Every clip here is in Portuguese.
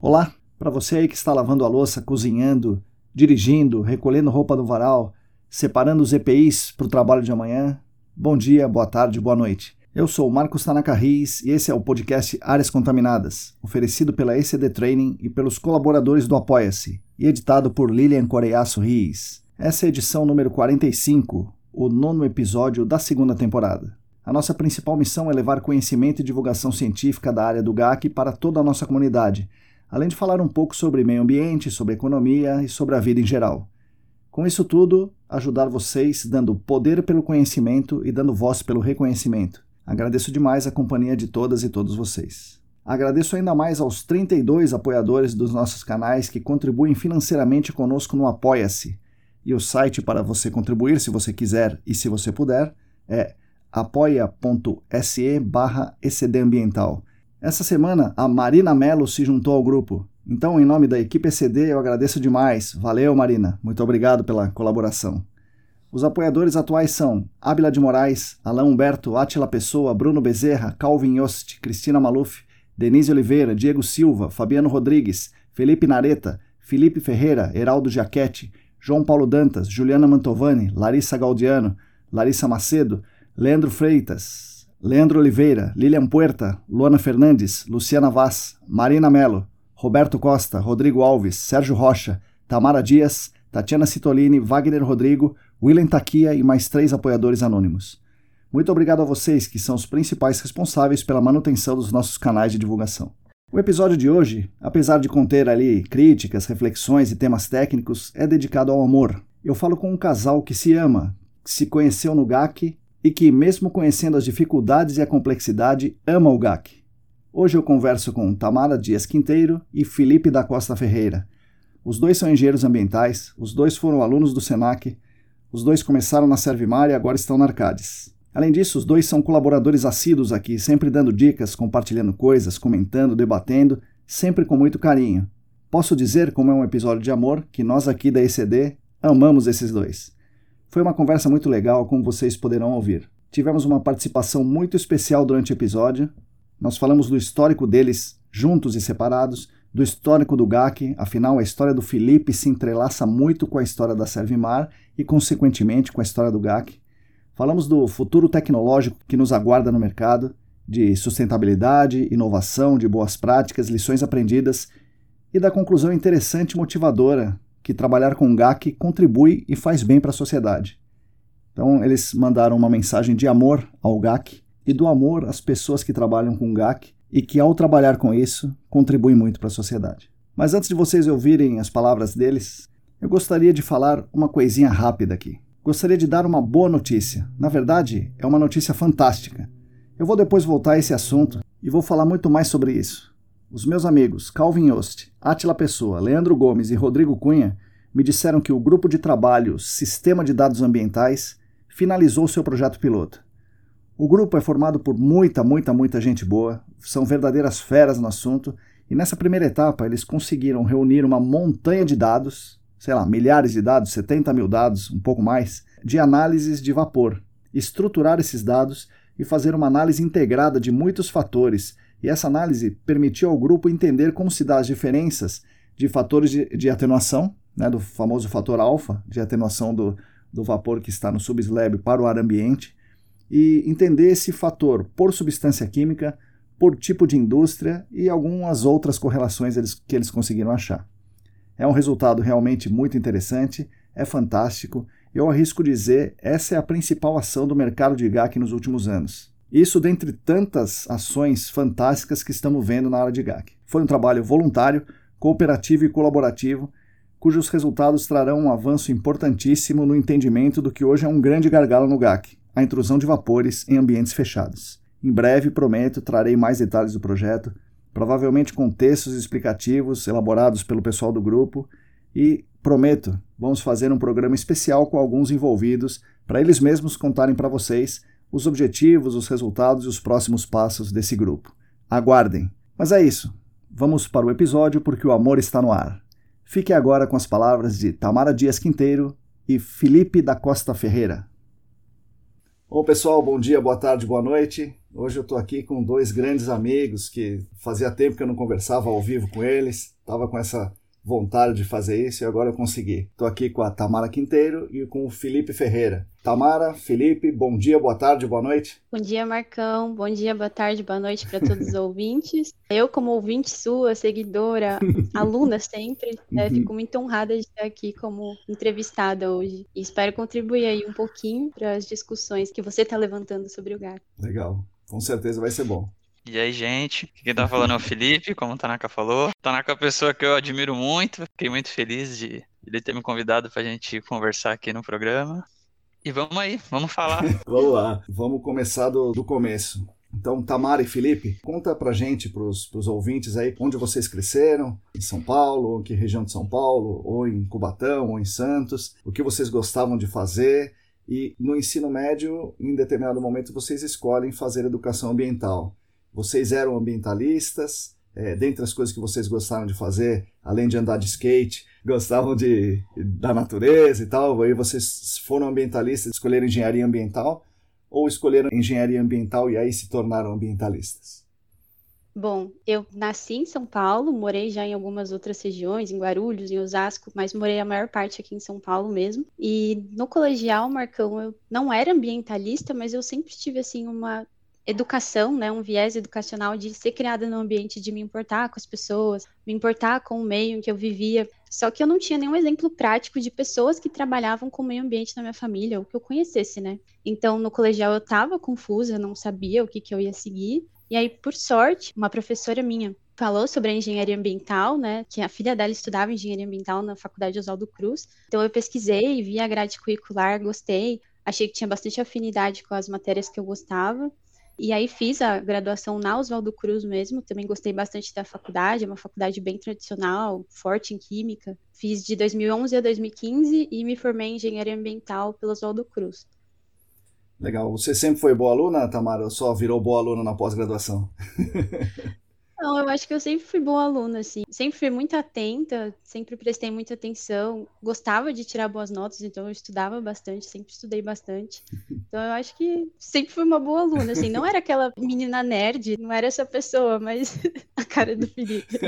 Olá, para você aí que está lavando a louça, cozinhando, dirigindo, recolhendo roupa do varal, separando os EPIs para o trabalho de amanhã. Bom dia, boa tarde, boa noite. Eu sou Marcos Tanaka Riz e esse é o podcast Áreas Contaminadas, oferecido pela ECD Training e pelos colaboradores do Apoia-se e editado por Lilian Coreiaço Riz. Essa é a edição número 45, o nono episódio da segunda temporada. A nossa principal missão é levar conhecimento e divulgação científica da área do GAC para toda a nossa comunidade, além de falar um pouco sobre meio ambiente, sobre economia e sobre a vida em geral. Com isso tudo, ajudar vocês dando poder pelo conhecimento e dando voz pelo reconhecimento. Agradeço demais a companhia de todas e todos vocês. Agradeço ainda mais aos 32 apoiadores dos nossos canais que contribuem financeiramente conosco no Apoia-se. E o site para você contribuir, se você quiser e se você puder, é apoia.se barra ecdambiental. Essa semana, a Marina Mello se juntou ao grupo. Então, em nome da equipe ECD, eu agradeço demais. Valeu, Marina. Muito obrigado pela colaboração. Os apoiadores atuais são Ábila de Moraes, Alain Humberto, Atila Pessoa, Bruno Bezerra, Calvin Yost, Cristina Maluf, Denise Oliveira, Diego Silva, Fabiano Rodrigues, Felipe Nareta, Felipe Ferreira, Heraldo Jaquete, João Paulo Dantas, Juliana Mantovani, Larissa Galdiano, Larissa Macedo, Leandro Freitas, Leandro Oliveira, Lilian Puerta, Luana Fernandes, Luciana Vaz, Marina Mello, Roberto Costa, Rodrigo Alves, Sérgio Rocha, Tamara Dias, Tatiana Citolini, Wagner Rodrigo, William Taquia e mais três apoiadores anônimos. Muito obrigado a vocês, que são os principais responsáveis pela manutenção dos nossos canais de divulgação. O episódio de hoje, apesar de conter ali críticas, reflexões e temas técnicos, é dedicado ao amor. Eu falo com um casal que se ama, que se conheceu no GAC e que, mesmo conhecendo as dificuldades e a complexidade, ama o GAC. Hoje eu converso com Tamara Dias Quinteiro e Felipe da Costa Ferreira. Os dois são engenheiros ambientais, os dois foram alunos do SENAC, os dois começaram na Servimar e agora estão na Arcades. Além disso, os dois são colaboradores assíduos aqui, sempre dando dicas, compartilhando coisas, comentando, debatendo, sempre com muito carinho. Posso dizer, como é um episódio de amor, que nós aqui da ECD amamos esses dois. Foi uma conversa muito legal, como vocês poderão ouvir. Tivemos uma participação muito especial durante o episódio. Nós falamos do histórico deles, juntos e separados, do histórico do GAC, afinal a história do Felipe se entrelaça muito com a história da Servimar e, consequentemente, com a história do GAC. Falamos do futuro tecnológico que nos aguarda no mercado, de sustentabilidade, inovação, de boas práticas, lições aprendidas e da conclusão interessante e motivadora que trabalhar com GAC contribui e faz bem para a sociedade. Então, eles mandaram uma mensagem de amor ao GAC e do amor às pessoas que trabalham com GAC e que, ao trabalhar com isso, contribuem muito para a sociedade. Mas antes de vocês ouvirem as palavras deles, eu gostaria de falar uma coisinha rápida aqui. Gostaria de dar uma boa notícia. Na verdade, é uma notícia fantástica. Eu vou depois voltar a esse assunto e vou falar muito mais sobre isso. Os meus amigos Calvin Yost, Atila Pessoa, Leandro Gomes e Rodrigo Cunha me disseram que o grupo de trabalho Sistema de Dados Ambientais finalizou seu projeto piloto. O grupo é formado por muita, muita, muita gente boa, são verdadeiras feras no assunto, e nessa primeira etapa eles conseguiram reunir uma montanha de dados, sei lá, milhares de dados, 70 mil dados, um pouco mais, de análises de vapor, estruturar esses dados e fazer uma análise integrada de muitos fatores e essa análise permitiu ao grupo entender como se dá as diferenças de fatores de, de atenuação, né, do famoso fator alfa, de atenuação do, do vapor que está no subslab para o ar ambiente, e entender esse fator por substância química, por tipo de indústria e algumas outras correlações eles, que eles conseguiram achar. É um resultado realmente muito interessante, é fantástico. Eu arrisco dizer, essa é a principal ação do mercado de GAC nos últimos anos. Isso dentre tantas ações fantásticas que estamos vendo na área de GAC. Foi um trabalho voluntário, cooperativo e colaborativo, cujos resultados trarão um avanço importantíssimo no entendimento do que hoje é um grande gargalo no GAC, a intrusão de vapores em ambientes fechados. Em breve, prometo, trarei mais detalhes do projeto, provavelmente com textos explicativos elaborados pelo pessoal do grupo, e prometo, vamos fazer um programa especial com alguns envolvidos para eles mesmos contarem para vocês os objetivos, os resultados e os próximos passos desse grupo. Aguardem! Mas é isso. Vamos para o episódio porque o amor está no ar. Fique agora com as palavras de Tamara Dias Quinteiro e Felipe da Costa Ferreira. Bom, pessoal, bom dia, boa tarde, boa noite. Hoje eu estou aqui com dois grandes amigos que fazia tempo que eu não conversava ao vivo com eles. Estava com essa vontade de fazer isso e agora eu consegui. Estou aqui com a Tamara Quinteiro e com o Felipe Ferreira. Tamara, Felipe, bom dia, boa tarde, boa noite. Bom dia, Marcão. Bom dia, boa tarde, boa noite para todos os ouvintes. Eu, como ouvinte sua, seguidora, aluna sempre, né, uhum. fico muito honrada de estar aqui como entrevistada hoje. E espero contribuir aí um pouquinho para as discussões que você está levantando sobre o GAR. Legal. Com certeza vai ser bom. E aí, gente? Quem tá falando é o Felipe, como o Tanaka falou. Tanaka é uma pessoa que eu admiro muito. Fiquei muito feliz de ele ter me convidado pra gente conversar aqui no programa. E vamos aí, vamos falar. vamos lá, vamos começar do, do começo. Então, Tamara e Felipe, conta pra gente, pros, pros ouvintes aí, onde vocês cresceram, em São Paulo, em que região de São Paulo, ou em Cubatão, ou em Santos, o que vocês gostavam de fazer, e no ensino médio, em determinado momento, vocês escolhem fazer educação ambiental. Vocês eram ambientalistas, é, dentre as coisas que vocês gostaram de fazer, além de andar de skate, gostavam de, da natureza e tal, aí vocês foram ambientalistas, escolheram engenharia ambiental, ou escolheram engenharia ambiental e aí se tornaram ambientalistas? Bom, eu nasci em São Paulo, morei já em algumas outras regiões, em Guarulhos, em Osasco, mas morei a maior parte aqui em São Paulo mesmo. E no colegial, Marcão, eu não era ambientalista, mas eu sempre tive assim uma educação, né, um viés educacional de ser criada no ambiente de me importar com as pessoas, me importar com o meio em que eu vivia. Só que eu não tinha nenhum exemplo prático de pessoas que trabalhavam com o meio ambiente na minha família, ou que eu conhecesse, né? Então, no colegial eu estava confusa, não sabia o que, que eu ia seguir. E aí, por sorte, uma professora minha falou sobre a engenharia ambiental, né? Que a filha dela estudava engenharia ambiental na Faculdade Oswaldo Cruz. Então eu pesquisei, vi a grade curricular, gostei, achei que tinha bastante afinidade com as matérias que eu gostava. E aí fiz a graduação na Oswaldo Cruz mesmo, também gostei bastante da faculdade, é uma faculdade bem tradicional, forte em química. Fiz de 2011 a 2015 e me formei em engenharia ambiental pela Oswaldo Cruz. Legal. Você sempre foi boa aluna, Tamara, ou só virou boa aluna na pós-graduação? Não, eu acho que eu sempre fui boa aluna, assim. Sempre fui muito atenta, sempre prestei muita atenção. Gostava de tirar boas notas, então eu estudava bastante, sempre estudei bastante. Então eu acho que sempre fui uma boa aluna, assim. Não era aquela menina nerd, não era essa pessoa, mas a cara do Felipe.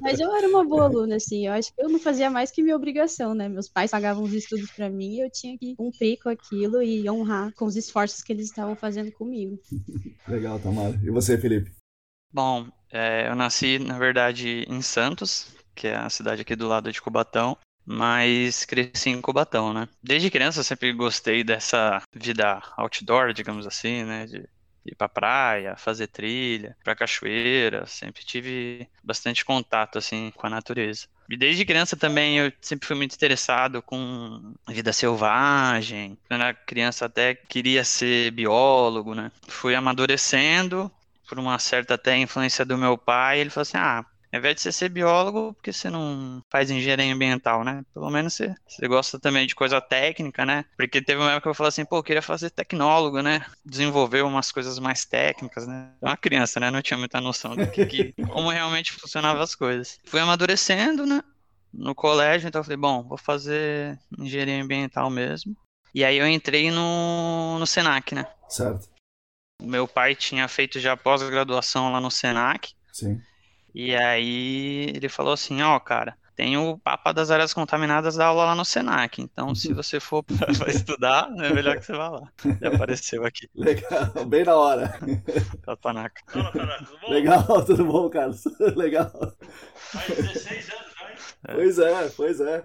Mas eu era uma boa aluna, assim. Eu acho que eu não fazia mais que minha obrigação, né? Meus pais pagavam os estudos para mim e eu tinha que cumprir com aquilo e honrar com os esforços que eles estavam fazendo comigo. Legal, Tamara. E você, Felipe? Bom, é, eu nasci, na verdade, em Santos, que é a cidade aqui do lado de Cubatão, mas cresci em Cubatão, né? Desde criança eu sempre gostei dessa vida outdoor, digamos assim, né? De ir pra praia, fazer trilha, pra cachoeira, sempre tive bastante contato, assim, com a natureza. E desde criança também eu sempre fui muito interessado com vida selvagem. Quando era criança até queria ser biólogo, né? Fui amadurecendo por uma certa até influência do meu pai, ele falou assim: ah, ao invés de você ser biólogo, porque você não faz engenharia ambiental, né? Pelo menos você, você gosta também de coisa técnica, né? Porque teve uma época que eu falei assim, pô, eu queria fazer tecnólogo, né? Desenvolver umas coisas mais técnicas, né? Uma criança, né? Não tinha muita noção do que, que como realmente funcionavam as coisas. Fui amadurecendo, né? No colégio, então eu falei, bom, vou fazer engenharia ambiental mesmo. E aí eu entrei no, no Senac, né? Certo. Meu pai tinha feito já pós-graduação lá no Senac. Sim. E aí ele falou assim, ó, oh, cara, tem o Papa das Áreas Contaminadas da aula lá no Senac. Então, se você for para estudar, é melhor que você vá lá. Já apareceu aqui. Legal, bem na hora. Tapanaca. Fala, cara, tudo bom? Legal, tudo bom, Carlos? Legal. Faz 16 anos, né? Pois é, pois é.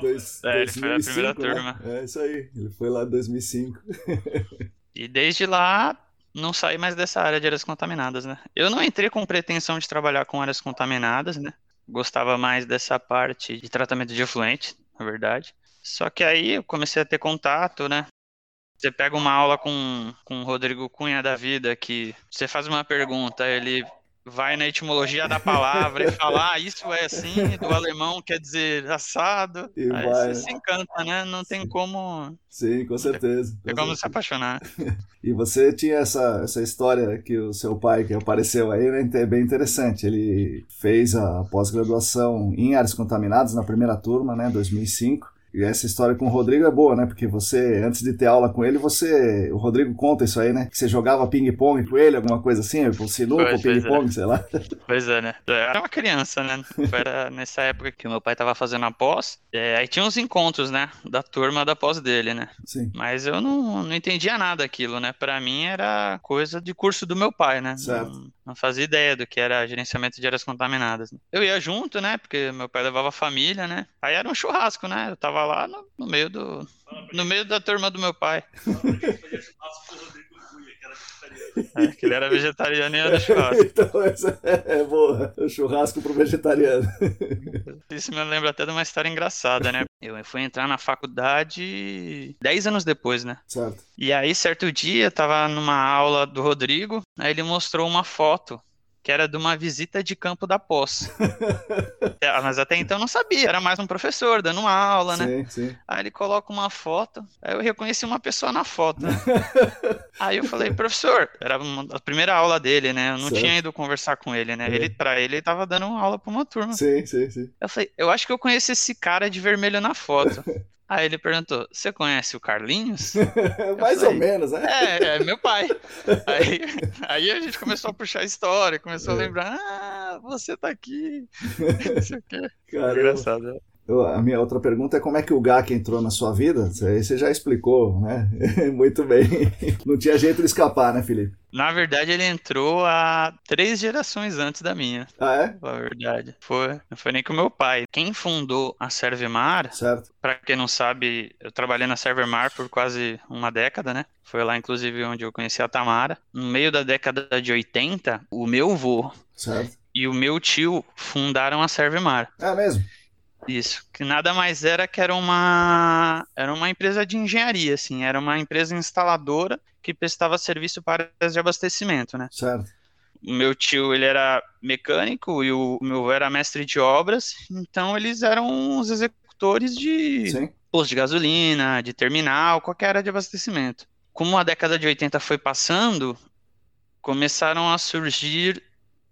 Dois, é, 2005, ele foi na primeira né? turma. É isso aí, ele foi lá em 2005. E desde lá não saí mais dessa área de áreas contaminadas, né? Eu não entrei com pretensão de trabalhar com áreas contaminadas, né? gostava mais dessa parte de tratamento de efluente, na verdade. Só que aí eu comecei a ter contato, né? Você pega uma aula com, com o Rodrigo Cunha da vida, que você faz uma pergunta, ele vai na etimologia da palavra e fala, ah, isso é assim, do alemão quer dizer assado. E Aí vai, você né? se encanta, né? Não tem como, Sim, com certeza. tem com como se certeza. apaixonar. E você tinha essa, essa história que o seu pai, que apareceu aí, né, é bem interessante. Ele fez a pós-graduação em áreas contaminadas na primeira turma, né, 2005. E essa história com o Rodrigo é boa, né? Porque você, antes de ter aula com ele, você. O Rodrigo conta isso aí, né? Que você jogava ping-pong com ele, alguma coisa assim, o sinuca, é. ping-pong, sei lá. Pois é, né? Eu era uma criança, né? Era nessa época que o meu pai tava fazendo a pós. É, aí tinha uns encontros, né? Da turma da pós dele, né? Sim. Mas eu não, não entendia nada daquilo, né? Pra mim era coisa de curso do meu pai, né? Certo. Não, não fazia ideia do que era gerenciamento de áreas contaminadas. Eu ia junto, né? Porque meu pai levava a família, né? Aí era um churrasco, né? Eu tava lá no, no meio do. No meio da turma do meu pai. É, que ele era vegetariano e era churrasco. então, essa é boa. O churrasco pro vegetariano. Isso me lembra até de uma história engraçada, né? Eu fui entrar na faculdade 10 anos depois, né? Certo. E aí, certo dia, eu tava numa aula do Rodrigo, aí ele mostrou uma foto que era de uma visita de campo da pós. É, Mas até então eu não sabia, era mais um professor dando uma aula, né? Sim, sim. Aí ele coloca uma foto, aí eu reconheci uma pessoa na foto, né? Aí eu falei, professor, era uma- a primeira aula dele, né? Eu não Certo. tinha ido conversar com ele, né? É. Ele, pra ele, ele tava dando uma aula pra uma turma. sim, sim, sim. Eu falei, eu acho que eu conheço esse cara de vermelho na foto. Aí ele perguntou, você conhece o Carlinhos? Mais falei, ou menos, né? É, é meu pai. Aí, aí a gente começou a puxar a história, começou a É. lembrar, ah, você tá aqui. Não sei o quê. Engraçado. Eu- a minha outra pergunta é como é que o GAC entrou na sua vida? Aí você já explicou, né? Muito bem. Não tinha jeito de escapar, né, Felipe? Na verdade, ele entrou há três gerações antes da minha. Ah, é? Na verdade, foi, não foi nem com meu pai. Quem fundou a Servemar, Certo. pra quem não sabe, eu trabalhei na Servemar por quase uma década, né? Foi lá, inclusive, onde eu conheci a Tamara. No meio da década de 80, o meu avô Certo. e o meu tio fundaram a Servemar. É mesmo? Isso, que nada mais era que era uma era uma empresa de engenharia, assim, era uma empresa instaladora que prestava serviço para áreas de abastecimento, né? Certo. O meu tio, ele era mecânico e o meu avô era mestre de obras, então eles eram os executores de Sim. posto de gasolina, de terminal, qualquer área de abastecimento. Como a década de 80 foi passando, começaram a surgir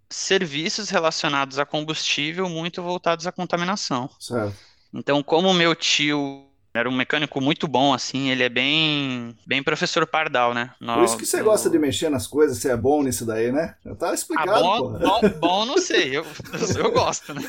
serviços relacionados a combustível muito voltados à contaminação. Certo. Então, como meu tio era um mecânico muito bom, assim, ele é bem, bem professor Pardal, né? Por isso que você gosta de mexer nas coisas, você é bom nisso daí, né? Já tá Ah, explicado, bom, porra. bom, bom, não sei, eu, eu gosto, né?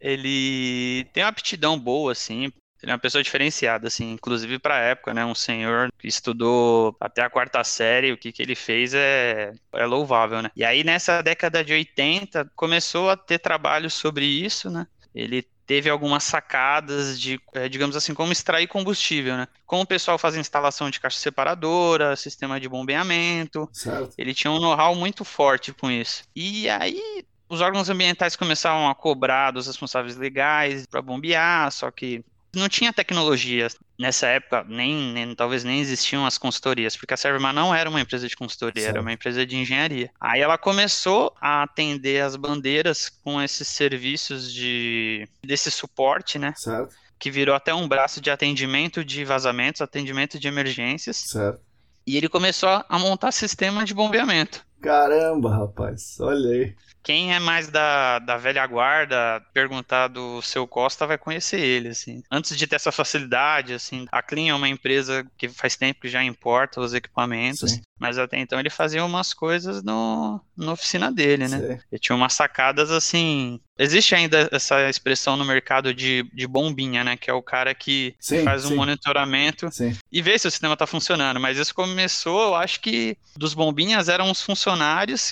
Ele tem uma aptidão boa, assim, ele é uma pessoa diferenciada, assim, inclusive para a época, né? Um senhor que estudou até a quarta série, o que, que ele fez é, é louvável, né? E aí, nessa década de 80, começou a ter trabalho sobre isso, né? Ele teve algumas sacadas de, eh, digamos assim, como extrair combustível, né? Como o pessoal faz instalação de caixa separadora, sistema de bombeamento, Certo. ele tinha um know-how muito forte com isso. E aí os órgãos ambientais começaram a cobrar dos responsáveis legais para bombear, só que não tinha tecnologia nessa época, nem, nem- talvez nem existiam as consultorias, porque a Servemar não era uma empresa de consultoria, era uma empresa de engenharia. Aí ela começou a atender as bandeiras com esses serviços de desse suporte, né, Certo. que virou até um braço de atendimento de vazamentos, atendimento de emergências, Certo. e ele começou a montar sistema de bombeamento. Caramba, rapaz. Olha aí. Quem é mais da, da velha guarda, perguntar do seu Costa vai conhecer ele, assim. Antes de ter essa facilidade, assim, a Clean é uma empresa que faz tempo que já importa os equipamentos, Sim. mas até então ele fazia umas coisas no, na oficina dele, né? Sei. Ele tinha umas sacadas assim. Existe ainda essa expressão no mercado de, de bombinha, né? Que é o cara que Sim, faz um sim. monitoramento Sim. e vê se o sistema está funcionando. Mas isso começou, eu acho que dos bombinhas eram os funcionários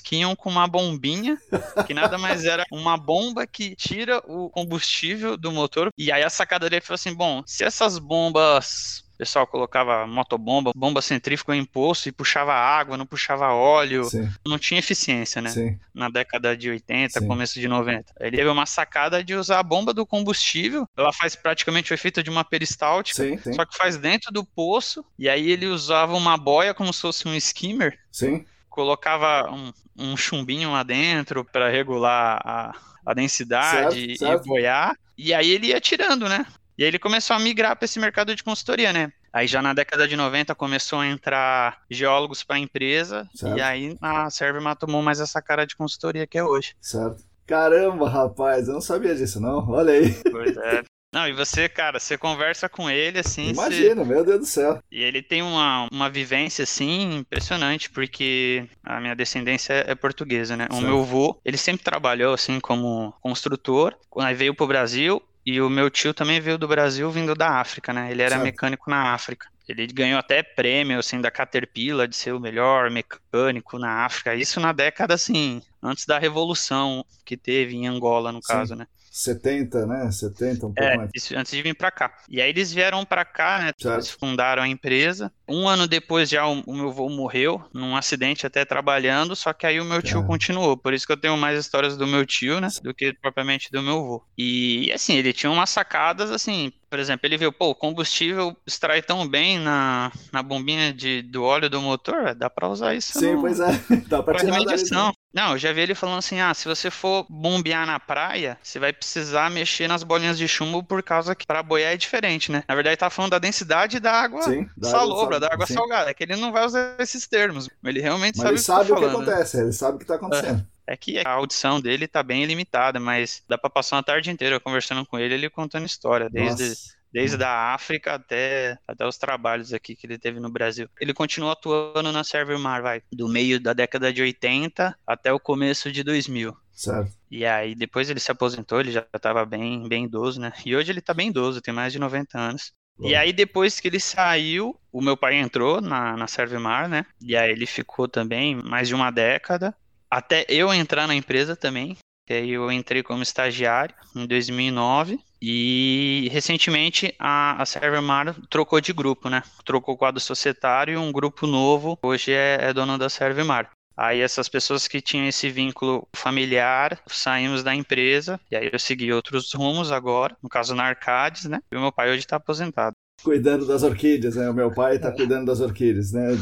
que iam com uma bombinha, que nada mais era uma bomba que tira o combustível do motor. E aí a sacada dele foi assim: bom, se essas bombas pessoal colocava motobomba, bomba centrífuga em poço e puxava água, não puxava óleo. Sim. Não tinha eficiência, né? Sim. Na década de 80, Sim. começo de 90. Ele teve uma sacada de usar a bomba do combustível. Ela faz praticamente o efeito de uma peristáltica. Só que faz dentro do poço, e aí ele usava uma boia como se fosse um skimmer, Sim. Colocava um, um chumbinho lá dentro para regular a, a densidade Certo, e certo. boiar, e aí ele ia tirando, né? E aí ele começou a migrar para esse mercado de consultoria, né? Aí já na década de 90 começou a entrar geólogos para a empresa, Certo. e aí a Servma tomou mais essa cara de consultoria que é hoje. Certo. Caramba, rapaz, eu não sabia disso, não. Olha aí. Pois é. Não, e você, cara, você conversa com ele assim, você- Imagina, meu Deus do céu. E ele tem uma, uma vivência, assim, impressionante, porque a minha descendência é portuguesa, né? O Certo. meu avô, ele sempre trabalhou, assim, como construtor, aí veio pro Brasil, e o meu tio também veio do Brasil vindo da África, né? Ele era Certo. mecânico na África. Ele ganhou até prêmio, assim, da Caterpillar de ser o melhor mecânico na África. Isso na década, assim, antes da revolução que teve em Angola, no Sim. caso, né? 70, né? 70, um pouco É, mais. isso antes de vir pra cá. E aí eles vieram pra cá, né? Certo. Eles fundaram a empresa. Um ano depois já o, o meu avô morreu, num acidente até trabalhando, só que aí o meu tio continuou. Por isso que eu tenho mais histórias do meu tio, né? Do que propriamente do meu avô. E assim, ele tinha umas sacadas assim. Por exemplo, ele viu, pô, o combustível extrai tão bem na, na bombinha de, do óleo do motor, dá pra usar isso Sim, no- pois é. Dá pra pra tirar dali. remediação. Não, eu já vi ele falando assim: ah, se você for bombear na praia, você vai precisar mexer nas bolinhas de chumbo por causa que pra boiar é diferente, né? Na verdade, ele tá falando da densidade da água Sim, da água salobra, sal- da água sim. salgada. É que ele não vai usar esses termos, mas ele realmente Mas sabe ele o que sabe tá o que falando. né? acontece, ele sabe o que tá acontecendo. É que a audição dele tá bem limitada, mas dá pra passar uma tarde inteira conversando com ele, ele contando história, desde Nossa. Desde a África até, até os trabalhos aqui que ele teve no Brasil. Ele continuou atuando na Servermar, vai, do meio da década de 80 até o começo de 2000. Certo. E aí, depois ele se aposentou, ele já estava bem, bem idoso, né? E hoje ele tá bem idoso, tem mais de 90 anos. E aí, depois que ele saiu, o meu pai entrou na, na Servemar, né? E aí ele ficou também mais de uma década, até eu entrar na empresa também. E aí eu entrei como estagiário em 2009 e recentemente a, a Servermar trocou de grupo, né? Trocou o quadro societário e um grupo novo hoje é, é dono da Servemar. Aí essas pessoas que tinham esse vínculo familiar, saímos da empresa, e aí eu segui outros rumos agora, no caso na Arcades, né? E o meu pai hoje está aposentado. Cuidando das orquídeas, né? O meu pai tá cuidando das orquídeas, né?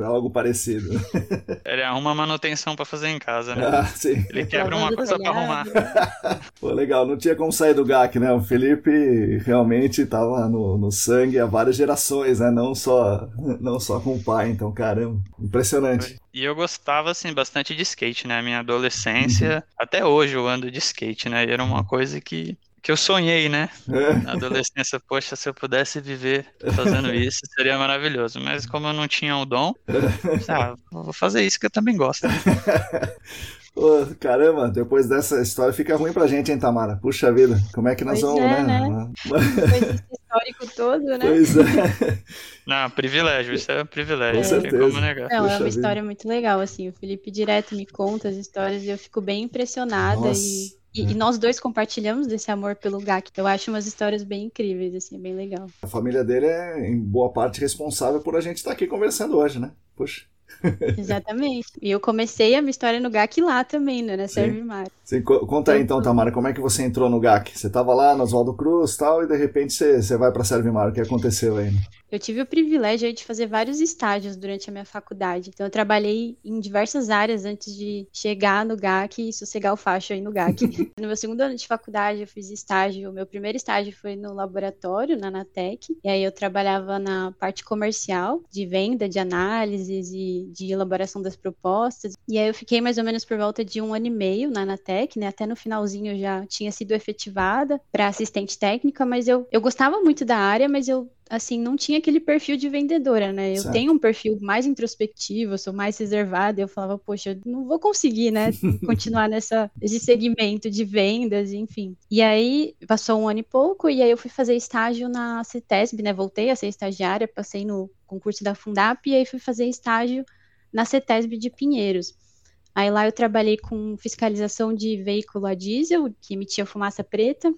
É algo parecido. Ele arruma manutenção para fazer em casa, né? Ah, sim. Ele quebra uma coisa para arrumar. telhado. Pô, legal, não tinha como sair do GAC, né? O Felipe realmente tava no, no sangue há várias gerações, né? Não só, não só com o pai, então, caramba, impressionante. E eu gostava, assim, bastante de skate, né? Minha adolescência, até hoje eu ando de skate, né? E era uma coisa que, que eu sonhei, né? É, Na adolescência, poxa, se eu pudesse viver fazendo isso, seria maravilhoso. Mas como eu não tinha o dom, ah, vou fazer isso que eu também gosto. Pô, caramba, depois dessa história fica ruim pra gente, hein, Tamara? Puxa vida, como é que nós Pois vamos, é, né? né? Depois desse histórico todo, né? Pois é. Não, privilégio, isso é um privilégio, Com não tem certeza. como negar. Não, é Puxa uma vida. história muito legal, assim. O Felipe direto me conta as histórias e eu fico bem impressionada. Nossa. E, e, e nós dois compartilhamos desse amor pelo GAC. Eu acho umas histórias bem incríveis, assim, bem legal. A família dele é, em boa parte, responsável por a gente estar aqui conversando hoje, né? Puxa. Exatamente. E eu comecei a minha história no GAC lá também, né? Na. Servimar. Você conta aí então, Tamara, como é que você entrou no GAC? Você tava lá no Oswaldo Cruz e tal, e de repente você, você vai pra Servimar. O que aconteceu aí? né? Eu tive o privilégio de fazer vários estágios durante a minha faculdade. Então, eu trabalhei em diversas áreas antes de chegar no GAC e sossegar o facho aí no GAC. no meu segundo ano de faculdade, eu fiz estágio. O meu primeiro estágio foi no laboratório, na Anatec. E aí, eu trabalhava na parte comercial, de venda, de análises e de elaboração das propostas. E aí, eu fiquei mais ou menos por volta de um ano e meio na Anatec, né? Até no finalzinho eu já tinha sido efetivada para assistente técnica, mas eu, eu gostava muito da área, mas eu assim, não tinha aquele perfil de vendedora, né? Eu Certo. tenho um perfil mais introspectivo, eu sou mais reservada, e eu falava, poxa, eu não vou conseguir, né, continuar nessa, nesse segmento de vendas, enfim. E aí, passou um ano e pouco, e aí eu fui fazer estágio na CETESB, né, voltei a ser estagiária, passei no concurso da Fundap, e aí fui fazer estágio na CETESB de Pinheiros. Aí lá eu trabalhei com fiscalização de veículo a diesel, que emitia fumaça preta,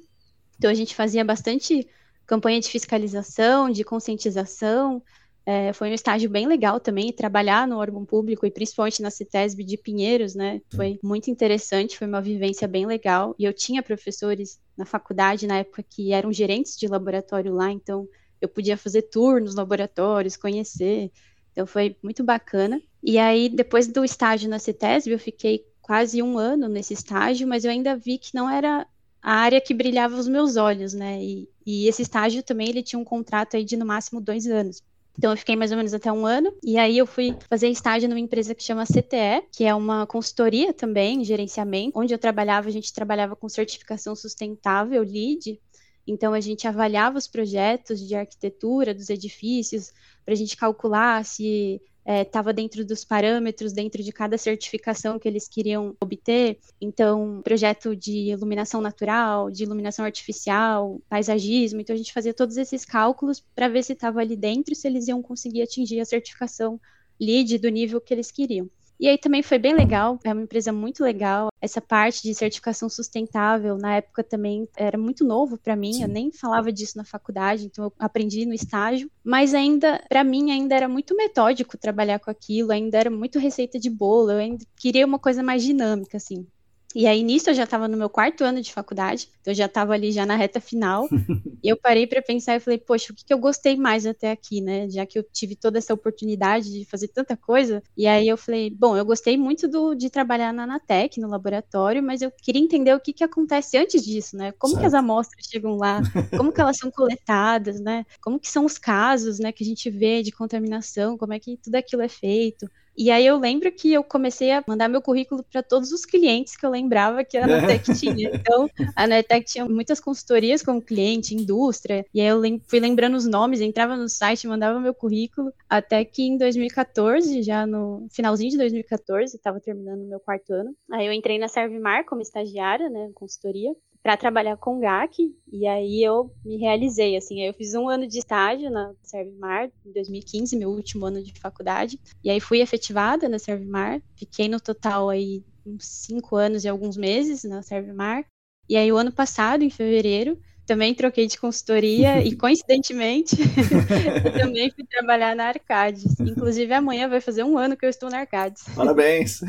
então a gente fazia bastante campanha de fiscalização, de conscientização. É, foi um estágio bem legal também, trabalhar no órgão público e principalmente na CITESB de Pinheiros, né? Foi muito interessante, foi uma vivência bem legal. E eu tinha professores na faculdade na época que eram gerentes de laboratório lá, então eu podia fazer tour nos laboratórios, conhecer. Então foi muito bacana. E aí, depois do estágio na CITESB, eu fiquei quase um ano nesse estágio, mas eu ainda vi que não era a área que brilhava os meus olhos, né? E, e esse estágio também ele tinha um contrato aí de no máximo dois anos. Então eu fiquei mais ou menos até um ano, e aí eu fui fazer estágio numa empresa que chama CTE, que é uma consultoria também, gerenciamento, onde eu trabalhava, a gente trabalhava com certificação sustentável, LEED, então a gente avaliava os projetos de arquitetura dos edifícios, para a gente calcular se estava é, dentro dos parâmetros, dentro de cada certificação que eles queriam obter. Então, projeto de iluminação natural, de iluminação artificial, paisagismo. Então, a gente fazia todos esses cálculos para ver se estava ali dentro e se eles iam conseguir atingir a certificação LEED do nível que eles queriam. E aí também foi bem legal, é uma empresa muito legal. Essa parte de certificação sustentável, na época também era muito novo para mim, Sim. eu nem falava disso na faculdade, então eu aprendi no estágio, mas ainda, para mim, ainda era muito metódico trabalhar com aquilo, ainda era muito receita de bolo, eu ainda queria uma coisa mais dinâmica, assim. E aí, nisso, eu já estava no meu quarto ano de faculdade, então eu já estava ali já na reta final. e eu parei para pensar e falei, poxa, o que, que eu gostei mais até aqui, né? Já que eu tive toda essa oportunidade de fazer tanta coisa. E aí eu falei, bom, eu gostei muito do, de trabalhar na Anatec, no laboratório, mas eu queria entender o que, que acontece antes disso, né? Como certo. que as amostras chegam lá, como que elas são coletadas, né? Como que são os casos, né, que a gente vê de contaminação, como é que tudo aquilo é feito. E aí eu lembro que eu comecei a mandar meu currículo para todos os clientes que eu lembrava que a Anatec tinha. Então, a Anatec tinha muitas consultorias como cliente, indústria, e aí eu lem fui lembrando os nomes, entrava no site, mandava meu currículo, até que em 2014, já no finalzinho de 2014, estava terminando o meu quarto ano, aí eu entrei na Servimar como estagiária, né, consultoria, para trabalhar com GAC, e aí eu me realizei, assim, eu fiz um ano de estágio na Servimar, em 2015, meu último ano de faculdade, e aí fui efetivada na Servimar, fiquei no total aí uns cinco anos e alguns meses na Servimar, e aí o ano passado, em fevereiro, também troquei de consultoria e, coincidentemente, eu também fui trabalhar na Arcades. Inclusive, amanhã vai fazer um ano que eu estou na Arcades. Parabéns!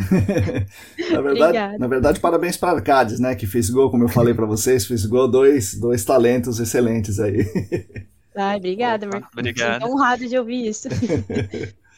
na, verdade, na verdade, parabéns para a Arcades, né? Que fisgou, como eu falei para vocês, fisgou dois, dois talentos excelentes aí. Ai, obrigada, Marcos. Obrigado. Estou honrado de ouvir isso.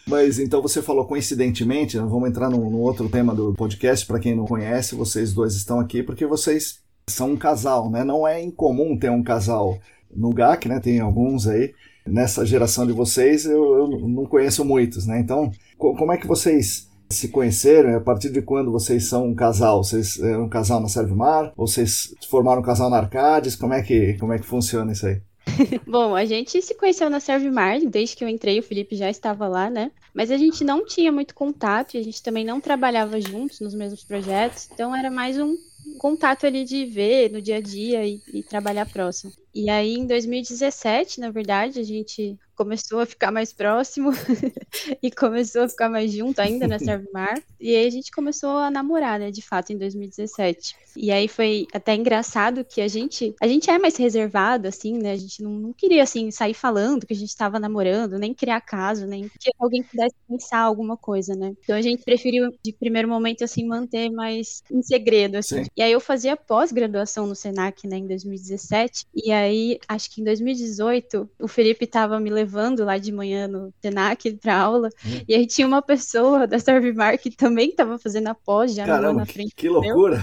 Mas então você falou coincidentemente, vamos entrar no, no outro tema do podcast, para quem não conhece, vocês dois estão aqui porque vocês são um casal, né? Não é incomum ter um casal no GAC, né? Tem alguns aí. Nessa geração de vocês, eu, eu não conheço muitos, né? Então, como é que vocês se conheceram? A partir de quando vocês são um casal? Vocês é um casal na Servimar? Ou vocês formaram um casal na Arcades? Como é que, como é que funciona isso aí? Bom, a gente se conheceu na Servimar, desde que eu entrei, o Felipe já estava lá, né? Mas a gente não tinha muito contato e a gente também não trabalhava juntos nos mesmos projetos, então era mais um contato ali de ver no dia a dia e, e trabalhar próximo. E aí, em 2017, na verdade, a gente começou a ficar mais próximo e começou a ficar mais junto ainda na Servimar. E aí a gente começou a namorar, né, de fato, em 2017. E aí foi até engraçado que a gente, a gente é mais reservado, assim, né, a gente não, não queria, assim, sair falando que a gente estava namorando, nem criar caso, nem que alguém pudesse pensar alguma coisa, né. Então a gente preferiu, de primeiro momento, assim, manter mais em segredo, assim. Sim. E aí eu fazia pós-graduação no Senac, né, em 2017, e aí, acho que em 2018, o Felipe estava me levando levando lá de manhã no Tenac para aula. Hum. E aí tinha uma pessoa da Servimar que também estava fazendo a pós já Caramba, na frente. Que loucura!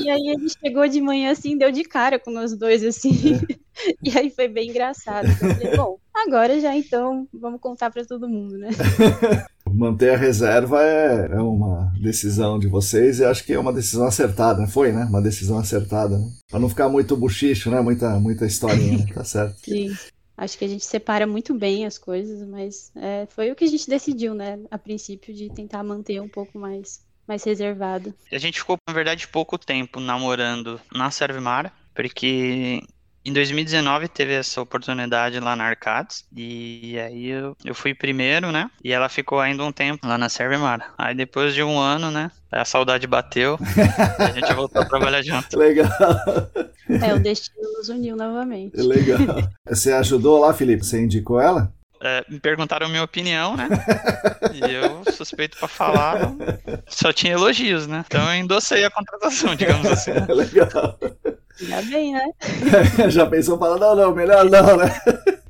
E aí ele chegou de manhã assim, deu de cara com nós dois assim. É. E aí foi bem engraçado. Eu falei, bom, agora já então vamos contar para todo mundo, né? Manter a reserva é, é, uma decisão de vocês e acho que é uma decisão acertada, foi, né? Uma decisão acertada, né? Para não ficar muito buchicho, né? Muita, muita historinha, né? tá certo. Sim. Acho que a gente separa muito bem as coisas, mas é, foi o que a gente decidiu, né, a princípio, de tentar manter um pouco mais, mais reservado. A gente ficou, na verdade, pouco tempo namorando na Servimar, porque Em 2019 teve essa oportunidade lá na Arcades, e aí eu, eu fui primeiro, né? E ela ficou ainda um tempo lá na Servemar. Aí depois de um ano, né? A saudade bateu, e a gente voltou a trabalhar junto. Legal. É, o destino nos uniu novamente. Legal. Você ajudou lá, Felipe? Você indicou ela? É, me perguntaram minha opinião, né? E eu, suspeito pra falar, só tinha elogios, né? Então eu endossei a contratação, digamos assim. Legal. Ainda bem, né? Já pensou falar, não, não, melhor não, né?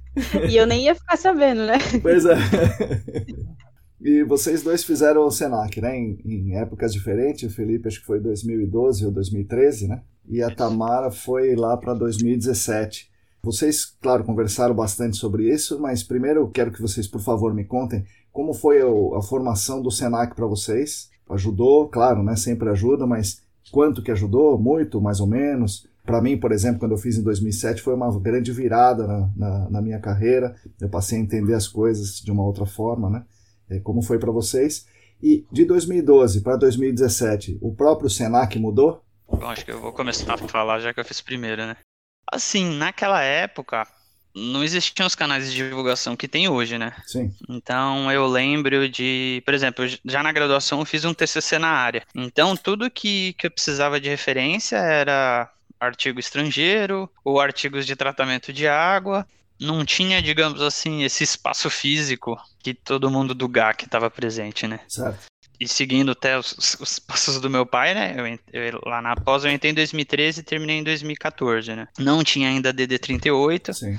E eu nem ia ficar sabendo, né? Pois é. E vocês dois fizeram o Senac, né? Em, em épocas diferentes. O Felipe acho que foi 2012 ou 2013, né? E a Tamara foi lá para 2017. Vocês, claro, conversaram bastante sobre isso, mas primeiro eu quero que vocês, por favor, me contem como foi a, a formação do Senac para vocês. Ajudou, claro, né? Sempre ajuda, mas quanto que ajudou? Muito, mais ou menos? Para mim, por exemplo, quando eu fiz em 2007, foi uma grande virada na, na, na minha carreira. Eu passei a entender as coisas de uma outra forma, né? É, como foi para vocês? E de 2012 para 2017, o próprio Senac mudou? Bom, acho que eu vou começar a falar já que eu fiz primeiro, né? Assim, naquela época, não existiam os canais de divulgação que tem hoje, né? Sim. Então eu lembro de, por exemplo, já na graduação eu fiz um TCC na área. Então tudo que, que eu precisava de referência era artigo estrangeiro ou artigos de tratamento de água. Não tinha, digamos assim, esse espaço físico que todo mundo do GAC estava presente, né? Certo. E seguindo até os, os passos do meu pai, né? Eu, eu, lá na pós eu entrei em 2013 e terminei em 2014, né? Não tinha ainda DD38, Sim.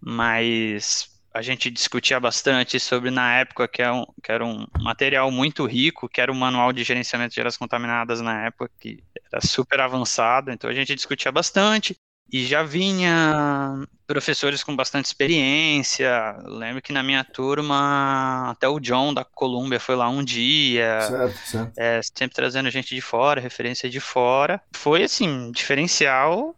mas a gente discutia bastante sobre na época que era, um, que era um material muito rico, que era o manual de gerenciamento de áreas contaminadas na época, que era super avançado, então a gente discutia bastante. E já vinha professores com bastante experiência. Lembro que na minha turma, até o John da Colômbia foi lá um dia. Certo, certo. É, sempre trazendo gente de fora, referência de fora. Foi, assim, diferencial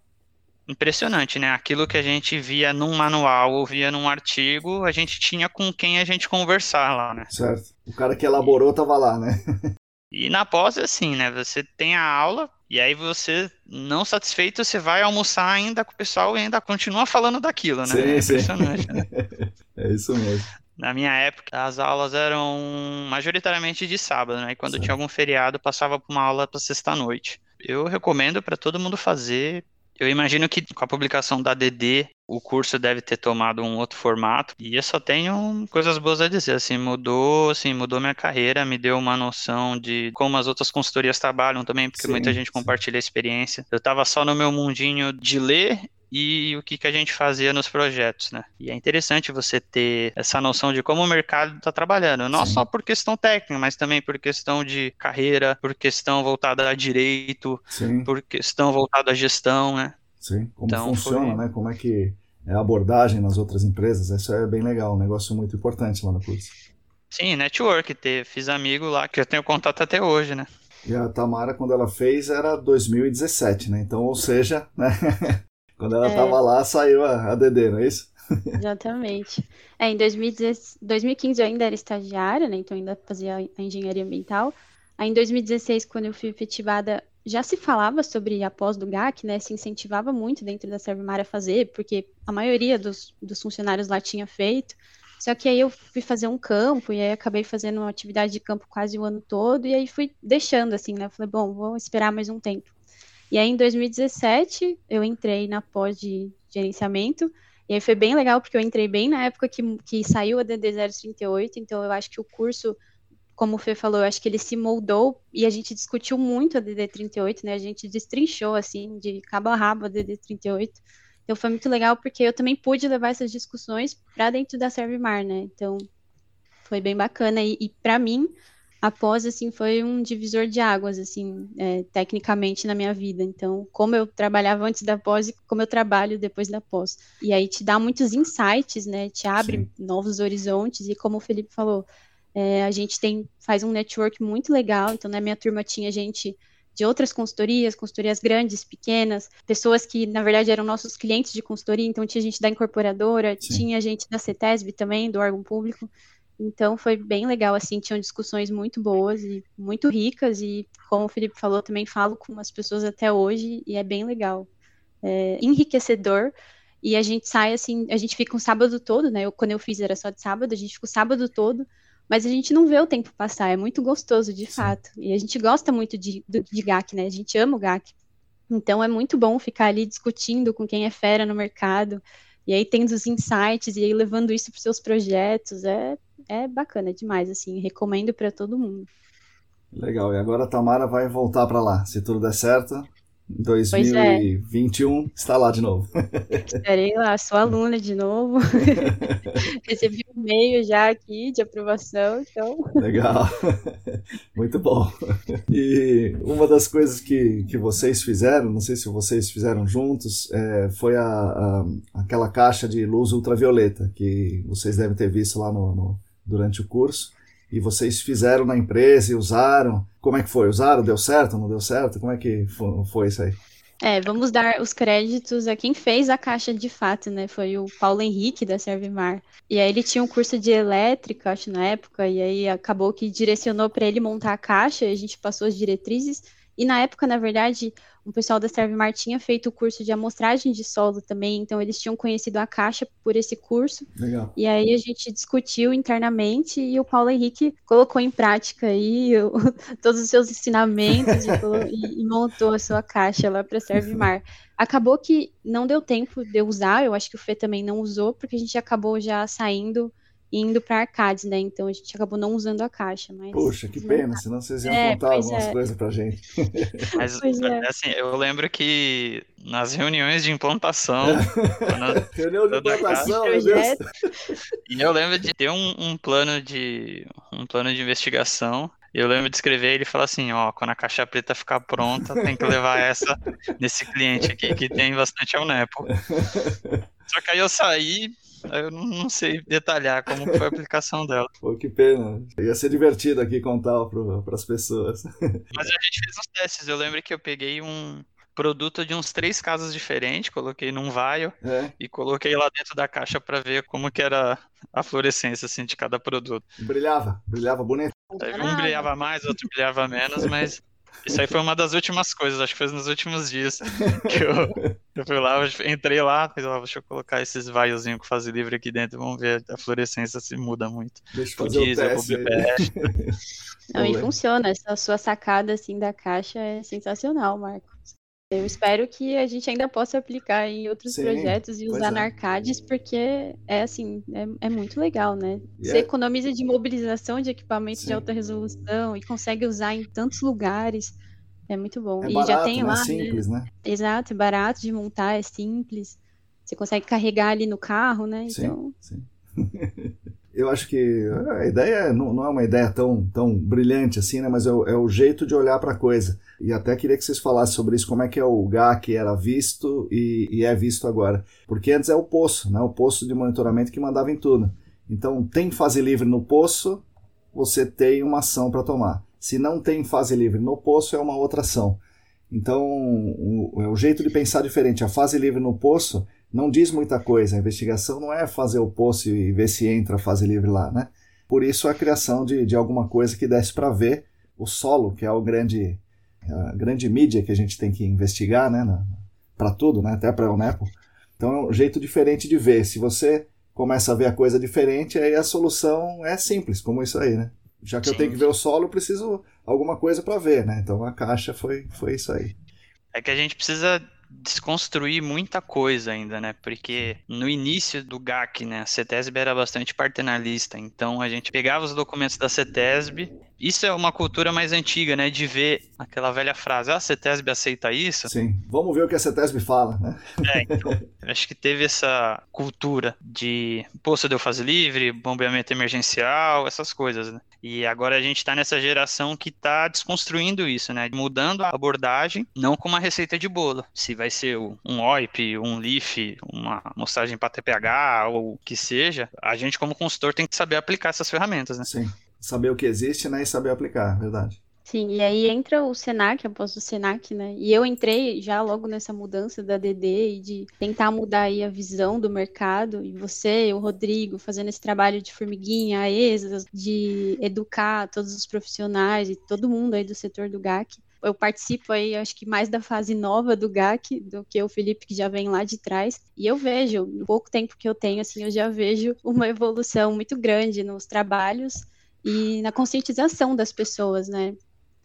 impressionante, né? Aquilo que a gente via num manual ou via num artigo, a gente tinha com quem a gente conversar lá, né? Certo. O cara que elaborou tava lá, né? E na pós é assim, né? Você tem a aula e aí você, não satisfeito, você vai almoçar ainda com o pessoal e ainda continua falando daquilo, né? Sim, é sim. impressionante, né? É isso mesmo. Na minha época, as aulas eram majoritariamente de sábado, né? E quando Certo. tinha algum feriado, passava por uma aula para sexta-noite. Eu recomendo para todo mundo fazer. Eu imagino que com a publicação da DD, o curso deve ter tomado um outro formato. E eu só tenho coisas boas a dizer. Assim, mudou, assim, mudou minha carreira, me deu uma noção de como as outras consultorias trabalham também, porque Sim, muita gente sim. compartilha a experiência. Eu tava só no meu mundinho de ler e o que, que a gente fazia nos projetos, né? E é interessante você ter essa noção de como o mercado está trabalhando, não Sim. só por questão técnica, mas também por questão de carreira, por questão voltada a direito, Sim, por questão voltada à gestão, né? sim. Como Então, funciona, foi- né? Como é que é a abordagem nas outras empresas. Isso é bem legal, um negócio muito importante lá no curso. Sim, network, ter, fiz amigo lá, que eu tenho contato até hoje, né? E a Tamara, quando ela fez, era 2017, né? Então, ou seja, né? quando ela É. estava lá, saiu a, a DD, não é isso? Exatamente. É, em 2016 2015 eu ainda era estagiária, né? Então ainda fazia a engenharia ambiental. Aí em 2016, quando eu fui efetivada, já se falava sobre a pós do GAC, né? Se incentivava muito dentro da Servimar a fazer, porque a maioria dos, dos funcionários lá tinha feito. Só que aí eu fui fazer um campo, e aí acabei fazendo uma atividade de campo quase o ano todo, e aí fui deixando assim, né? Falei, bom, vou esperar mais um tempo. E aí em 2017 eu entrei na pós de gerenciamento. E aí foi bem legal, porque eu entrei bem na época que, que saiu a DD 038, então eu acho que o curso, como o Fê falou, eu acho que ele se moldou e a gente discutiu muito a DD 38, né? A gente destrinchou, assim, de cabo a rabo a DD 38. Então foi muito legal, porque eu também pude levar essas discussões para dentro da Servimar, né? Então foi bem bacana. E, e para mim, a pós, assim, foi um divisor de águas, assim, é, tecnicamente na minha vida. Então, como eu trabalhava antes da pós e como eu trabalho depois da pós. E aí te dá muitos insights, né? Te abre novos horizontes. E como o Felipe falou, é, a gente tem faz um network muito legal. Então, na minha turma tinha gente de outras consultorias, consultorias grandes, pequenas, pessoas que, na verdade, eram nossos clientes de consultoria. Então, tinha gente da incorporadora, Sim. tinha gente da CETESB também, do órgão público. Então foi bem legal, assim, tinham discussões muito boas e muito ricas, e como o Felipe falou, também falo com as pessoas até hoje, e é bem legal. é enriquecedor. E a gente sai assim, a gente fica um sábado todo, né? Eu, quando eu fiz era só de sábado, a gente fica o sábado todo, mas a gente não vê o tempo passar, é muito gostoso de Sim. fato. E a gente gosta muito de, de, de GAC, né? A gente ama o GAC. Então é muito bom ficar ali discutindo com quem é fera no mercado, e aí tendo os insights, e aí levando isso para seus projetos. É, é bacana demais, assim, recomendo para todo mundo. Legal, e agora a Tamara vai voltar para lá, se tudo der certo. 2021 é. está lá de novo. Estarei lá, sou aluna de novo. Recebi um e-mail já aqui de aprovação, então. Legal, muito bom. E uma das coisas que, que vocês fizeram, não sei se vocês fizeram juntos, é, foi a, a, aquela caixa de luz ultravioleta que vocês devem ter visto lá no, no durante o curso e vocês fizeram na empresa e usaram. Como é que foi? Usaram? Deu certo? Não deu certo? Como é que foi isso aí? É, vamos dar os créditos a quem fez a caixa de fato, né? Foi o Paulo Henrique da Servimar. E aí ele tinha um curso de elétrica, acho, na época, e aí acabou que direcionou para ele montar a caixa, e a gente passou as diretrizes. E na época, na verdade, o pessoal da Servimar tinha feito o curso de amostragem de solo também, então eles tinham conhecido a caixa por esse curso. Legal. E aí a gente discutiu internamente e o Paulo Henrique colocou em prática aí o, todos os seus ensinamentos e, e, montou a sua caixa lá para Servimar. Acabou que não deu tempo de eu usar, eu acho que o Fê também não usou, porque a gente acabou já saindo indo para arcades, né? Então a gente acabou não usando a caixa. Mas... Poxa, que pena, senão vocês iam é, contar algumas é. coisas pra gente. Mas é. assim, eu lembro que nas reuniões de implantação. Reunião de implantação, meu Deus. E eu lembro de ter um, um, plano de um plano de investigação. Eu lembro de escrever ele falar assim, ó, quando a caixa preta ficar pronta, tem que levar essa nesse cliente aqui que tem bastante Nepo. Só que aí eu saí, eu não sei detalhar como foi a aplicação dela. Pô, que pena. Ia ser divertido aqui contar para as pessoas. Mas a gente fez uns testes. Eu lembro que eu peguei um produto de uns três casas diferentes, coloquei num vaio é. e coloquei lá dentro da caixa para ver como que era a fluorescência assim, de cada produto. Brilhava, brilhava bonito. Um brilhava mais, outro brilhava menos, mas isso aí foi uma das últimas coisas, acho que foi nos últimos dias que eu, eu fui lá, eu entrei lá, ó, deixa eu colocar esses vaiozinhos com fase livre aqui dentro, vamos ver a fluorescência se muda muito. Deixa eu fazer o teste Não, e funciona, essa sua sacada assim da caixa é sensacional, Marcos. Eu espero que a gente ainda possa aplicar em outros Sim, projetos e usar é. na Arcades, porque é assim, é, é muito legal, né? Você é economiza de mobilização de equipamentos Sim. de alta resolução e consegue usar em tantos lugares. É muito bom. É e barato, já tem né? lá. Simples, né? Exato, é barato de montar, é simples. Você consegue carregar ali no carro, né? Então... Sim, sim. eu acho que a ideia não, não, é uma ideia tão, tão brilhante assim, né? Mas é o, é o jeito de olhar para a coisa. E até queria que vocês falassem sobre isso, como é que é o GAC era visto e, e, é visto agora. Porque antes é o poço, né? O poço de monitoramento que mandava em tudo. Então, tem fase livre no poço, você tem uma ação para tomar. Se não tem fase livre no poço, é uma outra ação. Então, o, o, o jeito de pensar diferente. A fase livre no poço não diz muita coisa. A investigação não é fazer o poço e ver se entra a fase livre lá, né? Por isso a criação de, de alguma coisa que desse para ver o solo, que é o grande, a grande mídia que a gente tem que investigar, né? Para tudo, né? Até para o NEPO. Então é um jeito diferente de ver. Se você começa a ver a coisa diferente, aí a solução é simples, como isso aí, né? Já que Sim. eu tenho que ver o solo, eu preciso alguma coisa para ver, né? Então a caixa foi, foi isso aí. É que a gente precisa desconstruir muita coisa ainda, né? Porque no início do GAC, né, a CETESB era bastante paternalista, então a gente pegava os documentos da CETESB. Isso é uma cultura mais antiga, né, de ver aquela velha frase, ah, a CETESB aceita isso? Sim, vamos ver o que a CETESB fala, né? É, então, acho que teve essa cultura de poço de fase livre, bombeamento emergencial, essas coisas, né? E agora a gente está nessa geração que está desconstruindo isso, né? Mudando a abordagem, não com uma receita de bolo. Se vai ser um OIP, um LIF, uma amostragem para TPH ou o que seja, a gente como consultor tem que saber aplicar essas ferramentas, né? Sim. Saber o que existe, né? E saber aplicar, verdade. Sim, e aí entra o Senac, após o Senac, né? E eu entrei já logo nessa mudança da DD e de tentar mudar aí a visão do mercado. E você, o Rodrigo, fazendo esse trabalho de formiguinha, a ESAS, de educar todos os profissionais e todo mundo aí do setor do GAC Eu participo aí, acho que mais da fase nova do GAC do que o Felipe, que já vem lá de trás. E eu vejo, no pouco tempo que eu tenho, assim, eu já vejo uma evolução muito grande nos trabalhos e na conscientização das pessoas, né?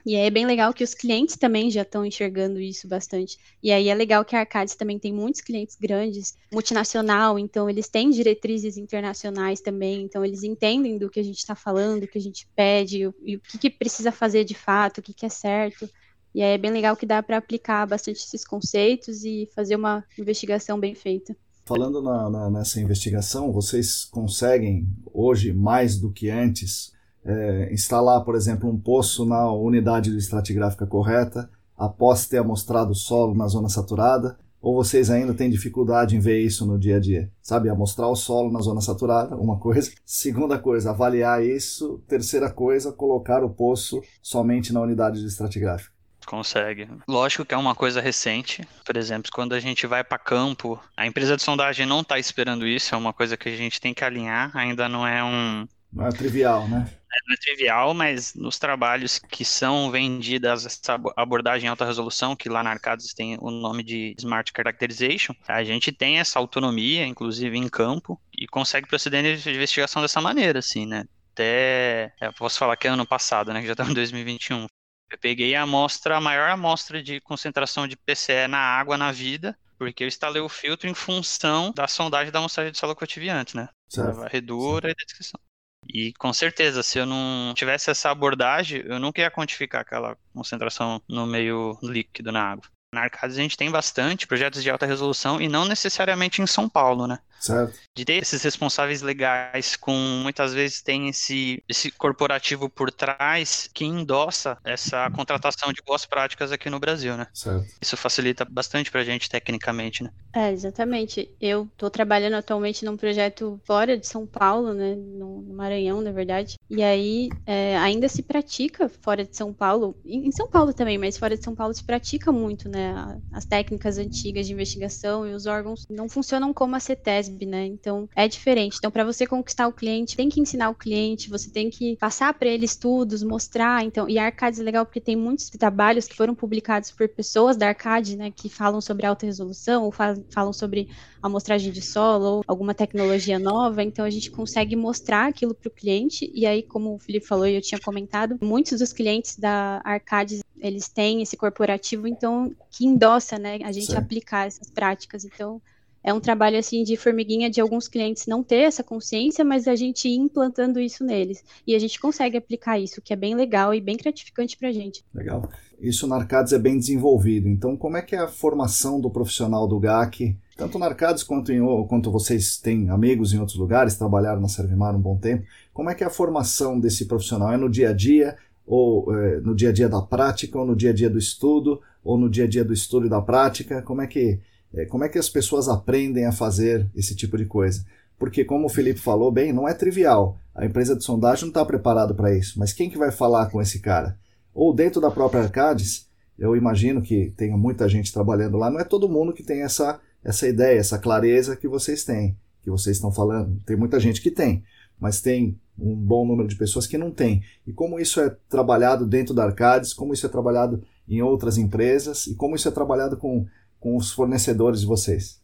E aí é bem legal que os clientes também já estão enxergando isso bastante. E aí é legal que a Arcades também tem muitos clientes grandes, multinacional, então eles têm diretrizes internacionais também, então eles entendem do que a gente está falando, o que a gente pede, e o que, que, precisa fazer de fato, o que, que é certo. E aí é bem legal que dá para aplicar bastante esses conceitos e fazer uma investigação bem feita. Falando na, na, nessa investigação, vocês conseguem hoje, mais do que antes, é, instalar, por exemplo, um poço na unidade de estratigráfica correta, após ter amostrado o solo na zona saturada, ou vocês ainda têm dificuldade em ver isso no dia a dia? Sabe, amostrar o solo na zona saturada, uma coisa. Segunda coisa, avaliar isso. Terceira coisa, colocar o poço somente na unidade de estratigráfica. Consegue. Lógico que é uma coisa recente. Por exemplo, quando a gente vai para campo, a empresa de sondagem não está esperando isso, é uma coisa que a gente tem que alinhar. Ainda não é um. Não é trivial, né? não é trivial, mas nos trabalhos que são vendidas essa abordagem em alta resolução, que lá na Arcades tem o nome de Smart Characterization, a gente tem essa autonomia, inclusive em campo, e consegue proceder na investigação dessa maneira, assim, né? Até, eu posso falar que é ano passado, né, que já estamos em 2021. Eu peguei a amostra, a maior amostra de concentração de PCE na água na vida, porque eu instalei o filtro em função da sondagem da amostragem de solo cotiviante, né? Certo. Da varredura certo. e da descrição. E com certeza, se eu não tivesse essa abordagem, eu nunca ia quantificar aquela concentração no meio líquido na água. Na Arcades a gente tem bastante projetos de alta resolução e não necessariamente em São Paulo, né? Certo. De ter esses responsáveis legais com muitas vezes tem esse, esse corporativo por trás que endossa essa contratação de boas práticas aqui no Brasil, né? Certo. Isso facilita bastante pra gente tecnicamente, né? É, exatamente. Eu tô trabalhando atualmente num projeto fora de São Paulo, né? No, no Maranhão, na verdade. E aí é, ainda se pratica fora de São Paulo, em, em São Paulo também, mas fora de São Paulo se pratica muito, né? As técnicas antigas de investigação e os órgãos não funcionam como a CETESB né? Então é diferente. Então, para você conquistar o cliente, tem que ensinar o cliente, você tem que passar para ele estudos, mostrar. Então, e a Arcades é legal porque tem muitos trabalhos que foram publicados por pessoas da Arcade, né? Que falam sobre alta resolução, ou falam sobre amostragem de solo, ou alguma tecnologia nova. Então, a gente consegue mostrar aquilo para o cliente. E aí, como o Felipe falou e eu tinha comentado, muitos dos clientes da Arcades eles têm esse corporativo, então, que endossa, né, a gente aplicar essas práticas. Então, é um trabalho assim de formiguinha de alguns clientes não ter essa consciência, mas a gente ir implantando isso neles. E a gente consegue aplicar isso, que é bem legal e bem gratificante para a gente. Legal. Isso na Arcades é bem desenvolvido. Então, como é que é a formação do profissional do GAC? Tanto na Arcades quanto, em, quanto vocês têm amigos em outros lugares, trabalharam na Servimar um bom tempo. Como é que é a formação desse profissional? É no dia a dia, ou é, no dia a dia da prática, ou no dia a dia do estudo, ou no dia a dia do estudo e da prática? Como é que como é que as pessoas aprendem a fazer esse tipo de coisa? Porque, como o Felipe falou bem, não é trivial. A empresa de sondagem não está preparada para isso. Mas quem que vai falar com esse cara? Ou dentro da própria Arcades, eu imagino que tenha muita gente trabalhando lá. Não é todo mundo que tem essa, essa ideia, essa clareza que vocês têm, que vocês estão falando. Tem muita gente que tem, mas tem um bom número de pessoas que não tem. E como isso é trabalhado dentro da Arcades, como isso é trabalhado em outras empresas e como isso é trabalhado com com os fornecedores de vocês?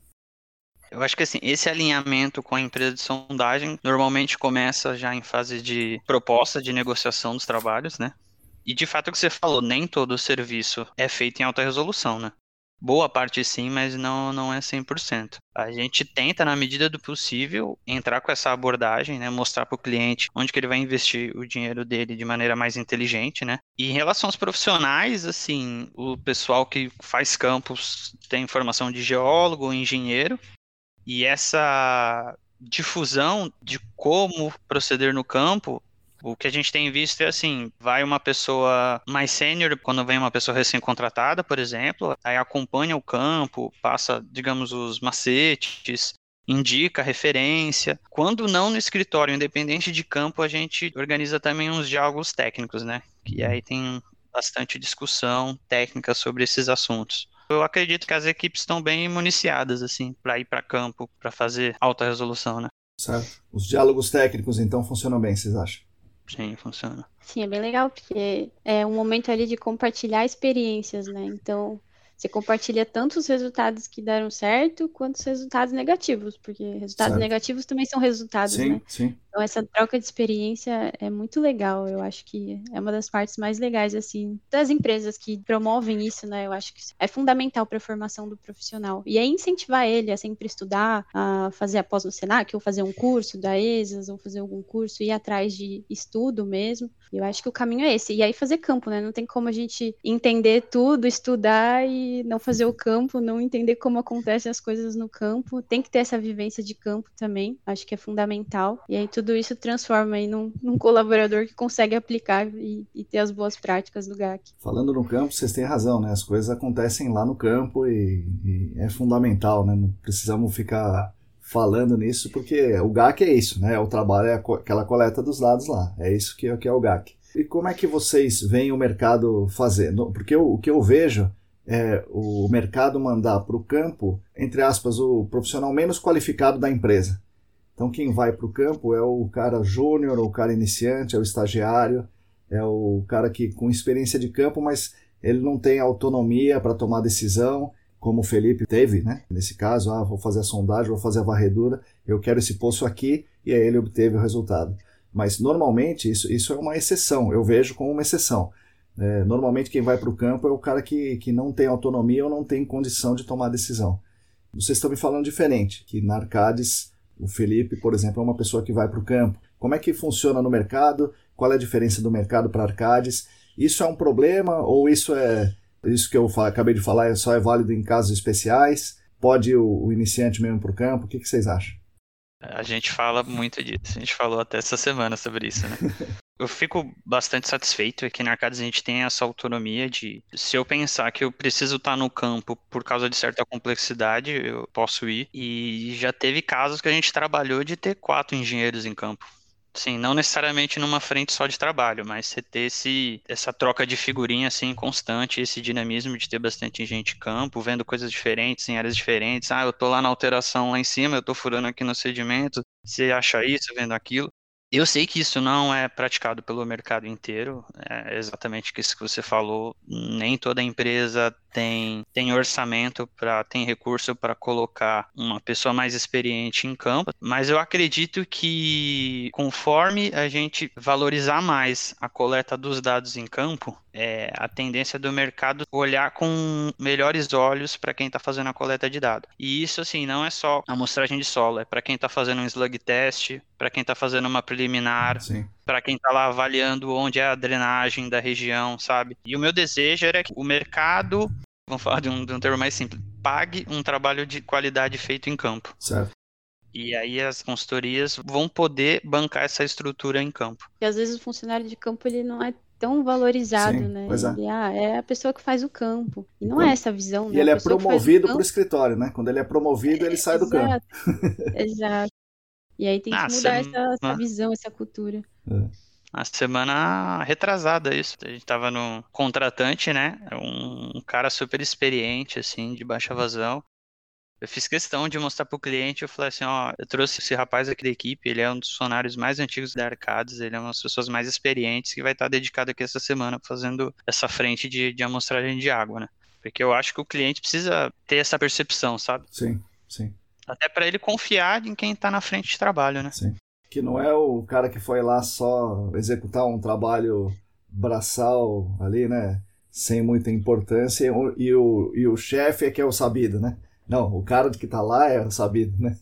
Eu acho que assim, esse alinhamento com a empresa de sondagem normalmente começa já em fase de proposta de negociação dos trabalhos, né? E de fato o que você falou, nem todo serviço é feito em alta resolução, né? Boa parte sim, mas não, não é 100%. A gente tenta, na medida do possível, entrar com essa abordagem, né? Mostrar para o cliente onde que ele vai investir o dinheiro dele de maneira mais inteligente, né? E em relação aos profissionais, assim, o pessoal que faz campos tem formação de geólogo, engenheiro, e essa difusão de como proceder no campo o que a gente tem visto é assim, vai uma pessoa mais sênior, quando vem uma pessoa recém-contratada, por exemplo, aí acompanha o campo, passa, digamos, os macetes, indica referência. Quando não no escritório, independente de campo, a gente organiza também uns diálogos técnicos, né? Que aí tem bastante discussão técnica sobre esses assuntos. Eu acredito que as equipes estão bem municiadas, assim, para ir para campo, para fazer alta resolução, né? Certo. Os diálogos técnicos, então, funcionam bem, vocês acham? Sim, funciona. Sim, é bem legal, porque é um momento ali de compartilhar experiências, né? Então, você compartilha tanto os resultados que deram certo, quanto os resultados negativos, porque resultados Certo. negativos também são resultados, Sim, né? sim. Então, essa troca de experiência é muito legal. Eu acho que é uma das partes mais legais, assim, das empresas que promovem isso, né? Eu acho que é fundamental para a formação do profissional. E é incentivar ele a sempre estudar, a fazer a pós no Senac, ou fazer um curso da ESAS, ou fazer algum curso, ir atrás de estudo mesmo. Eu acho que o caminho é esse. E aí fazer campo, né? Não tem como a gente entender tudo, estudar e não fazer o campo, não entender como acontecem as coisas no campo. Tem que ter essa vivência de campo também. Acho que é fundamental. E aí tudo isso transforma aí num, num colaborador que consegue aplicar e, e ter as boas práticas do GAC. Falando no campo, vocês têm razão, né? As coisas acontecem lá no campo e, e é fundamental, né? Não precisamos ficar falando nisso, porque o GAC é isso, né? O trabalho é aquela coleta dos dados lá. É isso que, é- que é o GAC. E como é que vocês veem o mercado fazer? Porque o, o que eu vejo é o mercado mandar para o campo, entre aspas, o profissional menos qualificado da empresa. Então quem vai para o campo é o cara júnior, o cara iniciante, é o estagiário, é o cara que com experiência de campo, mas ele não tem autonomia para tomar decisão, como o Felipe teve, né? Nesse caso, ah, vou fazer a sondagem, vou fazer a varredura, eu quero esse poço aqui, e aí ele obteve o resultado. Mas normalmente isso, isso é uma exceção, eu vejo como uma exceção. É, normalmente quem vai para o campo é o cara que, que não tem autonomia ou não tem condição de tomar decisão. Vocês estão me falando diferente, que na Arcades, o Felipe, por exemplo, é uma pessoa que vai para o campo. Como é que funciona no mercado? Qual é a diferença do mercado para Arcades? Isso é um problema ou isso é isso que eu acabei de falar é só é válido em casos especiais? Pode o, o iniciante mesmo para o campo? O que, que vocês acham? A gente fala muito disso, a gente falou até essa semana sobre isso, né? Eu fico bastante satisfeito aqui na Arcades a gente tem essa autonomia de se eu pensar que eu preciso estar no campo por causa de certa complexidade, eu posso ir. E já teve casos que a gente trabalhou de ter quatro engenheiros em campo. Sim, não necessariamente numa frente só de trabalho, mas você ter esse, essa troca de figurinha assim constante, esse dinamismo de ter bastante gente em campo, vendo coisas diferentes em áreas diferentes. Ah, eu tô lá na alteração lá em cima, eu tô furando aqui no sedimento, você acha isso, vendo aquilo. Eu sei que isso não é praticado pelo mercado inteiro, é exatamente isso que você falou. Nem toda empresa tem, tem orçamento para, tem recurso para colocar uma pessoa mais experiente em campo, mas eu acredito que conforme a gente valorizar mais a coleta dos dados em campo, é a tendência do mercado olhar com melhores olhos para quem está fazendo a coleta de dados. E isso, assim, não é só amostragem de solo, é para quem está fazendo um slug test, para quem está fazendo uma preliminar, para quem está lá avaliando onde é a drenagem da região, sabe? E o meu desejo era que o mercado, vamos falar de um, de um termo mais simples, pague um trabalho de qualidade feito em campo. Certo. E aí as consultorias vão poder bancar essa estrutura em campo. E às vezes o funcionário de campo ele não é tão valorizado, Sim, né? pois é. Ele, ah, é a pessoa que faz o campo. E não Então, é essa visão, né? E ele A é promovido campo- para o escritório, né? Quando ele é promovido, ele sai do campo. Exato. E aí tem que Ah, mudar essa, essa ah. visão, essa cultura. A semana retrasada isso, a gente tava no contratante, né? Um, um cara super experiente, assim, de baixa vazão. Eu fiz questão de mostrar pro cliente, eu falei assim, ó, eu trouxe esse rapaz aqui da equipe, ele é um dos funcionários mais antigos da Arcades, ele é uma das pessoas mais experientes que vai estar dedicado aqui essa semana fazendo essa frente de, de amostragem de água, né? Porque eu acho que o cliente precisa ter essa percepção, sabe? Sim, sim, Até para ele confiar em quem tá na frente de trabalho, né? sim. Que não é o cara que foi lá só executar um trabalho braçal ali, né? Sem muita importância, e o, e o, chefe é que é o sabido, né? Não, o cara que tá lá é o sabido, né?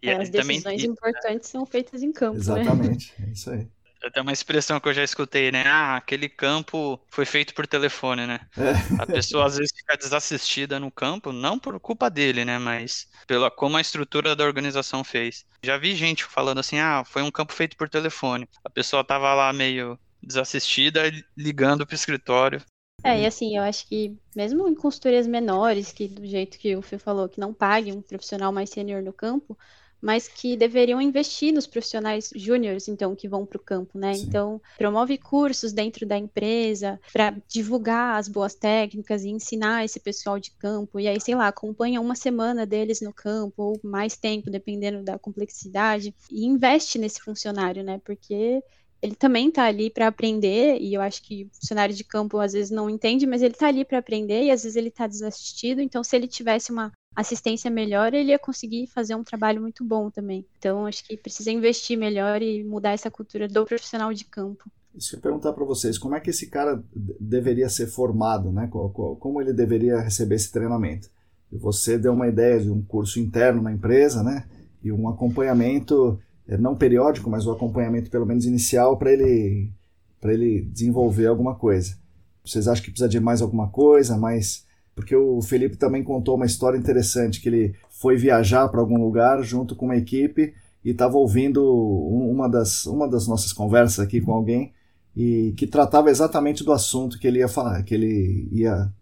E É, as também decisões e- importantes são feitas em campo, né? Exatamente, é isso aí. Até uma expressão que eu já escutei, né? Ah, aquele campo foi feito por telefone, né? É. A pessoa às vezes fica desassistida no campo, não por culpa dele, né? Mas pela como a estrutura da organização fez. Já vi gente falando assim, ah, foi um campo feito por telefone. A pessoa tava lá meio desassistida, ligando pro escritório. É, e assim, eu acho que mesmo em consultorias menores, que do jeito que o Fio falou, que não paguem um profissional mais sênior no campo, mas que deveriam investir nos profissionais júniores, então, que vão para o campo, né? Sim. Então, promove cursos dentro da empresa para divulgar as boas técnicas e ensinar esse pessoal de campo. E aí, sei lá, acompanha uma semana deles no campo, ou mais tempo, dependendo da complexidade, e investe nesse funcionário, né? Porque ele também está ali para aprender, e eu acho que o funcionário de campo às vezes não entende, mas ele está ali para aprender e às vezes ele está desassistido. Então, se ele tivesse uma assistência melhor, ele ia conseguir fazer um trabalho muito bom também. Então, acho que precisa investir melhor e mudar essa cultura do profissional de campo. Isso eu perguntar para vocês, como é que esse cara deveria ser formado, né? Como ele deveria receber esse treinamento? Você deu uma ideia de um curso interno na empresa, né? E um acompanhamento é, não periódico, mas o acompanhamento pelo menos inicial para ele para ele desenvolver alguma coisa. Vocês acham que precisa de mais alguma coisa, mais porque o Felipe também contou uma história interessante que ele foi viajar para algum lugar junto com uma equipe e estava ouvindo uma das uma das nossas conversas aqui com alguém e que tratava exatamente do assunto que ele ia falar, que ele ia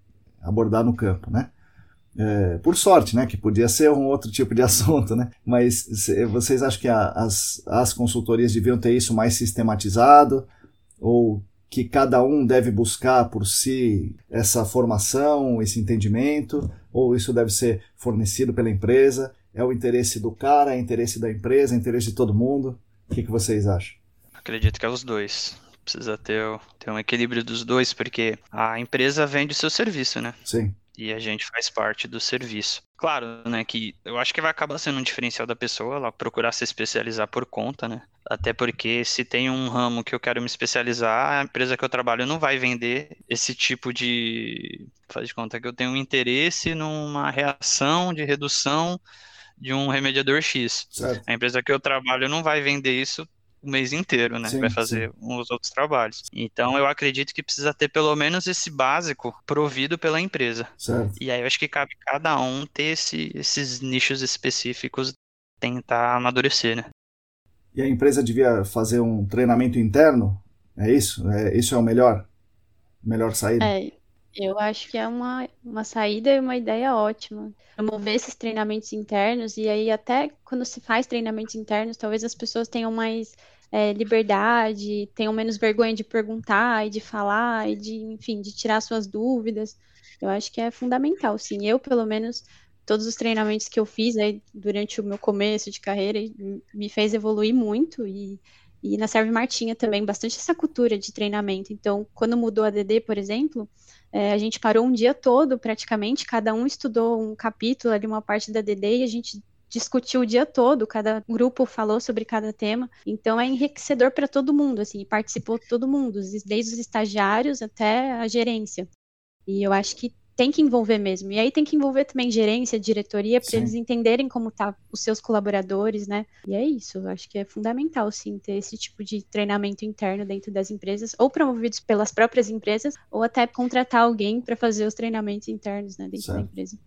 abordar no campo, né? É, por sorte, né? Que podia ser um outro tipo de assunto, né? Mas vocês acham que a, as, as consultorias deviam ter isso mais sistematizado? Ou que cada um deve buscar por si essa formação, esse entendimento? Ou isso deve ser fornecido pela empresa? É o interesse do cara, é o interesse da empresa, é o interesse de todo mundo? O que, que vocês acham? Acredito que é os dois. Precisa ter, ter um equilíbrio dos dois, porque a empresa vende o seu serviço, né? Sim e a gente faz parte do serviço. Claro, né, que eu acho que vai acabar sendo um diferencial da pessoa ela procurar se especializar por conta, né? Até porque se tem um ramo que eu quero me especializar, a empresa que eu trabalho não vai vender esse tipo de. Faz de conta que eu tenho um interesse numa reação de redução de um remediador X. Certo. A empresa que eu trabalho não vai vender isso o mês inteiro, né? Sim, vai fazer sim. uns outros trabalhos. Então eu acredito que precisa ter pelo menos esse básico provido pela empresa. Certo. E aí eu acho que cabe cada um ter esse, esses nichos específicos, tentar amadurecer, né? E a empresa devia fazer um treinamento interno? É isso? É, isso é o melhor? Melhor saída? É, eu acho que é uma, uma saída e uma ideia ótima. Promover esses treinamentos internos, e aí, até quando se faz treinamentos internos, talvez as pessoas tenham mais é, liberdade, tenham menos vergonha de perguntar e de falar, e de, enfim, de tirar suas dúvidas. Eu acho que é fundamental, sim. Eu, pelo menos, todos os treinamentos que eu fiz aí durante o meu começo de carreira me fez evoluir muito e e na Serve Martinha também bastante essa cultura de treinamento. Então, quando mudou a DD, por exemplo, é, a gente parou um dia todo, praticamente, cada um estudou um capítulo ali, uma parte da DD, e a gente discutiu o dia todo, cada grupo falou sobre cada tema, então é enriquecedor para todo mundo, assim, participou todo mundo, desde os estagiários até a gerência. E eu acho que tem que envolver mesmo. E aí tem que envolver também gerência, diretoria, para eles entenderem como tá os seus colaboradores, né? E é isso, eu acho que é fundamental, sim, ter esse tipo de treinamento interno dentro das empresas, ou promovidos pelas próprias empresas, ou até contratar alguém para fazer os treinamentos internos, né, dentro certo. da empresa.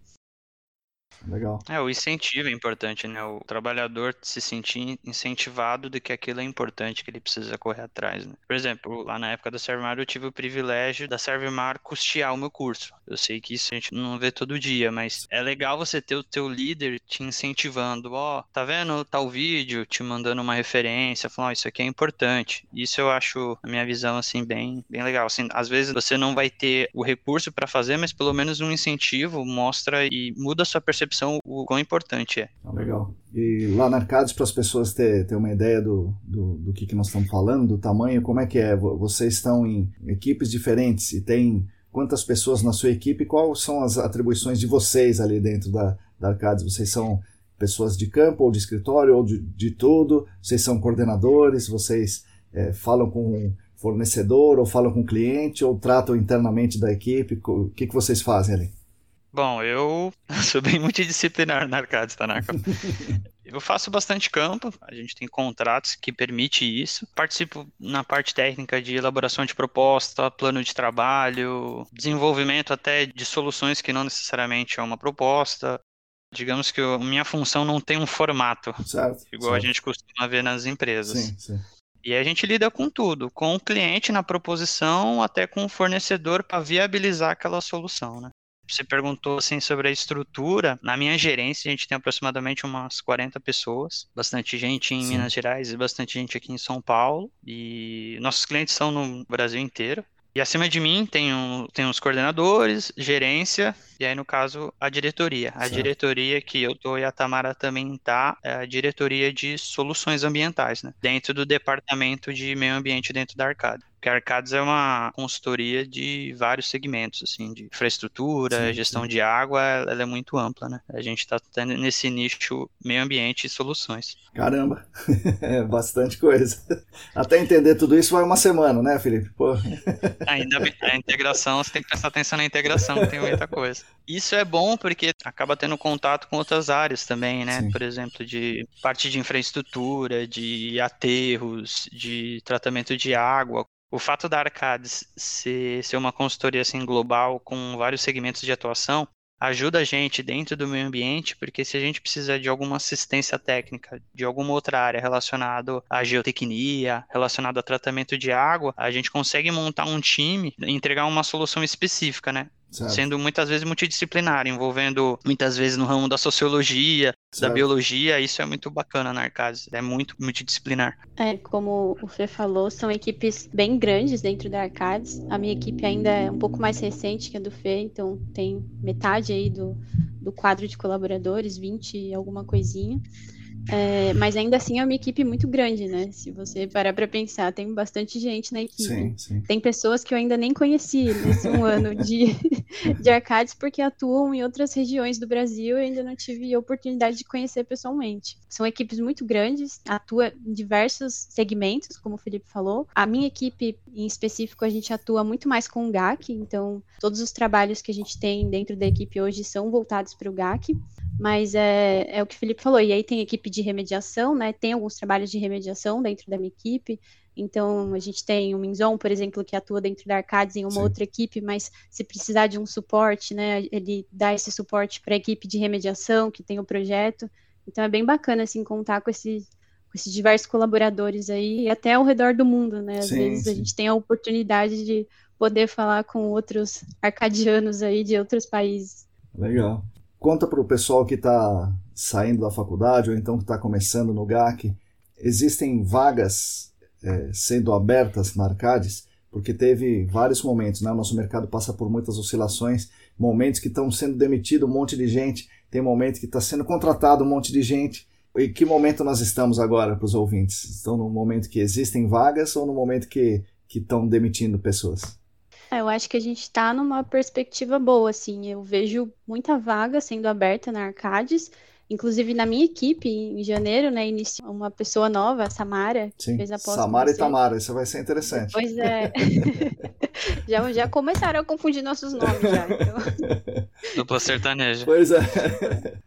Legal. É, o incentivo é importante, né? O trabalhador se sentir incentivado de que aquilo é importante, que ele precisa correr atrás, né? Por exemplo, lá na época da Servmar eu tive o privilégio da Servmar custear o meu curso. Eu sei que isso a gente não vê todo dia, mas é legal você ter o teu líder te incentivando, ó, oh, tá vendo tal vídeo, te mandando uma referência, falando, oh, isso aqui é importante. Isso eu acho, a minha visão, assim, bem, bem legal. Assim, às vezes você não vai ter o recurso para fazer, mas pelo menos um incentivo mostra e muda a sua percepção percepção o quão importante é. Ah, legal. E lá na Arcades, para as pessoas terem ter uma ideia do, do, do que, que nós estamos falando, do tamanho, como é que é? Vocês estão em equipes diferentes e tem quantas pessoas na sua equipe? Quais são as atribuições de vocês ali dentro da, da Arcades? Vocês são pessoas de campo ou de escritório ou de, de tudo? Vocês são coordenadores? Vocês é, falam com fornecedor ou falam com cliente ou tratam internamente da equipe? O que, que vocês fazem ali? Bom, eu sou bem multidisciplinar na Arcades, tá, Narco? Eu faço bastante campo, a gente tem contratos que permite isso. Participo na parte técnica de elaboração de proposta, plano de trabalho, desenvolvimento até de soluções que não necessariamente é uma proposta. Digamos que a minha função não tem um formato, certo, igual certo. a gente costuma ver nas empresas. Sim, sim. E a gente lida com tudo, com o cliente na proposição, até com o fornecedor para viabilizar aquela solução, né? Você perguntou assim sobre a estrutura. Na minha gerência, a gente tem aproximadamente umas 40 pessoas, bastante gente em Sim. Minas Gerais e bastante gente aqui em São Paulo. E nossos clientes são no Brasil inteiro. E acima de mim tem, um, tem os coordenadores, gerência, e aí, no caso, a diretoria. A Certo. diretoria que eu tô e a Tamara também tá, é a diretoria de soluções ambientais, né? Dentro do departamento de meio ambiente dentro da Arcade. Porque a Arcades é uma consultoria de vários segmentos, assim, de infraestrutura, Sim, gestão sim. de água, ela é muito ampla, né? A gente tá tendo nesse nicho meio ambiente e soluções. Caramba, é bastante coisa. Até entender tudo isso vai uma semana, né, Felipe? Pô, Ainda bem, a integração, você tem que prestar atenção na integração, tem muita coisa. Isso é bom porque acaba tendo contato com outras áreas também, né? Sim. Por exemplo, de parte de infraestrutura, de aterros, de tratamento de água. O fato da Arcades ser, ser uma consultoria assim global com vários segmentos de atuação ajuda a gente dentro do meio ambiente, porque se a gente precisa de alguma assistência técnica de alguma outra área relacionada à geotecnia, relacionada a tratamento de água, a gente consegue montar um time e entregar uma solução específica, né? Certo, Sendo muitas vezes multidisciplinar, envolvendo muitas vezes no ramo da sociologia, da biologia, isso é muito bacana na Arcades, é muito multidisciplinar. É, como o Fê falou, são equipes bem grandes dentro da Arcades. A minha equipe ainda é um pouco mais recente que a do Fê, então tem metade aí do, do quadro de colaboradores, 20 e alguma coisinha. É, mas ainda assim é uma equipe muito grande, né? Se você parar para pensar, tem bastante gente na equipe. Sim, sim. Tem pessoas que eu ainda nem conheci nesse um ano de, de Arcades porque atuam em outras regiões do Brasil e ainda não tive a oportunidade de conhecer pessoalmente. São equipes muito grandes, atua em diversos segmentos, como o Felipe falou. A minha equipe, em específico, a gente atua muito mais com o GAC, então todos os trabalhos que a gente tem dentro da equipe hoje são voltados para o GAC. Mas é, é o que o Felipe falou. E aí tem equipe de remediação, né? Tem alguns trabalhos de remediação dentro da minha equipe. Então, a gente tem o Minzon, por exemplo, que atua dentro da Arcades em uma Sim. outra equipe, mas se precisar de um suporte, né, ele dá esse suporte para a equipe de remediação que tem o projeto. Então, é bem bacana, assim, contar com, esse, com esses diversos colaboradores aí, até ao redor do mundo, né? Às Sim, vezes a sim. gente tem a oportunidade de poder falar com outros arcadianos aí de outros países. Legal. Conta para o pessoal que está saindo da faculdade ou então que está começando no GAC, existem vagas é, sendo abertas na Arcades? Porque teve vários momentos, né? Nosso mercado passa por muitas oscilações, momentos que estão sendo demitido um monte de gente, tem momento que está sendo contratado um monte de gente. E que momento nós estamos agora para os ouvintes? Estão no momento que existem vagas ou no momento que estão demitindo pessoas? É, eu acho que a gente está numa perspectiva boa, assim. Eu vejo muita vaga sendo aberta na Arcades. Inclusive, na minha equipe, em janeiro, né, iniciou uma pessoa nova, a Samara, que Sim. fez a pós Samara e. Tamara, isso vai ser interessante. Pois é. já, já começaram a confundir nossos nomes já. então. Dupla sertaneja. Pois é.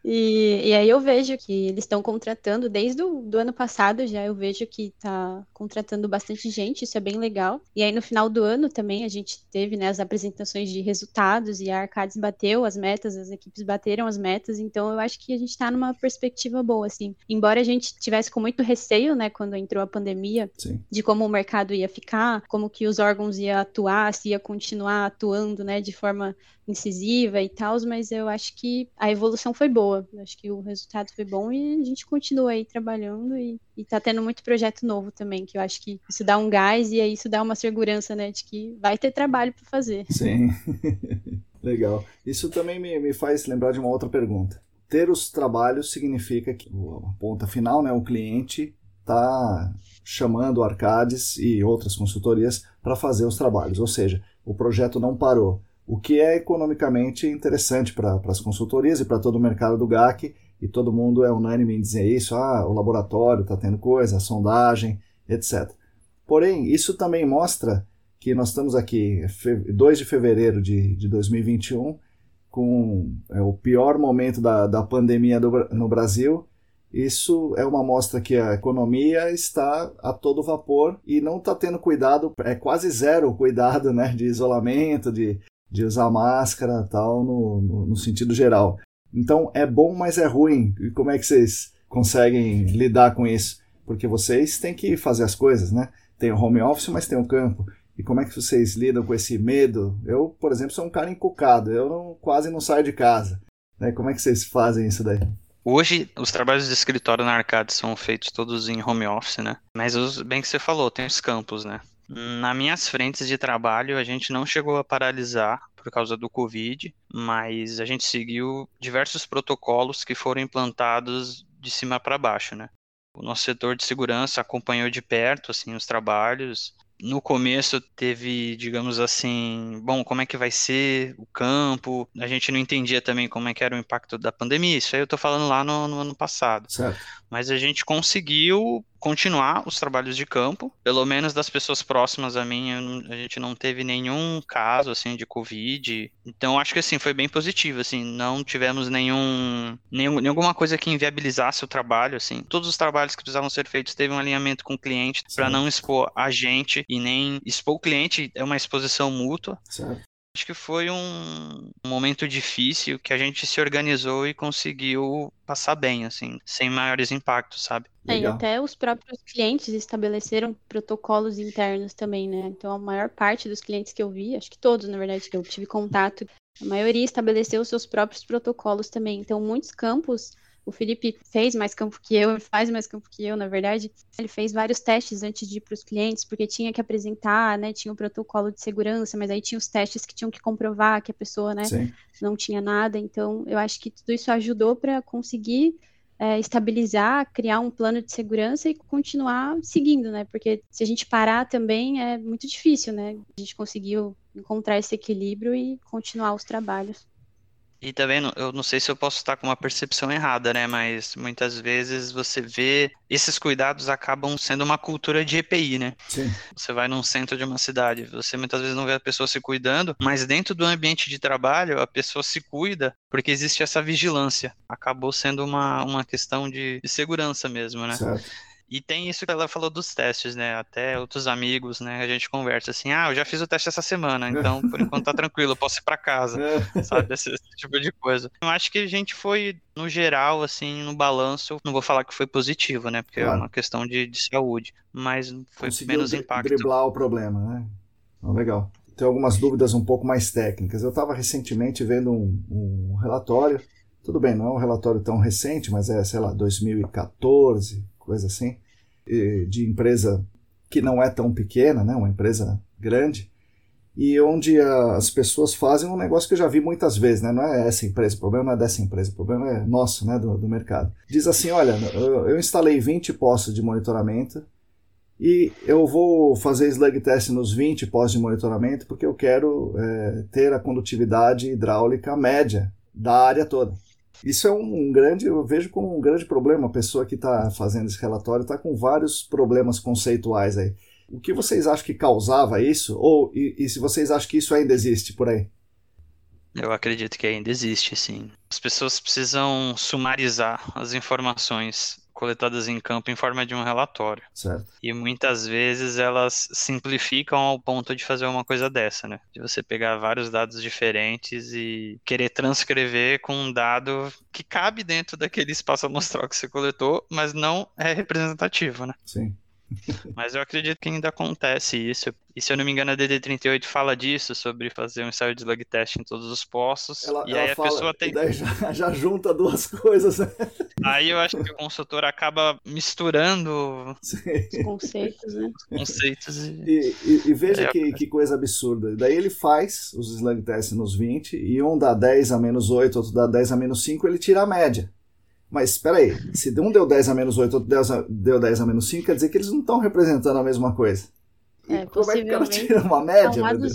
E, e aí eu vejo que eles estão contratando, desde o do ano passado já eu vejo que está contratando bastante gente, isso é bem legal. E aí no final do ano também a gente teve né, as apresentações de resultados e a Arcades bateu as metas, as equipes bateram as metas, então eu acho que a gente está numa perspectiva boa, assim. Embora a gente tivesse com muito receio, né, quando entrou a pandemia, Sim. de como o mercado ia ficar, como que os órgãos iam atuar, se ia continuar atuando, né, de forma incisiva e tal, mas eu acho que a evolução foi boa. Eu acho que o resultado foi bom e a gente continua aí trabalhando e, e tá tendo muito projeto novo também, que eu acho que isso dá um gás e aí isso dá uma segurança, né, de que vai ter trabalho para fazer. Sim. Legal. Isso também me, me faz lembrar de uma outra pergunta. Ter os trabalhos significa que a ponta final, né, o cliente está chamando Arcades e outras consultorias para fazer os trabalhos, ou seja, o projeto não parou, o que é economicamente interessante para as consultorias e para todo o mercado do GAC, e todo mundo é unânime em dizer isso, ah, o laboratório está tendo coisa, a sondagem, etc. Porém, isso também mostra que nós estamos aqui, 2 de fevereiro de, de 2021, com é, o pior momento da, da pandemia do, no Brasil. Isso é uma mostra que a economia está a todo vapor e não está tendo cuidado, é quase zero cuidado né, de isolamento, de, de usar máscara tal, no, no, no sentido geral. Então é bom, mas é ruim. E como é que vocês conseguem lidar com isso? Porque vocês têm que fazer as coisas, né? Tem o home office, mas tem o campo. E como é que vocês lidam com esse medo? Eu, por exemplo, sou um cara encucado, eu não, quase não saio de casa. Né? Como é que vocês fazem isso daí? Hoje, os trabalhos de escritório na Arcade são feitos todos em home office, né? Mas, os, bem que você falou, tem os campos, né? nas minhas frentes de trabalho, a gente não chegou a paralisar por causa do Covid, mas a gente seguiu diversos protocolos que foram implantados de cima para baixo, né? O nosso setor de segurança acompanhou de perto assim os trabalhos, no começo teve, digamos assim, bom, como é que vai ser o campo? A gente não entendia também como é que era o impacto da pandemia. Isso aí eu tô falando lá no, no ano passado. Certo. Mas a gente conseguiu continuar os trabalhos de campo, pelo menos das pessoas próximas a mim, a gente não teve nenhum caso assim de covid. Então acho que assim foi bem positivo, assim, não tivemos nenhum, nenhum nenhuma coisa que inviabilizasse o trabalho, assim. Todos os trabalhos que precisavam ser feitos teve um alinhamento com o cliente para não expor a gente e nem expor o cliente, é uma exposição mútua. Certo. Acho que foi um momento difícil que a gente se organizou e conseguiu passar bem, assim, sem maiores impactos, sabe? É, e até os próprios clientes estabeleceram protocolos internos também, né? Então, a maior parte dos clientes que eu vi, acho que todos, na verdade, que eu tive contato, a maioria estabeleceu os seus próprios protocolos também. Então, muitos campos o Felipe fez mais campo que eu, faz mais campo que eu, na verdade. Ele fez vários testes antes de ir para os clientes, porque tinha que apresentar, né? Tinha o um protocolo de segurança, mas aí tinha os testes que tinham que comprovar que a pessoa, né, Sim. não tinha nada. Então, eu acho que tudo isso ajudou para conseguir é, estabilizar, criar um plano de segurança e continuar seguindo, né? Porque se a gente parar também é muito difícil, né? A gente conseguiu encontrar esse equilíbrio e continuar os trabalhos. E também, eu não sei se eu posso estar com uma percepção errada, né? Mas muitas vezes você vê esses cuidados acabam sendo uma cultura de EPI, né? Sim. Você vai num centro de uma cidade, você muitas vezes não vê a pessoa se cuidando, mas dentro do ambiente de trabalho a pessoa se cuida porque existe essa vigilância. Acabou sendo uma, uma questão de, de segurança mesmo, né? Certo. E tem isso que ela falou dos testes, né? Até outros amigos, né? A gente conversa assim, ah, eu já fiz o teste essa semana, então por enquanto tá tranquilo, eu posso ir pra casa, É. sabe? Esse, esse tipo de coisa. Eu acho que a gente foi, no geral, assim, no balanço, não vou falar que foi positivo, né? Porque é Claro. uma questão de, de saúde, mas foi Conseguiu menos impacto. driblar o problema, né? Então, legal. Tenho algumas dúvidas um pouco mais técnicas. Eu estava recentemente vendo um, um relatório, tudo bem, não é um relatório tão recente, mas é, sei lá, 2014, coisa assim, de empresa que não é tão pequena, né? Uma empresa grande, e onde as pessoas fazem um negócio que eu já vi muitas vezes, né? Não é essa empresa, o problema não é dessa empresa, o problema é nosso, né? Do, do mercado. Diz assim, olha, eu, eu instalei 20 postos de monitoramento e eu vou fazer slug test nos 20 postos de monitoramento porque eu quero é, ter a condutividade hidráulica média da área toda. Isso é um, um grande, eu vejo como um grande problema. A pessoa que está fazendo esse relatório está com vários problemas conceituais aí. O que vocês acham que causava isso? Ou e, e se vocês acham que isso ainda existe por aí? Eu acredito que ainda existe, sim. As pessoas precisam sumarizar as informações coletadas em campo em forma de um relatório. Certo. E muitas vezes elas simplificam ao ponto de fazer uma coisa dessa, né? De você pegar vários dados diferentes e querer transcrever com um dado que cabe dentro daquele espaço amostral que você coletou, mas não é representativo, né? Sim. Mas eu acredito que ainda acontece isso. E se eu não me engano, a DD38 fala disso, sobre fazer um ensaio de slug test em todos os postos. Ela, e ela aí a fala, pessoa tem. daí já, já junta duas coisas. Né? Aí eu acho que o consultor acaba misturando Sim. Os conceitos, né? os conceitos e. E, e- e veja É, que, que coisa absurda. Daí ele faz os slug tests nos 20 e um dá 10 a menos 8, outro dá 10 a menos 5, ele tira a média. Mas espera aí, se um deu 10 a menos 8, outro deu 10 a- deu 10 a menos 5, quer dizer que eles não estão representando a mesma coisa. E É, como é que o cara tira uma média, meu Deus?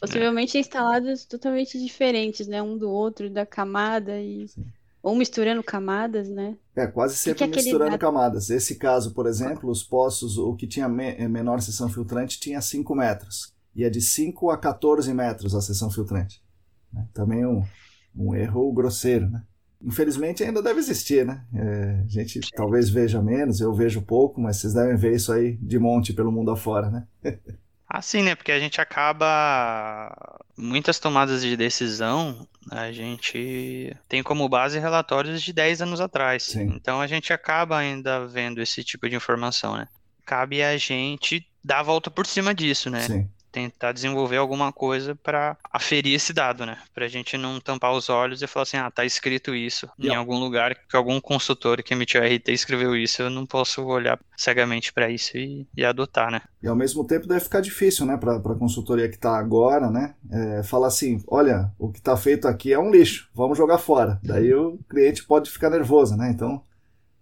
possivelmente instalados totalmente diferentes, né? Um do outro, da camada e Sim. ou misturando camadas, né? É, quase sempre que é aquele misturando dado? camadas. Esse caso, por exemplo, os poços, o que tinha me- menor seção filtrante tinha 5 metros. Ia de 5 a 14 metros a seção filtrante. né? Também um, um erro grosseiro, né? Infelizmente ainda deve existir, né? É, a gente talvez veja menos, eu vejo pouco, mas vocês devem ver isso aí de monte pelo mundo afora, né? Assim, né? Porque a gente acaba. Muitas tomadas de decisão, a gente tem como base relatórios de 10 anos atrás. Sim. Então a gente acaba ainda vendo esse tipo de informação, né? Cabe a gente dar a volta por cima disso, né? Sim. Tentar desenvolver alguma coisa para aferir esse dado, né? Para a gente não tampar os olhos e falar assim, ah, tá escrito isso em algum lugar que algum consultor que emitiu a RT escreveu isso, eu não posso olhar cegamente para isso e, e, adotar, né? E ao mesmo tempo deve ficar difícil, né, para a consultoria que está agora, né? É, falar assim, olha, o que está feito aqui é um lixo, vamos jogar fora. Daí o cliente pode ficar nervoso, né? Então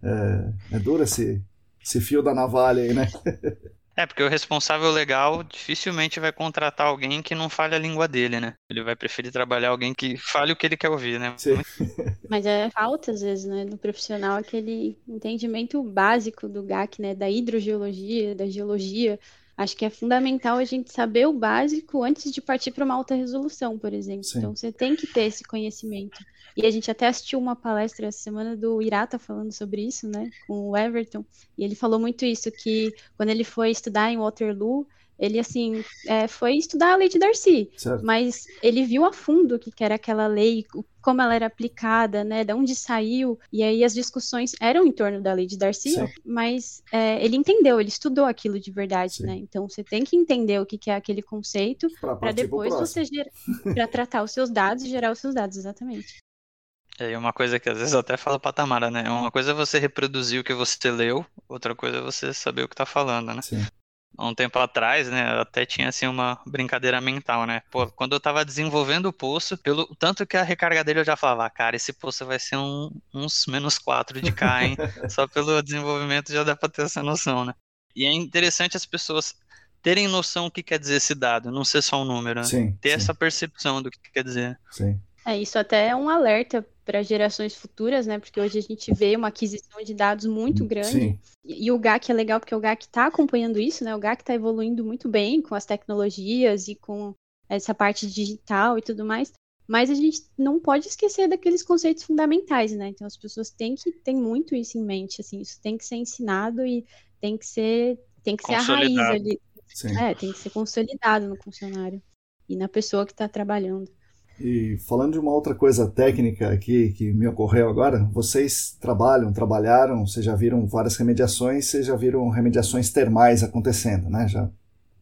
é, é duro esse, esse fio da navalha aí, né? É, porque o responsável legal dificilmente vai contratar alguém que não fale a língua dele, né? Ele vai preferir trabalhar alguém que fale o que ele quer ouvir, né? Sim. Mas é falta, às vezes, né, no profissional, aquele entendimento básico do GAC, né? Da hidrogeologia, da geologia. Acho que é fundamental a gente saber o básico antes de partir para uma alta resolução, por exemplo. Sim. Então, você tem que ter esse conhecimento. E a gente até assistiu uma palestra essa semana do Irata falando sobre isso, né, com o Everton, e ele falou muito isso, que quando ele foi estudar em Waterloo, ele, assim, é, foi estudar a lei de Darcy, certo. mas ele viu a fundo o que, era aquela lei, como ela era aplicada, né, de onde saiu, e aí as discussões eram em torno da lei de Darcy, Sim. mas é, ele entendeu, ele estudou aquilo de verdade, Sim. né, então você tem que entender o que, que é aquele conceito para depois você para tratar os seus dados e gerar os seus dados, exatamente. É uma coisa que às vezes eu até falo pra Tamara, né? Uma coisa é você reproduzir o que você leu, outra coisa é você saber o que tá falando, né? Sim. Há um tempo atrás, né, até tinha assim uma brincadeira mental, né? Pô, quando eu tava desenvolvendo o poço, pelo tanto que a recarga dele eu já falava, cara, esse poço vai ser um, uns menos 4 de K, hein? Só pelo desenvolvimento já dá pra ter essa noção, né? E é interessante as pessoas terem noção do que quer dizer esse dado, não ser só um número, né? Sim, ter sim. essa percepção do que quer dizer. Sim. É, isso até é um alerta para gerações futuras, né? Porque hoje a gente vê uma aquisição de dados muito grande. Sim. E, e o GAC é legal porque o GAC está acompanhando isso, né? O GAC está evoluindo muito bem com as tecnologias e com essa parte digital e tudo mais. Mas a gente não pode esquecer daqueles conceitos fundamentais, né? Então as pessoas têm que ter muito isso em mente, assim, isso tem que ser ensinado e tem que ser, tem que ser a raiz ali. Sim. É, tem que ser consolidado no funcionário e na pessoa que está trabalhando. E falando de uma outra coisa técnica aqui que me ocorreu agora, vocês trabalham, trabalharam, vocês já viram várias remediações, vocês já viram remediações termais acontecendo, né? Já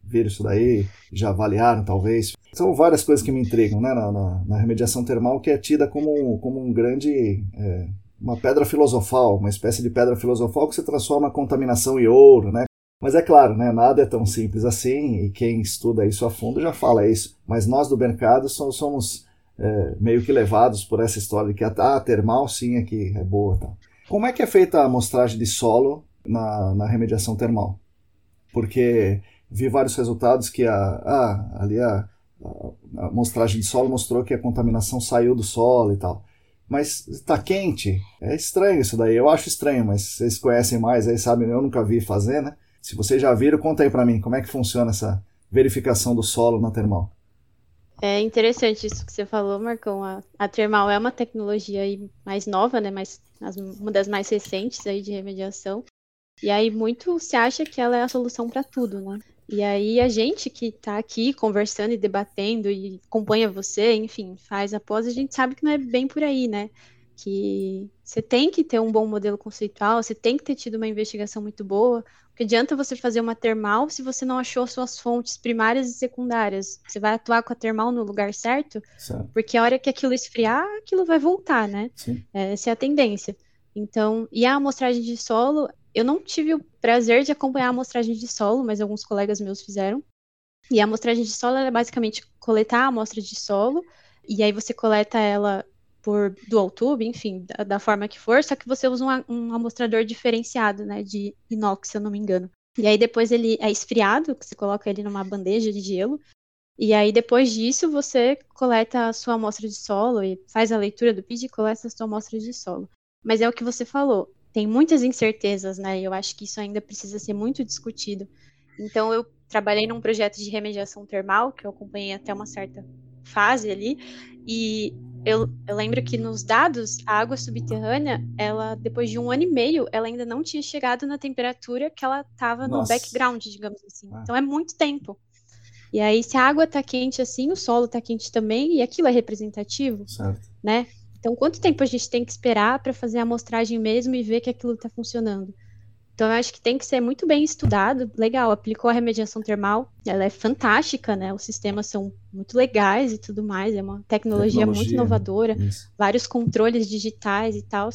viram isso daí, já avaliaram talvez. São várias coisas que me intrigam, né? Na, na, na remediação termal que é tida como, como um grande... É, uma pedra filosofal, uma espécie de pedra filosofal que se transforma a contaminação em ouro, né? Mas é claro, né, nada é tão simples assim, e quem estuda isso a fundo já fala isso. Mas nós do mercado somos, é, meio que levados por essa história de que a, ah, termal sim é que é boa. Tá. Como é que é feita a amostragem de solo na, na remediação termal? Porque vi vários resultados que a, ah, ali a, a amostragem de solo mostrou que a contaminação saiu do solo e tal. Mas está quente? É estranho isso daí. Eu acho estranho, mas vocês conhecem mais aí, sabem, eu nunca vi fazer, né? Se vocês já viram, conta aí para mim, como é que funciona essa verificação do solo na termal? É interessante isso que você falou, Marcão. A, a termal é uma tecnologia mais nova, né? Mais, uma das mais recentes aí de remediação. E aí muito se acha que ela é a solução para tudo, né? E aí a gente que está aqui conversando e debatendo e acompanha você, enfim, faz após, a gente sabe que não é bem por aí, né? Que você tem que ter um bom modelo conceitual, você tem que ter tido uma investigação muito boa, porque adianta você fazer uma termal se você não achou suas fontes primárias e secundárias. Você vai atuar com a termal no lugar certo, certo. porque a hora que aquilo esfriar, aquilo vai voltar, né? Sim. É, essa é a tendência. Então, e a amostragem de solo, eu não tive o prazer de acompanhar a amostragem de solo, mas alguns colegas meus fizeram. E a amostragem de solo é basicamente coletar a amostra de solo, e aí você coleta ela por dual tube, enfim, da, da, forma que for, só que você usa um, um amostrador diferenciado, né, de inox, se eu não me engano. E aí depois ele é esfriado, você coloca ele numa bandeja de gelo, e aí depois disso você coleta a sua amostra de solo e faz a leitura do PID e coleta a sua amostra de solo. Mas é o que você falou, tem muitas incertezas, né, eu acho que isso ainda precisa ser muito discutido. Então eu trabalhei num projeto de remediação termal, que eu acompanhei até uma certa fase ali, e eu, eu, lembro que nos dados, a água subterrânea, ela, depois de um ano e meio, ela ainda não tinha chegado na temperatura que ela estava no background, digamos assim. Ah. Então é muito tempo. E aí, se a água está quente assim, o solo está quente também, e aquilo é representativo, certo. né? Então, quanto tempo a gente tem que esperar para fazer a amostragem mesmo e ver que aquilo está funcionando? Então, eu acho que tem que ser muito bem estudado. Legal, aplicou a remediação termal, ela é fantástica, né? Os sistemas são muito legais e tudo mais, é uma tecnologia, tecnologia muito inovadora, isso. vários controles digitais e tal.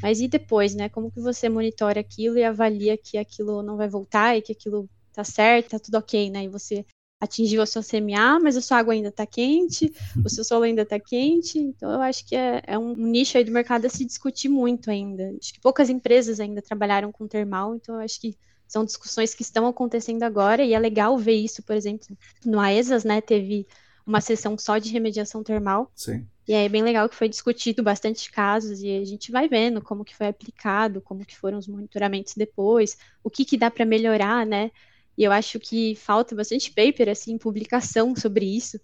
Mas e depois, né? Como que você monitora aquilo e avalia que aquilo não vai voltar e que aquilo tá certo, tá tudo ok, né? E você atingiu a sua CMA, mas a sua água ainda está quente, o seu solo ainda está quente. Então, eu acho que é, é, um nicho aí do mercado a se discutir muito ainda. Acho que poucas empresas ainda trabalharam com termal, então eu acho que são discussões que estão acontecendo agora e é legal ver isso, por exemplo, no AESAS, né, teve uma sessão só de remediação termal. Sim. E é bem legal que foi discutido bastante casos e a gente vai vendo como que foi aplicado, como que foram os monitoramentos depois, o que que dá para melhorar, né? E eu acho que falta bastante paper, assim, publicação sobre isso,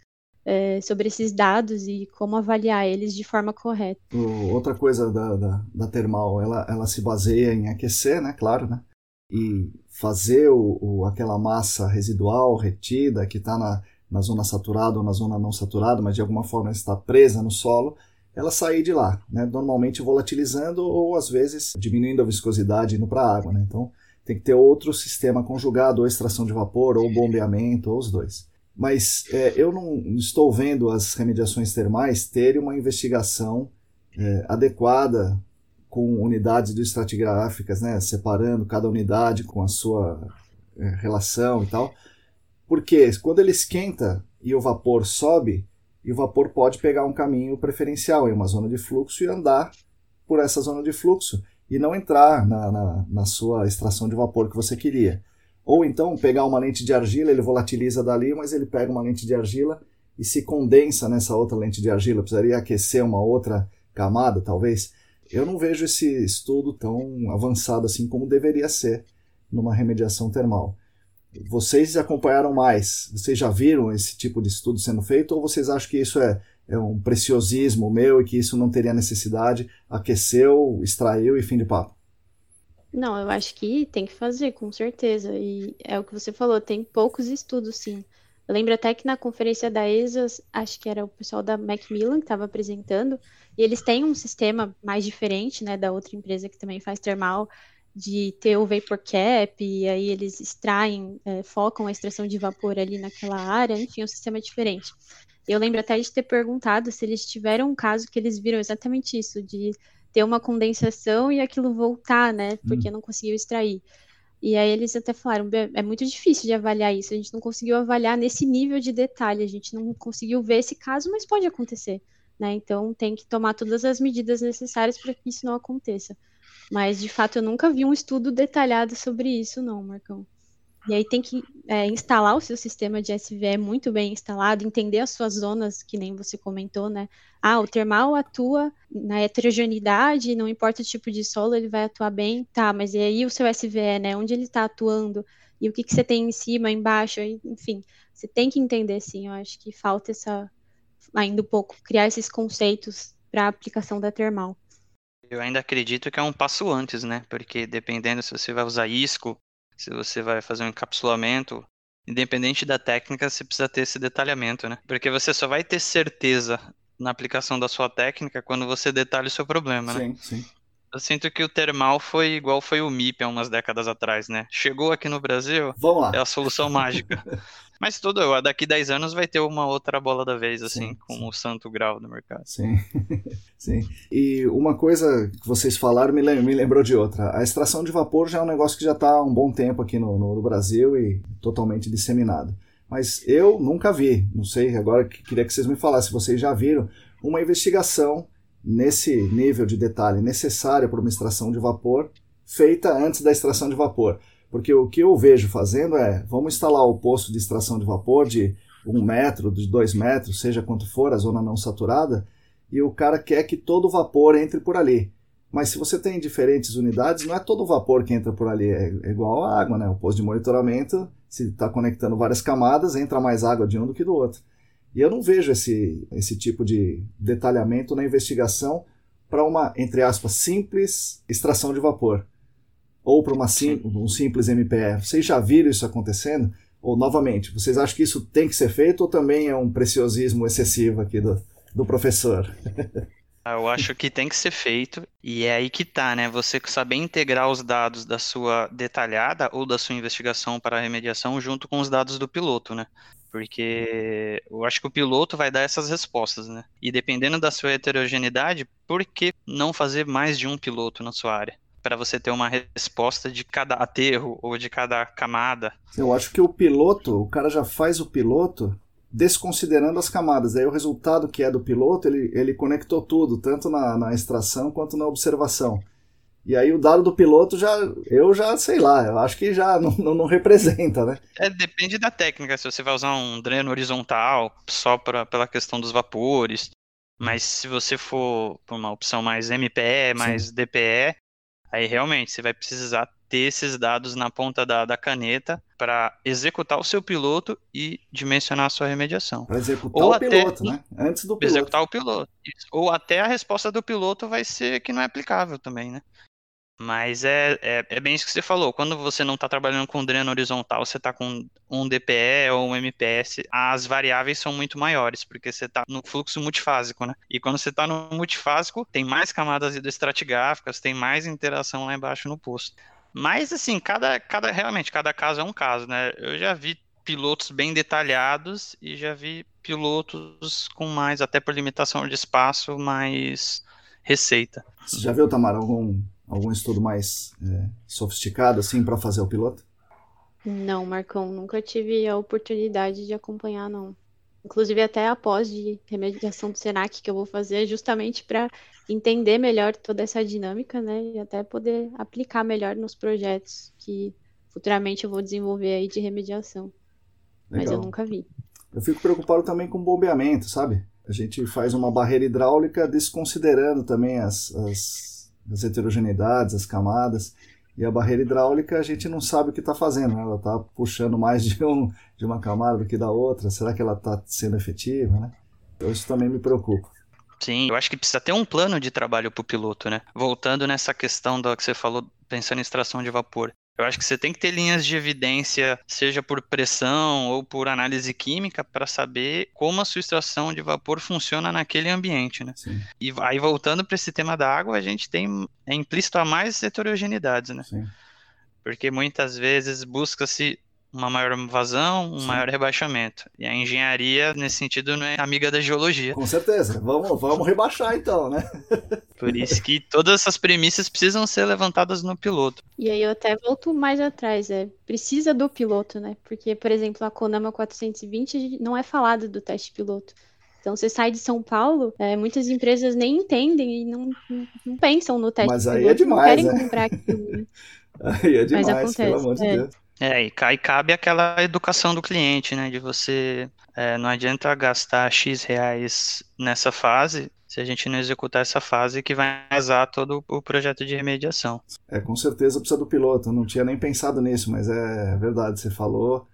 é, sobre esses dados e como avaliar eles de forma correta. outra coisa da, da, da, termal, ela, ela se baseia em aquecer, né, claro, né, e fazer o, o aquela massa residual retida que está na, na zona saturada ou na zona não saturada, mas de alguma forma está presa no solo, ela sair de lá, né, normalmente volatilizando ou às vezes diminuindo a viscosidade indo para a água, né, então tem que ter outro sistema conjugado, ou extração de vapor, ou bombeamento, ou os dois. Mas é, eu não estou vendo as remediações termais terem uma investigação é, adequada com unidades de estratigráficas, né, separando cada unidade com a sua é, relação e tal. Porque quando ele esquenta e o vapor sobe, e o vapor pode pegar um caminho preferencial em uma zona de fluxo e andar por essa zona de fluxo e não entrar na, na, na, sua extração de vapor que você queria. Ou então pegar uma lente de argila, ele volatiliza dali, mas ele pega uma lente de argila e se condensa nessa outra lente de argila. Precisaria aquecer uma outra camada, talvez. Eu não vejo esse estudo tão avançado assim como deveria ser numa remediação termal. Vocês acompanharam mais? Vocês já viram esse tipo de estudo sendo feito ou vocês acham que isso é é um preciosismo meu e que isso não teria necessidade, aqueceu, extraiu e fim de papo. Não, eu acho que tem que fazer, com certeza. E é o que você falou, tem poucos estudos, sim. Eu lembro até que na conferência da ESAS, acho que era o pessoal da Macmillan que estava apresentando, e eles têm um sistema mais diferente, né, da outra empresa que também faz termal, de ter o vapor cap, e aí eles extraem, é, focam a extração de vapor ali naquela área, enfim, um sistema é diferente. Eu lembro até de ter perguntado se eles tiveram um caso que eles viram exatamente isso, de ter uma condensação e aquilo voltar, né? Porque hum. não conseguiu extrair. E aí eles até falaram, é muito difícil de avaliar isso, a gente não conseguiu avaliar nesse nível de detalhe, a gente não conseguiu ver esse caso, mas pode acontecer, né? Então tem que tomar todas as medidas necessárias para que isso não aconteça. Mas de fato eu nunca vi um estudo detalhado sobre isso, não, Marcão. E aí tem que é, instalar o seu sistema de SVE muito bem instalado, entender as suas zonas, que nem você comentou, né? Ah, o termal atua na heterogeneidade, não importa o tipo de solo, ele vai atuar bem. Tá, mas e aí o seu SVE, né? Onde ele está atuando? E o que, que você tem em cima, embaixo? Enfim, você tem que entender, sim. Eu acho que falta essa, ainda um pouco, criar esses conceitos para a aplicação da termal. Eu ainda acredito que é um passo antes, né? Porque dependendo se você vai usar isco se você vai fazer um encapsulamento, independente da técnica, você precisa ter esse detalhamento, né? Porque você só vai ter certeza na aplicação da sua técnica quando você detalha o seu problema, né? Sim, sim. Eu sinto que o termal foi igual foi o MIP há umas décadas atrás, né? Chegou aqui no Brasil, Vamos lá. é a solução mágica. Mas tudo, daqui 10 anos vai ter uma outra bola da vez, assim, sim, como sim. o santo grau do mercado. Sim, sim. E uma coisa que vocês falaram me, me lembrou de outra. A extração de vapor já é um negócio que já está há um bom tempo aqui no, no, Brasil e totalmente disseminado. Mas eu nunca vi, não sei, agora queria que vocês me falassem, se vocês já viram, uma investigação nesse nível de detalhe necessário para uma extração de vapor feita antes da extração de vapor. Porque o que eu vejo fazendo é, vamos instalar o posto de extração de vapor de um metro, de dois metros, seja quanto for, a zona não saturada, e o cara quer que todo o vapor entre por ali. Mas se você tem diferentes unidades, não é todo o vapor que entra por ali, é, é igual a água, né? O posto de monitoramento, se está conectando várias camadas, entra mais água de um do que do outro. E eu não vejo esse, esse tipo de detalhamento na investigação para uma, entre aspas, simples extração de vapor ou para sim, um simples MPE. Vocês já viram isso acontecendo? Ou, novamente, vocês acham que isso tem que ser feito ou também é um preciosismo excessivo aqui do, do professor? Eu acho que tem que ser feito, e é aí que tá, né? Você saber integrar os dados da sua detalhada ou da sua investigação para remediação junto com os dados do piloto, né? Porque eu acho que o piloto vai dar essas respostas, né? E dependendo da sua heterogeneidade, por que não fazer mais de um piloto na sua área? Para você ter uma resposta de cada aterro ou de cada camada. Eu acho que o piloto, o cara já faz o piloto desconsiderando as camadas. Aí o resultado que é do piloto, ele, ele conectou tudo, tanto na, na extração quanto na observação. E aí o dado do piloto já, eu já sei lá, eu acho que já não, não, não representa, né? É, depende da técnica, se você vai usar um dreno horizontal só pra, pela questão dos vapores, mas se você for uma opção mais MPE, mais Sim. DPE, aí realmente você vai precisar ter esses dados na ponta da, da caneta para executar o seu piloto e dimensionar a sua remediação. Para executar Ou o até, piloto, né? Antes do piloto. Executar o piloto. Ou até a resposta do piloto vai ser que não é aplicável também, né? Mas é, é, é, bem isso que você falou. Quando você não está trabalhando com dreno horizontal, você está com um DPE ou um MPS, as variáveis são muito maiores, porque você está no fluxo multifásico, né? E quando você está no multifásico, tem mais camadas hidroestratigráficas, tem mais interação lá embaixo no poço. Mas, assim, cada, cada realmente, cada caso é um caso, né? Eu já vi pilotos bem detalhados e já vi pilotos com mais, até por limitação de espaço, mais receita. Você já viu, Tamara, algum algum estudo mais é, sofisticado assim para fazer o piloto? Não, Marcão, nunca tive a oportunidade de acompanhar, não. Inclusive até a pós de remediação do Senac que eu vou fazer justamente para entender melhor toda essa dinâmica, né, e até poder aplicar melhor nos projetos que futuramente eu vou desenvolver aí de remediação. Legal. Mas eu nunca vi. Eu fico preocupado também com bombeamento, sabe? A gente faz uma barreira hidráulica desconsiderando também as, as as heterogeneidades, as camadas. E a barreira hidráulica a gente não sabe o que está fazendo, né? ela está puxando mais de, um, de uma camada do que da outra. Será que ela está sendo efetiva? Né? Então isso também me preocupa. Sim, eu acho que precisa ter um plano de trabalho para o piloto, né? Voltando nessa questão da que você falou, pensando em extração de vapor. Eu acho que você tem que ter linhas de evidência, seja por pressão ou por análise química, para saber como a sua extração de vapor funciona naquele ambiente, né? Sim. E aí voltando para esse tema da água, a gente tem é implícito a mais heterogeneidades, né? Sim. Porque muitas vezes busca-se uma maior vazão, um Sim. maior rebaixamento. E a engenharia, nesse sentido, não é amiga da geologia. Com certeza. Vamos, vamos rebaixar então, né? Por isso que todas essas premissas precisam ser levantadas no piloto. E aí eu até volto mais atrás, é, precisa do piloto, né? Porque, por exemplo, a Conama 420 não é falado do teste piloto. Então, você sai de São Paulo, é, muitas empresas nem entendem e não, não, não pensam no teste Mas aí é piloto, é demais, não querem né? comprar aquilo. aí é demais, Mas acontece, pelo amor de é. Deus. É, e cai, cabe aquela educação do cliente, né? De você. É, não adianta gastar X reais nessa fase se a gente não executar essa fase que vai azar todo o projeto de remediação. É, com certeza precisa do piloto. Eu não tinha nem pensado nisso, mas é verdade, você falou.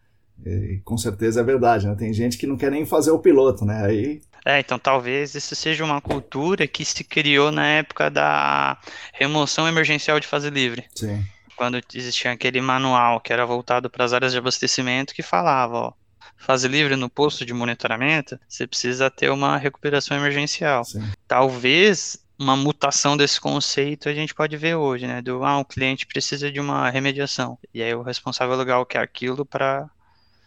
E com certeza é verdade, né? Tem gente que não quer nem fazer o piloto, né? Aí é, então talvez isso seja uma cultura que se criou na época da remoção emergencial de fase livre. Sim quando existia aquele manual que era voltado para as áreas de abastecimento que falava, ó, fase livre no posto de monitoramento, você precisa ter uma recuperação emergencial. Sim. Talvez uma mutação desse conceito a gente pode ver hoje, né? Do ah, o cliente precisa de uma remediação. E aí o responsável legal quer aquilo para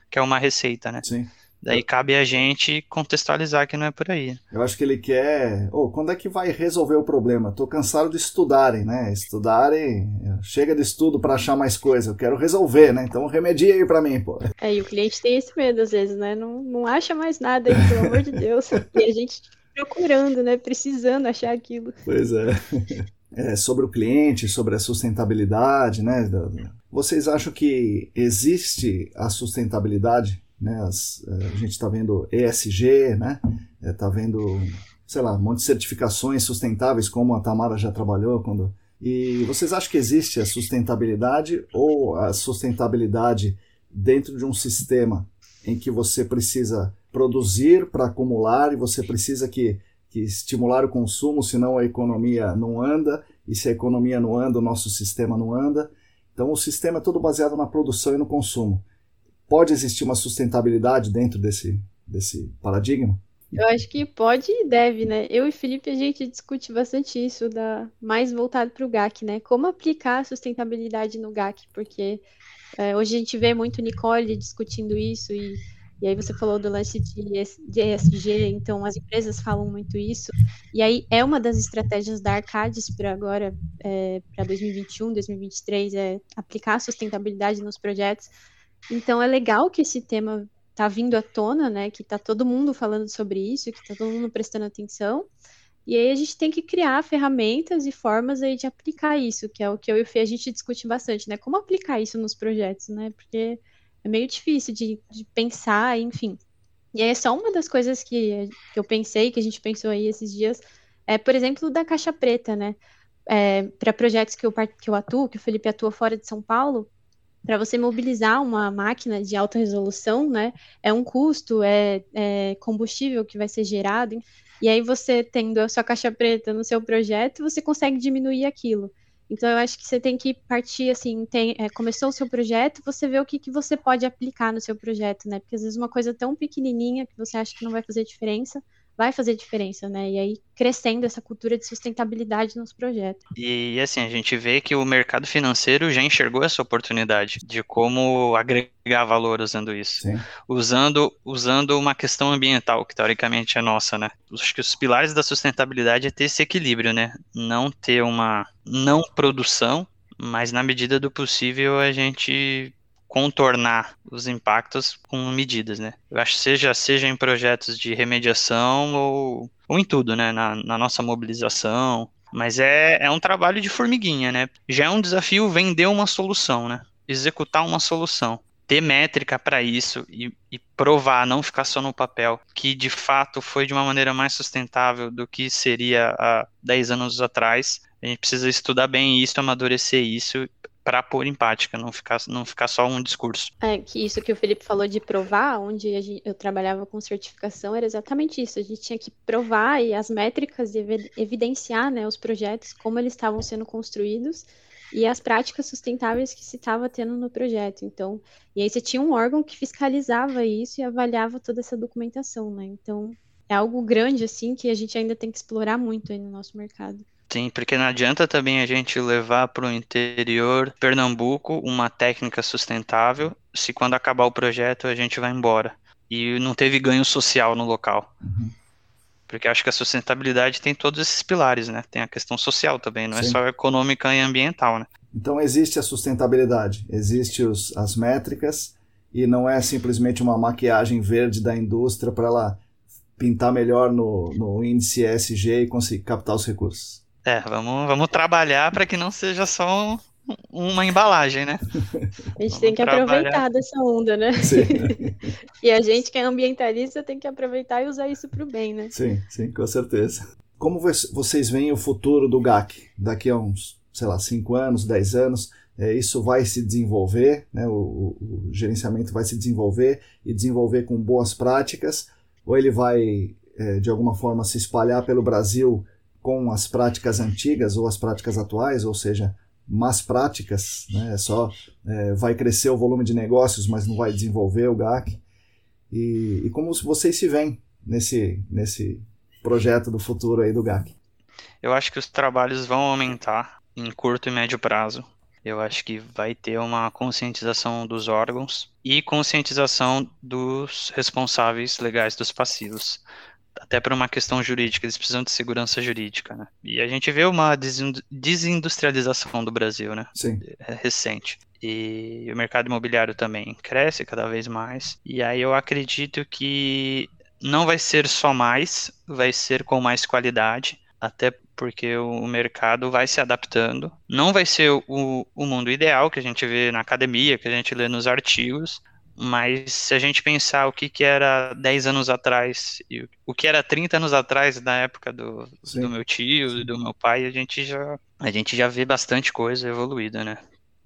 que é uma receita, né? Sim. Daí cabe a gente contextualizar que não é por aí. Eu acho que ele quer. Oh, quando é que vai resolver o problema? Tô cansado de estudarem, né? Estudarem. Chega de estudo para achar mais coisa. Eu quero resolver, né? Então remedia aí para mim, pô. É, e o cliente tem esse medo às vezes, né? Não, não acha mais nada aí, pelo amor de Deus. E a gente procurando, né? Precisando achar aquilo. Pois é. é. Sobre o cliente, sobre a sustentabilidade, né? Vocês acham que existe a sustentabilidade né? As, eh, a gente está vendo ESG, né? Está eh, vendo, sei lá, um monte de certificações sustentáveis, como a Tamara já trabalhou. Quando... E vocês acham que existe a sustentabilidade ou a sustentabilidade dentro de um sistema em que você precisa produzir para acumular e você precisa que, que estimular o consumo, senão a economia não anda, e se a economia não anda, o nosso sistema não anda. Então o sistema é todo baseado na produção e no consumo pode existir uma sustentabilidade dentro desse, desse paradigma? Eu acho que pode e deve, né? Eu e Felipe, a gente discute bastante isso, da, mais voltado para o GAC, né? Como aplicar a sustentabilidade no GAC, porque é, hoje a gente vê muito Nicole discutindo isso, e, e aí você falou do lance de, de ESG, então as empresas falam muito isso, e aí é uma das estratégias da Arcades para agora, é, para 2021, 2023, é aplicar a sustentabilidade nos projetos. Então é legal que esse tema tá vindo à tona, né? Que tá todo mundo falando sobre isso, que tá todo mundo prestando atenção. E aí a gente tem que criar ferramentas e formas aí de aplicar isso, que é o que eu e o Fê a gente discute bastante, né? Como aplicar isso nos projetos, né? Porque é meio difícil de, de pensar, enfim. E aí é só uma das coisas que, que eu pensei, que a gente pensou aí esses dias, é, por exemplo, da caixa preta, né? É, para projetos que eu, que eu atuo, que o Felipe atua fora de São Paulo, para você mobilizar uma máquina de alta resolução, né, é um custo, é, é, combustível que vai ser gerado, e aí você tendo a sua caixa preta no seu projeto, você consegue diminuir aquilo. Então eu acho que você tem que partir assim, tem, é, começou o seu projeto, você vê o que, que você pode aplicar no seu projeto, né? Porque às vezes uma coisa tão pequenininha que você acha que não vai fazer diferença, vai fazer diferença, né? E aí crescendo essa cultura de sustentabilidade nos projetos. E assim, a gente vê que o mercado financeiro já enxergou essa oportunidade de como agregar valor usando isso. Sim. Usando, usando uma questão ambiental, que teoricamente é nossa, né? Acho que os pilares da sustentabilidade é ter esse equilíbrio, né? Não ter uma não produção, mas na medida do possível a gente contornar os impactos com medidas, né? Eu acho seja, seja em projetos de remediação ou, ou em tudo, né? Na, na nossa mobilização. Mas é, é um trabalho de formiguinha, né? Já é um desafio vender uma solução, né? Executar uma solução. Ter métrica para isso e, e provar, não ficar só no papel, que de fato foi de uma maneira mais sustentável do que seria há 10 anos atrás. A gente precisa estudar bem isso, amadurecer isso para pôr em prática, não ficar, não ficar só um discurso. É, que isso que o Felipe falou de provar, onde gente, eu trabalhava com certificação, era exatamente isso. A gente tinha que provar e as métricas evidenciar né, os projetos, como eles estavam sendo construídos e as práticas sustentáveis que se estava tendo no projeto. Então, e aí você tinha um órgão que fiscalizava isso e avaliava toda essa documentação, né? Então, é algo grande assim que a gente ainda tem que explorar muito aí no nosso mercado. Sim, porque não adianta também a gente levar para o interior Pernambuco uma técnica sustentável se quando acabar o projeto a gente vai embora. E não teve ganho social no local. Uhum. Porque acho que a sustentabilidade tem todos esses pilares, né? Tem a questão social também, não é Sim. é só econômica e ambiental, né? Então existe a sustentabilidade, existe os, as métricas e não é simplesmente uma maquiagem verde da indústria para ela pintar melhor no, no índice ESG e conseguir captar os recursos. É, vamos, vamos trabalhar para que não seja só um, uma embalagem, né? A gente vamos tem que trabalhar. aproveitar dessa onda, né? Sim. e a gente que é ambientalista tem que aproveitar e usar isso para o bem, né? Sim, sim, com certeza. Como vocês veem o futuro do GAC daqui a uns, sei lá, 5 anos, 10 anos? É, isso vai se desenvolver, né? O, o, o gerenciamento vai se desenvolver e desenvolver com boas práticas, ou ele vai, é, de alguma forma, se espalhar pelo Brasil com as práticas antigas ou as práticas atuais, ou seja, más práticas, né? É só é, vai crescer o volume de negócios, mas não vai desenvolver o GAC. E, e como vocês se veem nesse, nesse projeto do futuro aí do GAC? Eu acho que os trabalhos vão aumentar em curto e médio prazo. Eu acho que vai ter uma conscientização dos órgãos e conscientização dos responsáveis legais dos passivos até por uma questão jurídica, eles precisam de segurança jurídica, né? E a gente vê uma desindustrialização do Brasil, né? Sim. É recente. E o mercado imobiliário também cresce cada vez mais. E aí eu acredito que não vai ser só mais, vai ser com mais qualidade, até porque o mercado vai se adaptando. Não vai ser o, o mundo ideal que a gente vê na academia, que a gente lê nos artigos, mas se a gente pensar o que, que era 10 anos atrás e o que era 30 anos atrás, na época do, do meu tio e do meu pai, a gente, já, a gente já vê bastante coisa evoluída, né?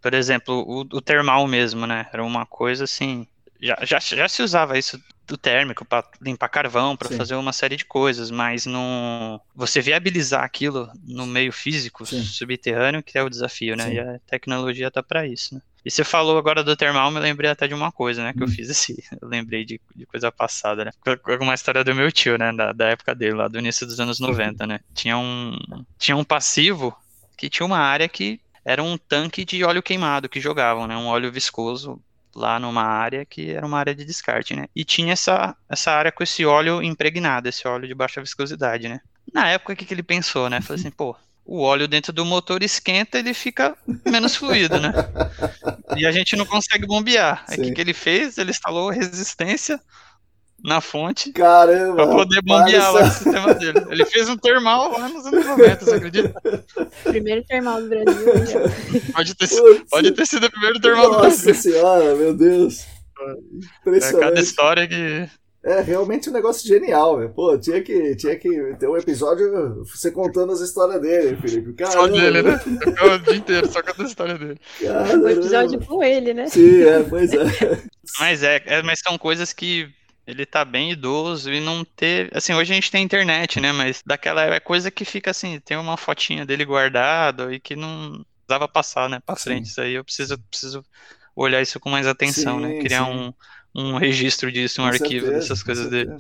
Por exemplo, o, o termal mesmo, né? Era uma coisa assim, já, já, já se usava isso do térmico para limpar carvão, para fazer uma série de coisas, mas não você viabilizar aquilo no meio físico Sim. subterrâneo que é o desafio, né? Sim. E a tecnologia tá para isso, né? E você falou agora do termal, me lembrei até de uma coisa, né? Que hum. eu fiz assim, eu lembrei de, de, coisa passada, né? Uma história do meu tio, né? Da, da época dele, lá do início dos anos 90, né? Tinha um, tinha um passivo que tinha uma área que era um tanque de óleo queimado que jogavam, né? Um óleo viscoso lá numa área que era uma área de descarte, né? E tinha essa, essa área com esse óleo impregnado, esse óleo de baixa viscosidade, né? Na época, o que, que ele pensou, né? Falou assim, pô, o óleo dentro do motor esquenta, ele fica menos fluido, né? E a gente não consegue bombear. Aí o que, que ele fez? Ele instalou resistência na fonte Caramba, pra poder bombear o sistema dele. Ele fez um termal lá nos anos 90, você acredita? Primeiro termal do Brasil. Pode ter, pode ter sido o primeiro termal Nossa do Brasil. Nossa senhora, meu Deus. É cada história que. É realmente um negócio genial, velho. Pô, tinha que, tinha que ter um episódio você contando as histórias dele, Felipe. Caramba. Só dele, né? o dia inteiro, só contando a história dele. Caramba. Um episódio com ele, né? Sim, é, pois é. Mas é, é, mas são coisas que ele tá bem idoso e não ter. Assim, hoje a gente tem internet, né? Mas daquela é coisa que fica assim, tem uma fotinha dele guardado e que não precisava passar, né, pra frente. Sim. Isso aí eu preciso, preciso olhar isso com mais atenção, né, sim, né? Criar um, um registro disso, um com arquivo certeza, dessas coisas dele.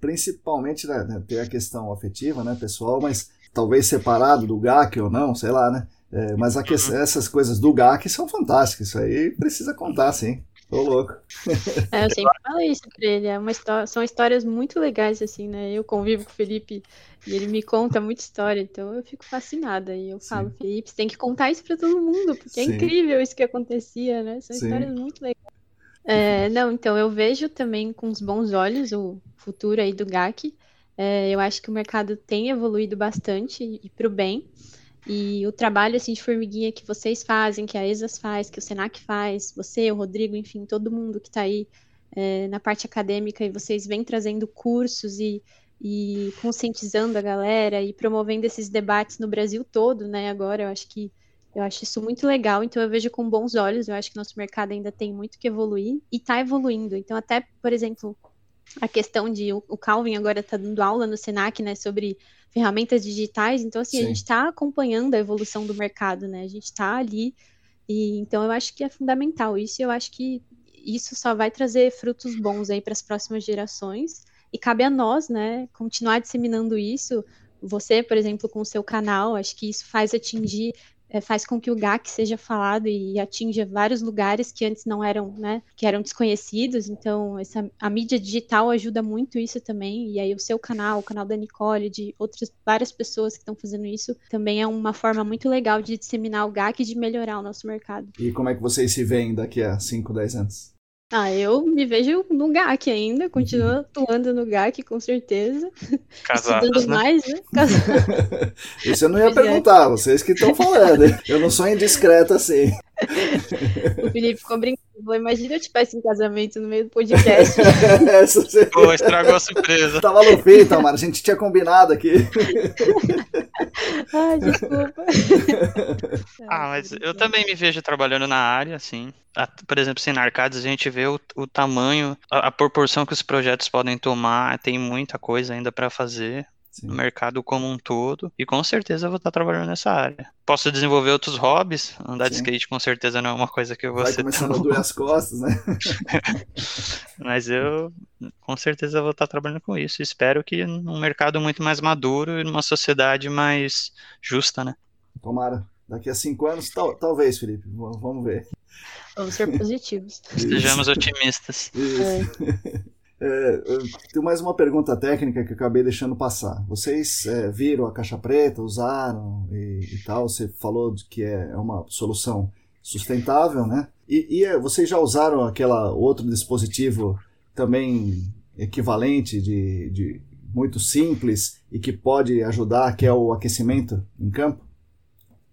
Principalmente né, né, ter a questão afetiva, né, pessoal, mas talvez separado do GAC ou não, sei lá, né? É, mas que... uhum. essas coisas do GAC são fantásticas, isso aí precisa contar, sim. Tô louco. É, eu sempre falei isso pra ele. É uma história, são histórias muito legais, assim, né? Eu convivo com o Felipe e ele me conta muita história, então eu fico fascinada. E eu Sim. falo, Felipe, você tem que contar isso pra todo mundo, porque é Sim. é incrível isso que acontecia, né? São Sim. histórias muito legais. É, não, então eu vejo também com os bons olhos o futuro aí do GAC. É, eu acho que o mercado tem evoluído bastante e para o bem. E o trabalho assim de formiguinha que vocês fazem, que a ESAS faz, que o Senac faz, você, o Rodrigo, enfim, todo mundo que está aí é, na parte acadêmica e vocês vêm trazendo cursos e, e conscientizando a galera e promovendo esses debates no Brasil todo, né? Agora eu acho que eu acho isso muito legal, então eu vejo com bons olhos. Eu acho que nosso mercado ainda tem muito que evoluir e está evoluindo. Então, até, por exemplo, a questão de o Calvin agora está dando aula no Senac, né, sobre ferramentas digitais. Então, assim, Sim. a gente está acompanhando a evolução do mercado, né? A gente está ali. E então eu acho que é fundamental isso. Eu acho que isso só vai trazer frutos bons aí para as próximas gerações. E cabe a nós, né, continuar disseminando isso. Você, por exemplo, com o seu canal, acho que isso faz atingir é, faz com que o GAC seja falado e atinja vários lugares que antes não eram, né, que eram desconhecidos. Então, essa, a mídia digital ajuda muito isso também. E aí, o seu canal, o canal da Nicole, de outras várias pessoas que estão fazendo isso, também é uma forma muito legal de disseminar o GAC e de melhorar o nosso mercado. E como é que vocês se veem daqui a 5, 10 anos? Ah, eu me vejo no GAC ainda, continuo uhum. atuando no GAC, com certeza. Casados, Estudando né? mais, né? Isso eu não ia é. perguntar, vocês que estão falando. Eu não sou indiscreta assim. O Felipe ficou brincando. Imagina eu tivesse em casamento no meio do podcast. Essa você... Pô, estragou a surpresa. Tava no fim, Tamara. A gente tinha combinado aqui. Ai, desculpa. Ah, mas eu também me vejo trabalhando na área, assim. Por exemplo, assim, na Arcades a gente vê o, o tamanho, a, a proporção que os projetos podem tomar. Tem muita coisa ainda para fazer. Sim. no mercado como um todo, e com certeza eu vou estar trabalhando nessa área. Posso desenvolver outros hobbies, andar Sim. de skate com certeza não é uma coisa que eu vou Vai começando a doer as costas, né? Mas eu com certeza vou estar trabalhando com isso. Espero que num mercado muito mais maduro e numa sociedade mais justa, né? Tomara. Daqui a cinco anos, tal, talvez, Felipe. Vamos ver. Vamos ser positivos. Sejamos otimistas. Isso. É. É, tem mais uma pergunta técnica que eu acabei deixando passar. Vocês é, viram a caixa preta, usaram e, e, tal? Você falou que é uma solução sustentável, né? E, e é, vocês já usaram aquela outro dispositivo também equivalente de, de muito simples e que pode ajudar, que é o aquecimento em campo?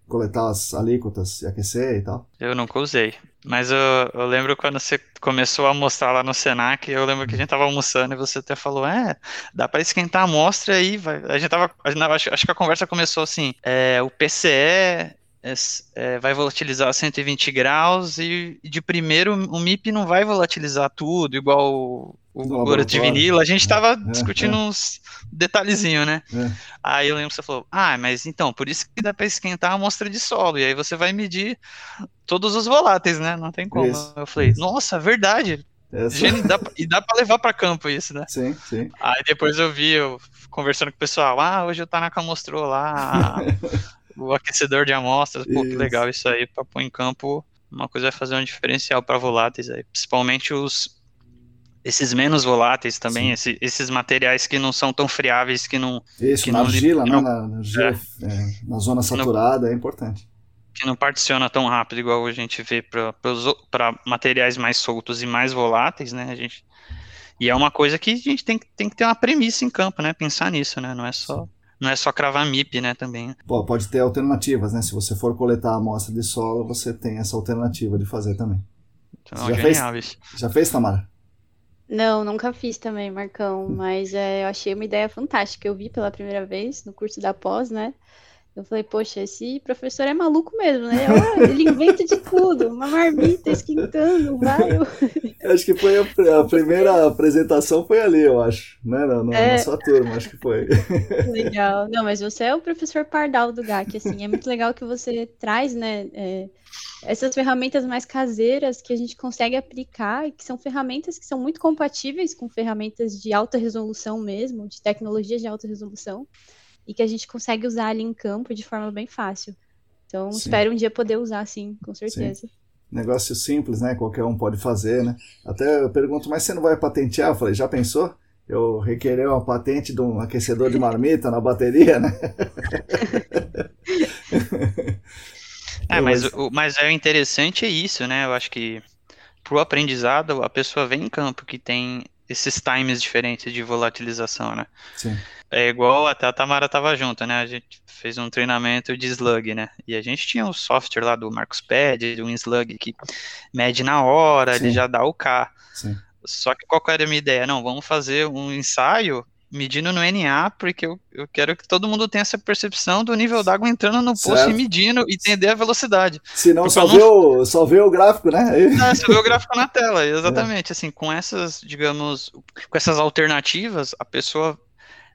Coletar as alíquotas e aquecer e tal? Eu nunca usei. Mas eu, eu, lembro quando você começou a mostrar lá no Senac, eu lembro que a gente tava almoçando e você até falou, é, dá para esquentar a amostra aí, vai. A gente tava, acho, acho, que a conversa começou assim, é, o PCE é, é, vai volatilizar 120 graus e, de primeiro o MIP não vai volatilizar tudo, igual o, o de vinilo. A gente estava é, discutindo é. uns detalhezinhos, né? É. Aí eu lembro que você falou, ah, mas então, por isso que dá para esquentar a amostra de solo, e aí você vai medir todos os voláteis, né? Não tem como. Isso, eu falei, nossa, verdade. Essa... Dá, e dá para levar para campo isso, né? Sim, sim. Aí depois eu vi, eu conversando com o pessoal, ah, hoje o Tanaka mostrou lá o aquecedor de amostras, pô, isso. que legal isso aí, para pôr em campo, uma coisa vai fazer um diferencial para voláteis aí, principalmente os esses menos voláteis também, esse, esses materiais que não são tão friáveis, que não... Isso, que na não, argila, né, na, na, argila, é. É, na zona saturada, não, é importante. Que não particiona tão rápido, igual a gente vê para materiais mais soltos e mais voláteis, né, a gente... E é uma coisa que a gente tem, tem que ter uma premissa em campo, né, pensar nisso, né, não é só não é só cravar MIP, né, também. Pô, pode ter alternativas, né? Se você for coletar a amostra de solo, você tem essa alternativa de fazer também. Então, já, genial, fez, já fez, Tamara? Não, nunca fiz também, Marcão, mas é, eu achei uma ideia fantástica. Eu vi pela primeira vez no curso da pós, né? Eu falei, poxa, esse professor é maluco mesmo, né? ele inventa de tudo, uma marmita esquentando, vai. Eu... Acho que foi a, a, primeira apresentação foi ali, eu acho, né? Na, na, é... na, sua turma, acho que foi. Legal. Não, mas você é o professor Pardal do GAC, assim, é muito legal que você traz, né? É, essas ferramentas mais caseiras que a gente consegue aplicar, que são ferramentas que são muito compatíveis com ferramentas de alta resolução mesmo, de tecnologias de alta resolução e que a gente consegue usar ali em campo de forma bem fácil. Então, sim. espero um dia poder usar, sim, com certeza. Sim. Negócio simples, né? Qualquer um pode fazer, né? Até eu pergunto, mas você não vai patentear? Eu falei, já pensou? Eu requerer uma patente de um aquecedor de marmita na bateria, né? é, mas, o, mas é interessante é isso, né? Eu acho que para o aprendizado, a pessoa vem em campo que tem esses times diferentes de volatilização, né? Sim. É igual até a Tamara tava junto, né? A gente fez um treinamento de slug, né? E a gente tinha um software lá do Marcos Pad, um slug que mede na hora, Sim. ele já dá o K. Sim. Só que qual era a minha ideia? Não, vamos fazer um ensaio medindo no NA, porque eu, eu quero que todo mundo tenha essa percepção do nível d'água entrando no poço certo. e medindo e entender a velocidade. Se não, só, vê o, só vê o gráfico, né? É, só vê o gráfico na tela, exatamente. É. Assim, com essas, digamos, com essas alternativas, a pessoa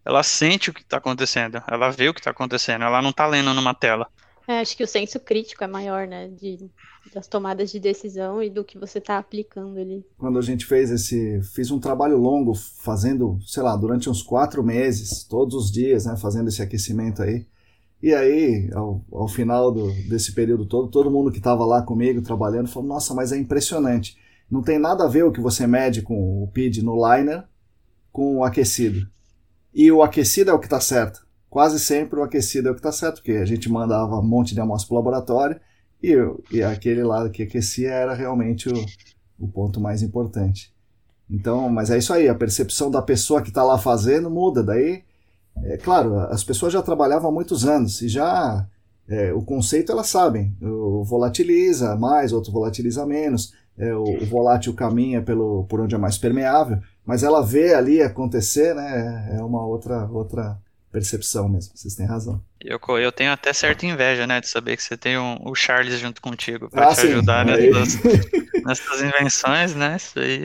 ela sente o que está acontecendo, ela vê o que está acontecendo, ela não está lendo numa tela. É, acho que o senso crítico é maior, né, de, das tomadas de decisão e do que você está aplicando ali. Quando a gente fez esse, fiz um trabalho longo, fazendo, sei lá, durante uns quatro meses, todos os dias, né, fazendo esse aquecimento aí. E aí, ao, ao final do, desse período todo, todo mundo que estava lá comigo trabalhando falou: Nossa, mas é impressionante. Não tem nada a ver o que você mede com o PID no liner com o aquecido e o aquecido é o que está certo. Quase sempre o aquecido é o que está certo, porque a gente mandava um monte de amostras para o laboratório e, e aquele lado que aquecia era realmente o, o ponto mais importante. Então, mas é isso aí, a percepção da pessoa que está lá fazendo muda. Daí, é claro, as pessoas já trabalhavam há muitos anos e já é, o conceito elas sabem. O volatiliza mais, outro volatiliza menos. É, o, o, volátil caminha pelo, por onde é mais permeável mas ela vê ali acontecer, né? É uma outra outra percepção mesmo. Vocês têm razão. Eu, eu tenho até certa inveja, né, de saber que você tem um, o Charles junto contigo para ah, te sim. ajudar nessas, nessas, invenções, né? Isso aí.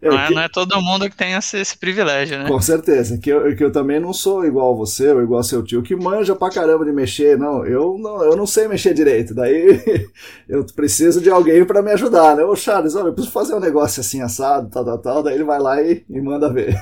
É, não, é, que... não é todo mundo que tem esse, esse, privilégio, né? Com certeza. Que eu, que eu também não sou igual você ou igual seu tio, que manja pra caramba de mexer. Não, eu não, eu não sei mexer direito. Daí eu preciso de alguém para me ajudar, né? Ô Charles, olha, eu preciso fazer um negócio assim assado, tal, tal, tal. Daí ele vai lá e, e manda ver.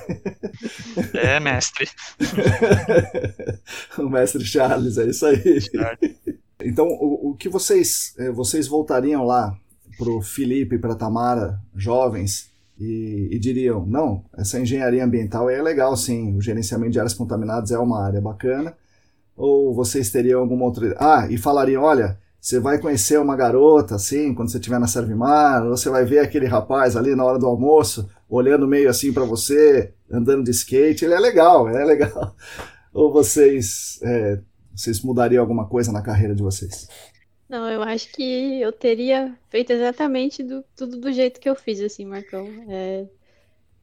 É, mestre. o mestre Charles, é isso aí. Então, o, o que vocês, eh, vocês voltariam lá pro Felipe e pra Tamara, jovens, e, e, diriam: não, essa engenharia ambiental é legal, sim, o gerenciamento de áreas contaminadas é uma área bacana. Ou vocês teriam alguma outra. Ah, e falariam: olha, você vai conhecer uma garota assim, quando você estiver na Servimar, ou você vai ver aquele rapaz ali na hora do almoço, olhando meio assim para você, andando de skate, ele é legal, é legal. Ou vocês, é, vocês mudariam alguma coisa na carreira de vocês? Não, eu acho que eu teria feito exatamente do, tudo do jeito que eu fiz, assim, Marcão. É,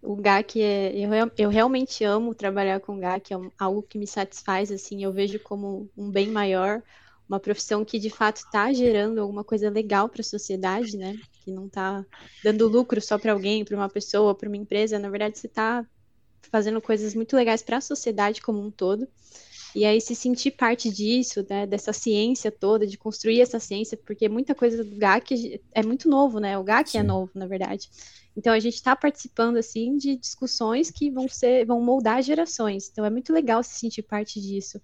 o GAC é. Eu, eu realmente amo trabalhar com GAC, é algo que me satisfaz, assim, eu vejo como um bem maior, uma profissão que de fato está gerando alguma coisa legal para a sociedade, né? Que não está dando lucro só para alguém, para uma pessoa, para uma empresa. Na verdade, você está fazendo coisas muito legais para a sociedade como um todo. E aí se sentir parte disso, né, dessa ciência toda, de construir essa ciência, porque muita coisa do GAC é muito novo, né? O GAC é Sim. é novo, na verdade. Então a gente está participando assim de discussões que vão ser, vão moldar gerações. Então é muito legal se sentir parte disso.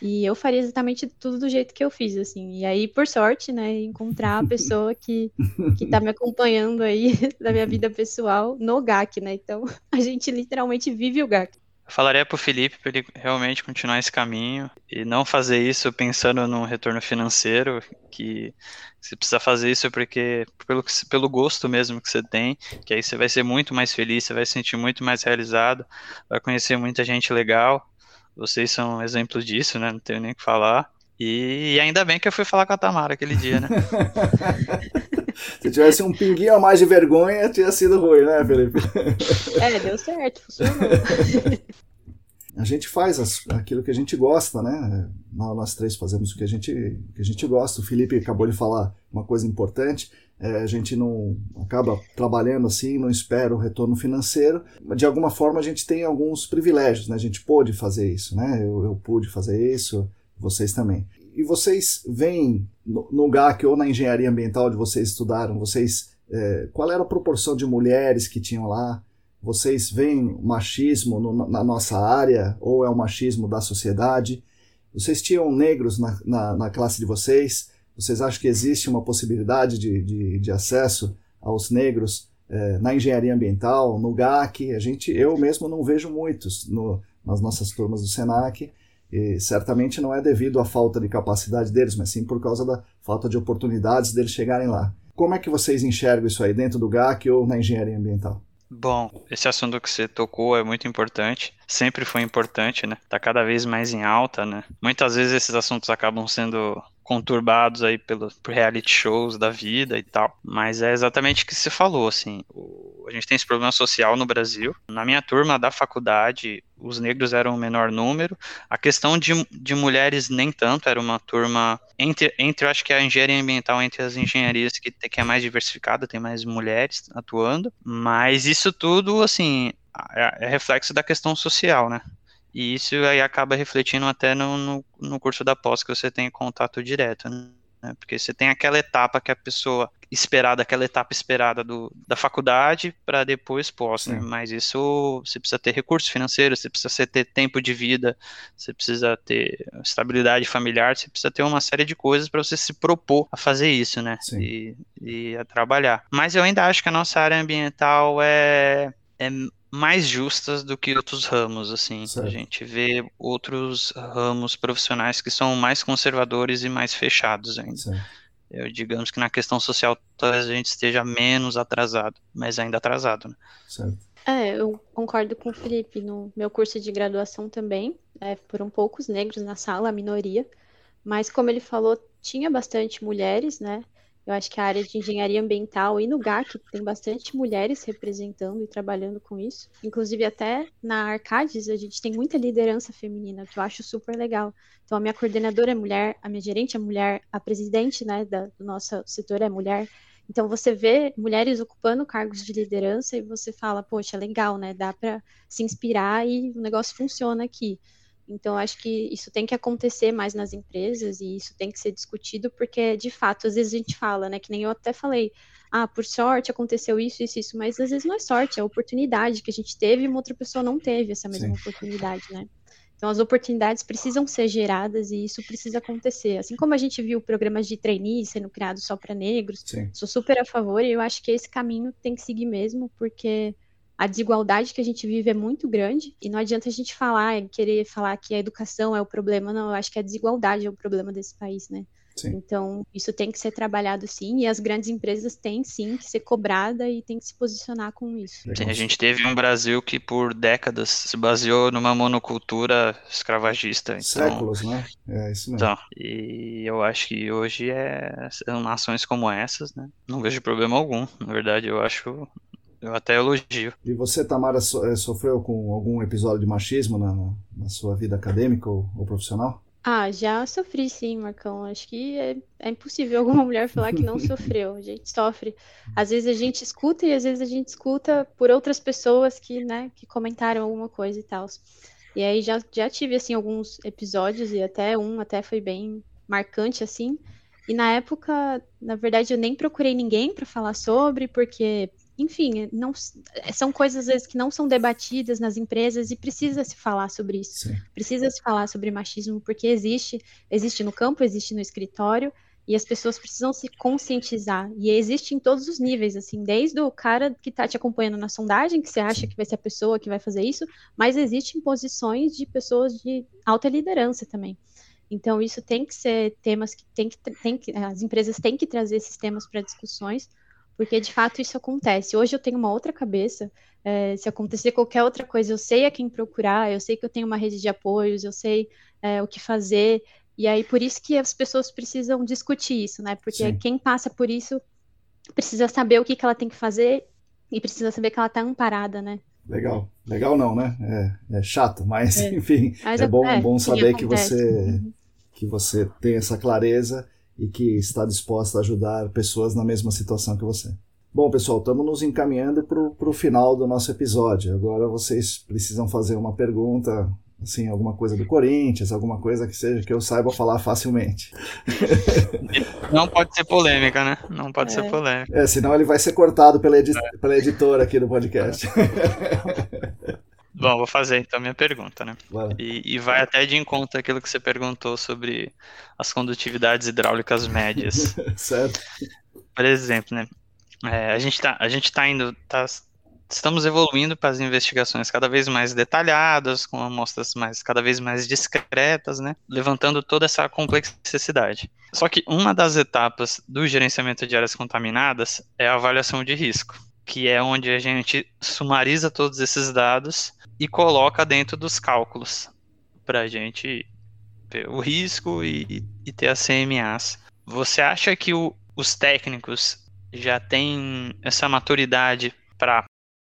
E eu faria exatamente tudo do jeito que eu fiz, assim. E aí, por sorte, né, encontrar a pessoa que, que tá me acompanhando aí da minha vida pessoal no GAC, né? Então, a gente literalmente vive o GAC. Eu falaria pro Felipe para ele realmente continuar esse caminho e não fazer isso pensando no retorno financeiro, que você precisa fazer isso porque pelo, pelo gosto mesmo que você tem, que aí você vai ser muito mais feliz, você vai se sentir muito mais realizado, vai conhecer muita gente legal vocês são exemplos disso, né? Não tenho nem o que falar. E, e ainda bem que eu fui falar com a Tamara aquele dia, né? Se tivesse um pinguinho a mais de vergonha, tinha sido ruim, né, Felipe? É, deu certo, funcionou. A gente faz as, aquilo que a gente gosta, né? Nós três fazemos o que a gente, que a gente gosta. O Felipe acabou de falar uma coisa importante. É, a gente não acaba trabalhando assim, não espera o retorno financeiro. De alguma forma a gente tem alguns privilégios, né? A gente pôde fazer isso, né? Eu, eu pude fazer isso, vocês também. E vocês veem no, no GAC ou na engenharia ambiental onde vocês estudaram, vocês é, qual era a proporção de mulheres que tinham lá? Vocês veem machismo no, na nossa área ou é o machismo da sociedade? Vocês tinham negros na, na, na classe de vocês? Vocês acham que existe uma possibilidade de, de, de acesso aos negros é, na engenharia ambiental, no GAC? A gente, eu mesmo não vejo muitos no, nas nossas turmas do SENAC. E certamente não é devido à falta de capacidade deles, mas sim por causa da falta de oportunidades deles chegarem lá. Como é que vocês enxergam isso aí dentro do GAC ou na engenharia ambiental? Bom, esse assunto que você tocou é muito importante, sempre foi importante, né? Tá cada vez mais em alta, né? Muitas vezes esses assuntos acabam sendo conturbados aí pelo, por reality shows da vida e tal. Mas é exatamente o que você falou, assim. O, a gente tem esse problema social no Brasil. Na minha turma da faculdade, os negros eram o menor número. A questão de, de mulheres nem tanto, era uma turma entre, entre eu acho que a engenharia ambiental, entre as engenharias que, que é mais diversificada, tem mais mulheres atuando. Mas isso tudo, assim, é, é reflexo da questão social, né? E isso aí acaba refletindo até no, no, no curso da pós que você tem contato direto, né? Porque você tem aquela etapa que a pessoa esperada, aquela etapa esperada do, da faculdade para depois pós, né? Mas isso você precisa ter recursos financeiros, você precisa ter tempo de vida, você precisa ter estabilidade familiar, você precisa ter uma série de coisas para você se propor a fazer isso, né? Sim. E, e a trabalhar. Mas eu ainda acho que a nossa área ambiental é, é mais justas do que outros ramos, assim. Certo. A gente vê outros ramos profissionais que são mais conservadores e mais fechados ainda. Certo. Eu, digamos que na questão social talvez a gente esteja menos atrasado, mas ainda atrasado, né? Certo. É, eu concordo com o Felipe. No meu curso de graduação também, é, foram poucos negros na sala, a minoria. Mas como ele falou, tinha bastante mulheres, né? Eu acho que a área de engenharia ambiental e no GAC tem bastante mulheres representando e trabalhando com isso. Inclusive, até na Arcades, a gente tem muita liderança feminina, que eu acho super legal. Então, a minha coordenadora é mulher, a minha gerente é mulher, a presidente né, da, do nosso setor é mulher. Então, você vê mulheres ocupando cargos de liderança e você fala, poxa, legal, né? Dá para se inspirar e o negócio funciona aqui. Então, acho que isso tem que acontecer mais nas empresas e isso tem que ser discutido, porque, de fato, às vezes a gente fala, né? Que nem eu até falei, ah, por sorte aconteceu isso, isso, isso, mas às vezes não é sorte, é oportunidade que a gente teve e uma outra pessoa não teve essa mesma Sim. oportunidade, né? Então, as oportunidades precisam ser geradas e isso precisa acontecer. Assim como a gente viu programas de trainee sendo criados só para negros, Sim. sou super a favor e eu acho que esse caminho tem que seguir mesmo, porque a desigualdade que a gente vive é muito grande e não adianta a gente falar, querer falar que a educação é o problema, não, eu acho que a desigualdade é o problema desse país, né? Sim. Então, isso tem que ser trabalhado sim, e as grandes empresas têm sim que ser cobrada e tem que se posicionar com isso. Sim, a gente teve um Brasil que por décadas se baseou numa monocultura escravagista. Então, Séculos, né? É isso mesmo. Então, e eu acho que hoje é, são nações como essas, né? Não vejo problema algum. Na verdade, eu acho eu até elogio. E você, Tamara, so, é, sofreu com algum episódio de machismo na, na sua vida acadêmica ou, ou, profissional? Ah, já sofri sim, Marcão. Acho que é, é impossível alguma mulher falar que não sofreu. A gente sofre. Às vezes a gente escuta e às vezes a gente escuta por outras pessoas que, né, que comentaram alguma coisa e tal. E aí já, já tive, assim, alguns episódios e até um até foi bem marcante, assim. E na época, na verdade, eu nem procurei ninguém para falar sobre, porque enfim, não, são coisas às vezes que não são debatidas nas empresas e precisa se falar sobre isso. Sim. Precisa se falar sobre machismo porque existe, existe no campo, existe no escritório e as pessoas precisam se conscientizar. E existe em todos os níveis, assim, desde o cara que está te acompanhando na sondagem, que você acha que vai ser a pessoa que vai fazer isso, mas existe em posições de pessoas de alta liderança também. Então, isso tem que ser temas que tem que, tem que as empresas têm que trazer esses temas para discussões, porque de fato isso acontece. Hoje eu tenho uma outra cabeça. É, se acontecer qualquer outra coisa, eu sei a quem procurar, eu sei que eu tenho uma rede de apoios, eu sei é, o que fazer. E aí, por isso que as pessoas precisam discutir isso, né? Porque Sim. quem passa por isso precisa saber o que, que ela tem que fazer e precisa saber que ela está amparada, né? Legal. Legal não, né? É, é chato, mas é. enfim, mas é, bom, é, bom saber que você, uhum. que você tem essa clareza e que está disposta a ajudar pessoas na mesma situação que você. Bom, pessoal, estamos nos encaminhando para o final do nosso episódio. Agora vocês precisam fazer uma pergunta, assim, alguma coisa do Corinthians, alguma coisa que seja que eu saiba falar facilmente. Não pode ser polêmica, né? Não pode é. ser polêmica. É, senão ele vai ser cortado pela, edi é. pela editora aqui do podcast. Bom, vou fazer então a minha pergunta, né? E, e, vai até de encontro aquilo que você perguntou sobre as condutividades hidráulicas médias. certo. Por exemplo, né? É, a gente está a gente tá indo, tá, estamos evoluindo para as investigações cada vez mais detalhadas, com amostras mais cada vez mais discretas, né? Levantando toda essa complexidade. Só que uma das etapas do gerenciamento de áreas contaminadas é a avaliação de risco, que é onde a gente sumariza todos esses dados e coloca dentro dos cálculos para a gente ver o risco e, e, ter as CMAs. Você acha que o, os técnicos já têm essa maturidade para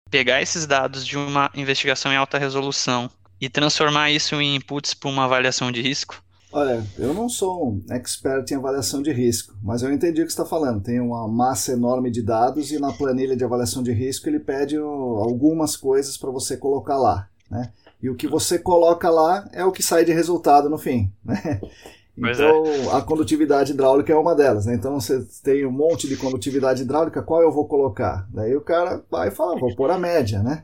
pegar esses dados de uma investigação em alta resolução e transformar isso em inputs para uma avaliação de risco? Olha, eu não sou um expert em avaliação de risco, mas eu entendi o que você está falando. Tem uma massa enorme de dados e na planilha de avaliação de risco ele pede algumas coisas para você colocar lá. Né? E o que você coloca lá é o que sai de resultado no fim. Né? Então, é. a condutividade hidráulica é uma delas. Né? Então, você tem um monte de condutividade hidráulica, qual eu vou colocar? Daí o cara vai falar, vou pôr a média, né?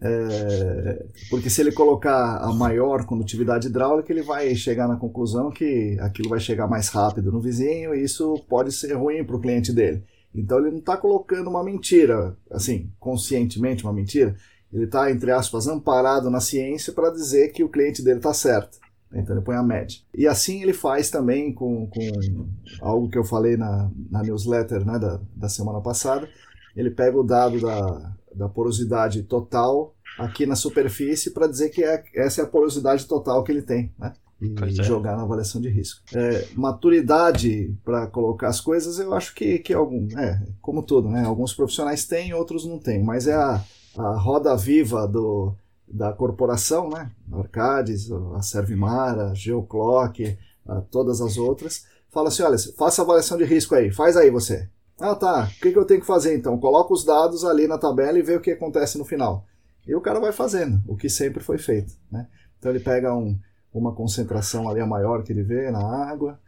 É, porque se ele colocar a maior condutividade hidráulica, ele vai chegar na conclusão que aquilo vai chegar mais rápido no vizinho e isso pode ser ruim para o cliente dele. Então ele não está colocando uma mentira, assim, conscientemente uma mentira. Ele está, entre aspas, amparado na ciência para dizer que o cliente dele está certo. Então ele põe a média. E assim ele faz também com, com algo que eu falei na, na newsletter né, da, da semana passada. Ele pega o dado da, da porosidade total aqui na superfície para dizer que é, essa é a porosidade total que ele tem, né? E é. jogar na avaliação de risco. É, maturidade para colocar as coisas, eu acho que, que algum, é, como tudo, né? Alguns profissionais têm, outros não têm, mas é a, a roda viva do, da corporação, né? Arcades, a Servimar, a Geoclock, a todas as outras, fala assim, olha, faça a avaliação de risco aí, faz aí você. Ah, tá. O que, que eu tenho que fazer então? Coloca os dados ali na tabela e vê o que acontece no final. E o cara vai fazendo, o que sempre foi feito. Né? Então ele pega um, uma concentração ali a maior que ele vê na água,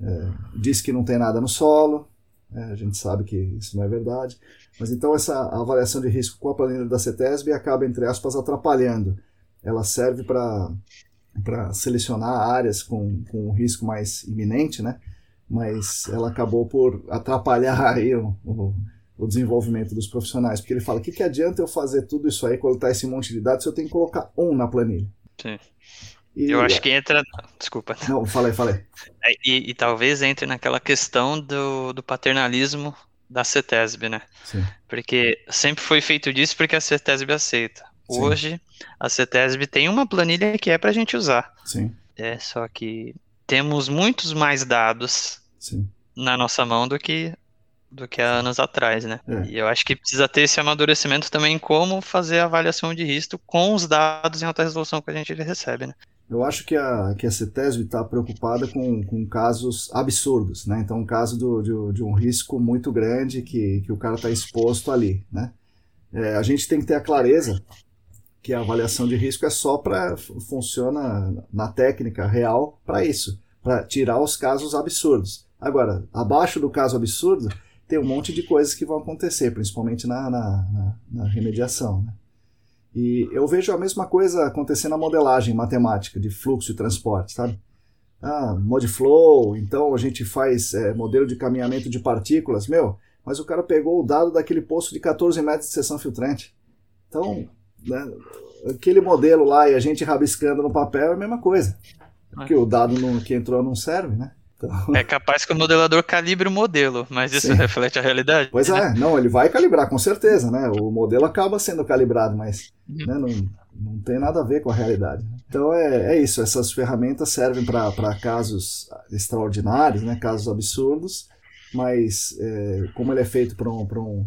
é, diz que não tem nada no solo, é, a gente sabe que isso não é verdade. Mas então essa avaliação de risco com a planilha da CETESB acaba, entre aspas, atrapalhando. Ela serve para selecionar áreas com, com um risco mais iminente, né? Mas ela acabou por atrapalhar aí o, o, o desenvolvimento dos profissionais, porque ele fala, o que, que adianta eu fazer tudo isso aí, coletar esse monte de dados, se eu tenho que colocar um na planilha? Sim. E, eu acho que entra. Desculpa. Não, falei, falei. É, e, e, talvez entre naquela questão do, do paternalismo da CETESB, né? Sim. Porque sempre foi feito disso porque a CETESB aceita. Sim. Hoje, a CETESB tem uma planilha que é para a gente usar. Sim. É só que temos muitos mais dados Sim. na nossa mão do que do que há anos atrás, né? É. E eu acho que precisa ter esse amadurecimento também como fazer a avaliação de risco com os dados em alta resolução que a gente recebe, né? Eu acho que a, que a CETESB está preocupada com, com casos absurdos, né? Então, um caso do, de, de um risco muito grande que, que o cara está exposto ali, né? É, a gente tem que ter a clareza que a avaliação de risco é só para funciona na técnica real para isso, para tirar os casos absurdos. Agora, abaixo do caso absurdo, tem um monte de coisas que vão acontecer, principalmente na, na, na, na remediação. Né? E eu vejo a mesma coisa acontecendo na modelagem matemática de fluxo e transporte, sabe? Ah, flow, então a gente faz é, modelo de caminhamento de partículas. Meu, mas o cara pegou o dado daquele poço de 14 metros de seção filtrante. Então, né, aquele modelo lá e a gente rabiscando no papel é a mesma coisa. Porque o dado no, que entrou não serve, né? Então... É capaz que o modelador calibre o modelo, mas isso Sim. reflete a realidade? Pois é, não, ele vai calibrar com certeza, né? O modelo acaba sendo calibrado, mas uhum. né, não, não tem nada a ver com a realidade. Então é, é isso, essas ferramentas servem para casos extraordinários, né, casos absurdos, mas é, como ele é feito para um, um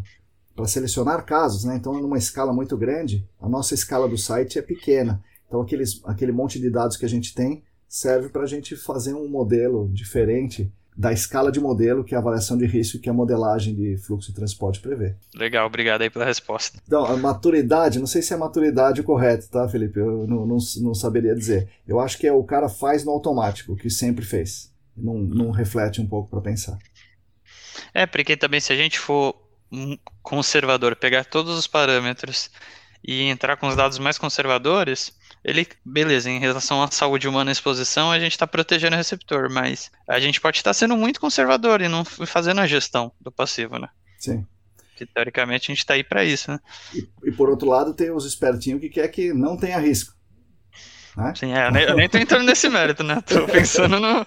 para selecionar casos, né? Então, numa escala muito grande, a nossa escala do site é pequena. Então, aqueles, aquele monte de dados que a gente tem serve para a gente fazer um modelo diferente da escala de modelo que é a avaliação de risco que a modelagem de fluxo de transporte prevê. Legal, obrigado aí pela resposta. Então, a maturidade, não sei se é a maturidade correta, tá, Felipe? Eu não, não, não saberia dizer. Eu acho que é o cara faz no automático, o que sempre fez. Não, não reflete um pouco para pensar. É, porque também se a gente for conservador, pegar todos os parâmetros e entrar com os dados mais conservadores, ele, beleza, em relação à saúde humana e exposição, a gente está protegendo o receptor, mas a gente pode estar sendo muito conservador e não fazendo a gestão do passivo, né? Sim. Que teoricamente a gente está aí para isso, né? E, e, por outro lado, tem os espertinhos que quer que não tenha risco. Né? Sim, é, eu nem, eu nem tô entrando nesse mérito, né? Tô pensando no.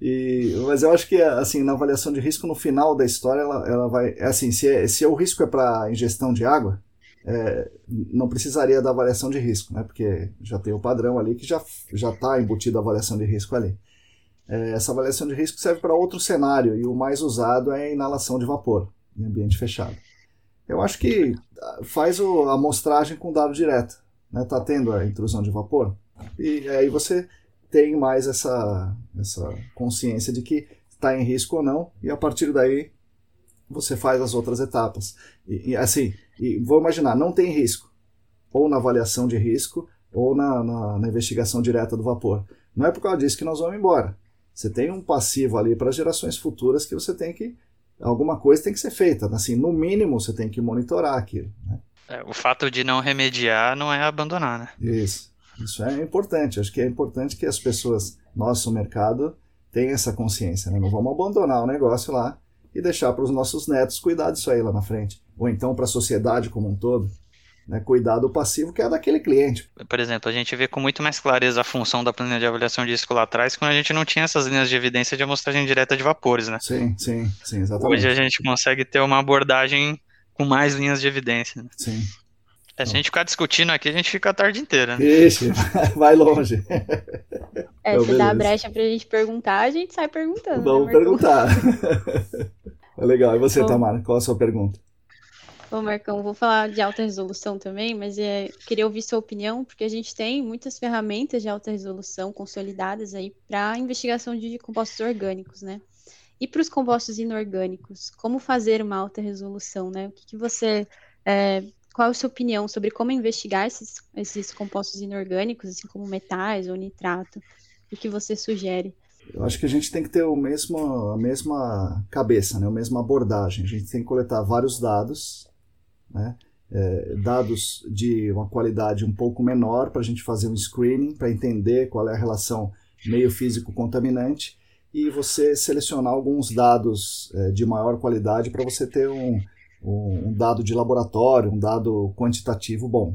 e, mas eu acho que, assim, na avaliação de risco, no final da história, ela, ela vai. É assim, se, é, se o risco é para ingestão de água, é, não precisaria da avaliação de risco, né? Porque já tem o padrão ali que já já está embutido a avaliação de risco ali. É, essa avaliação de risco serve para outro cenário e o mais usado é a inalação de vapor em ambiente fechado. Eu acho que faz o, a amostragem com dado direto, né? Tá tendo a intrusão de vapor e aí você tem mais essa essa consciência de que está em risco ou não e a partir daí você faz as outras etapas. E, e assim, e vou imaginar, não tem risco, ou na avaliação de risco, ou na, na, na, investigação direta do vapor. Não é por causa disso que nós vamos embora. Você tem um passivo ali para gerações futuras que você tem que. Alguma coisa tem que ser feita. Assim, no mínimo, você tem que monitorar aquilo. Né? É, o fato de não remediar não é abandonar, né? Isso. Isso é importante. Acho que é importante que as pessoas, nosso mercado, tenham essa consciência. Né? Não vamos abandonar o negócio lá e deixar para os nossos netos cuidar disso aí lá na frente. Ou então para a sociedade como um todo. Né, cuidar do passivo que é daquele cliente. Por exemplo, a gente vê com muito mais clareza a função da planilha de avaliação de risco lá atrás quando a gente não tinha essas linhas de evidência de amostragem direta de vapores, né? Sim, sim, sim, exatamente. Hoje a gente consegue ter uma abordagem com mais linhas de evidência. Né? Sim. É, se a gente ficar discutindo aqui, a gente fica a tarde inteira. Né? Ixi, vai longe. É, então, se beleza. dá a brecha pra gente perguntar, a gente sai perguntando. Vamos né, perguntar. É legal. E você, Bom, Tamara, qual a sua pergunta? Bom, Marcão, vou falar de alta resolução também, mas é, queria ouvir sua opinião, porque a gente tem muitas ferramentas de alta resolução consolidadas aí para investigação de compostos orgânicos, né? E para os compostos inorgânicos, como fazer uma alta resolução, né? O que, que você. É, qual a sua opinião sobre como investigar esses, esses compostos inorgânicos, assim como metais ou nitrato? O que você sugere? Eu acho que a gente tem que ter o mesmo, a mesma cabeça, né? a mesma abordagem. A gente tem que coletar vários dados, né? É, dados de uma qualidade um pouco menor para a gente fazer um screening, para entender qual é a relação meio físico contaminante e você selecionar alguns dados é, de maior qualidade para você ter um, um, um dado de laboratório, um dado quantitativo bom.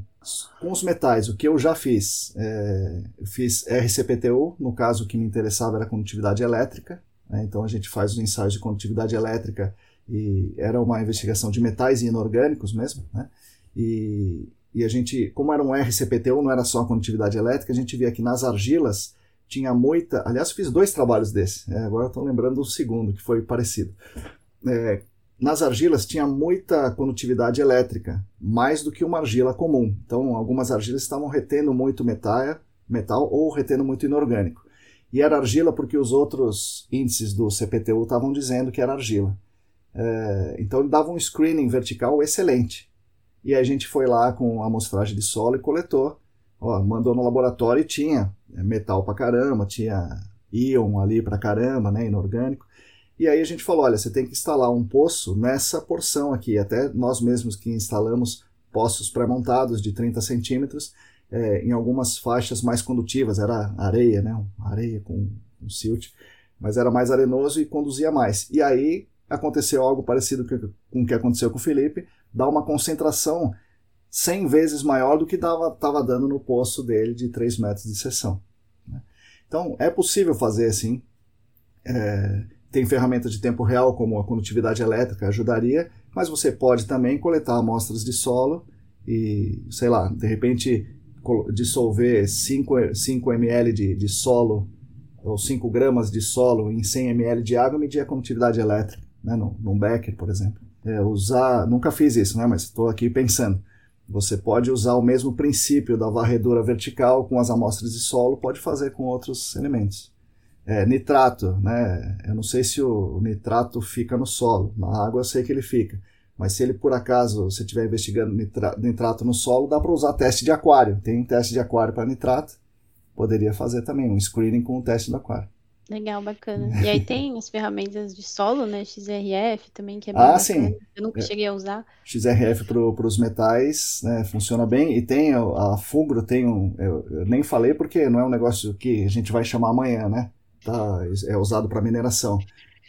Com os metais, o que eu já fiz, é, eu fiz RCPTU, no caso o que me interessava era condutividade elétrica, né, então a gente faz os ensaios de condutividade elétrica e era uma investigação de metais e inorgânicos mesmo, né, e, e a gente, como era um RCPTU, não era só a condutividade elétrica, a gente via que nas argilas tinha muita, aliás fiz dois trabalhos desse, é, agora estou lembrando do segundo, que foi parecido. É, nas argilas tinha muita condutividade elétrica, mais do que uma argila comum. Então, algumas argilas estavam retendo muito metal, metal ou retendo muito inorgânico. E era argila porque os outros índices do CPTU estavam dizendo que era argila. É, então ele dava um screening vertical excelente. E a gente foi lá com a amostragem de solo e coletou. Ó, mandou no laboratório e tinha é, metal pra caramba, tinha íon ali pra caramba, né, inorgânico. E aí a gente falou, olha, você tem que instalar um poço nessa porção aqui. Até nós mesmos que instalamos poços pré-montados de 30 centímetros, é, em algumas faixas mais condutivas, era areia, né, areia com um silt, mas era mais arenoso e conduzia mais. E aí aconteceu algo parecido com o que aconteceu com o Felipe, dá uma concentração 100 vezes maior do que estava dando no poço dele de 3 metros de seção. Né? Então, é possível fazer assim. É, tem ferramentas de tempo real, como a condutividade elétrica, ajudaria, mas você pode também coletar amostras de solo e, sei lá, de repente dissolver 5, 5 ml de, de solo ou 5 gramas de solo em 100 ml de água e medir a condutividade elétrica, né, num, num Becker, por exemplo. É, usar, nunca fiz isso, né, mas estou aqui pensando. Você pode usar o mesmo princípio da varredura vertical com as amostras de solo, pode fazer com outros elementos. É, nitrato, né? Eu não sei se o nitrato fica no solo. Na água eu sei que ele fica. Mas se ele por acaso você estiver investigando nitrato no solo, dá para usar teste de aquário. Tem teste de aquário para nitrato. Poderia fazer também um screening com o teste do aquário. Legal, bacana. E aí tem as ferramentas de solo, né? XRF também, que é bem ah, bacana. sim. Eu nunca cheguei a usar. XRF para os metais né, funciona bem. E tem a, a Fugro, tem um. Eu, eu, nem falei porque não é um negócio que a gente vai chamar amanhã, né? Tá, é usado para mineração.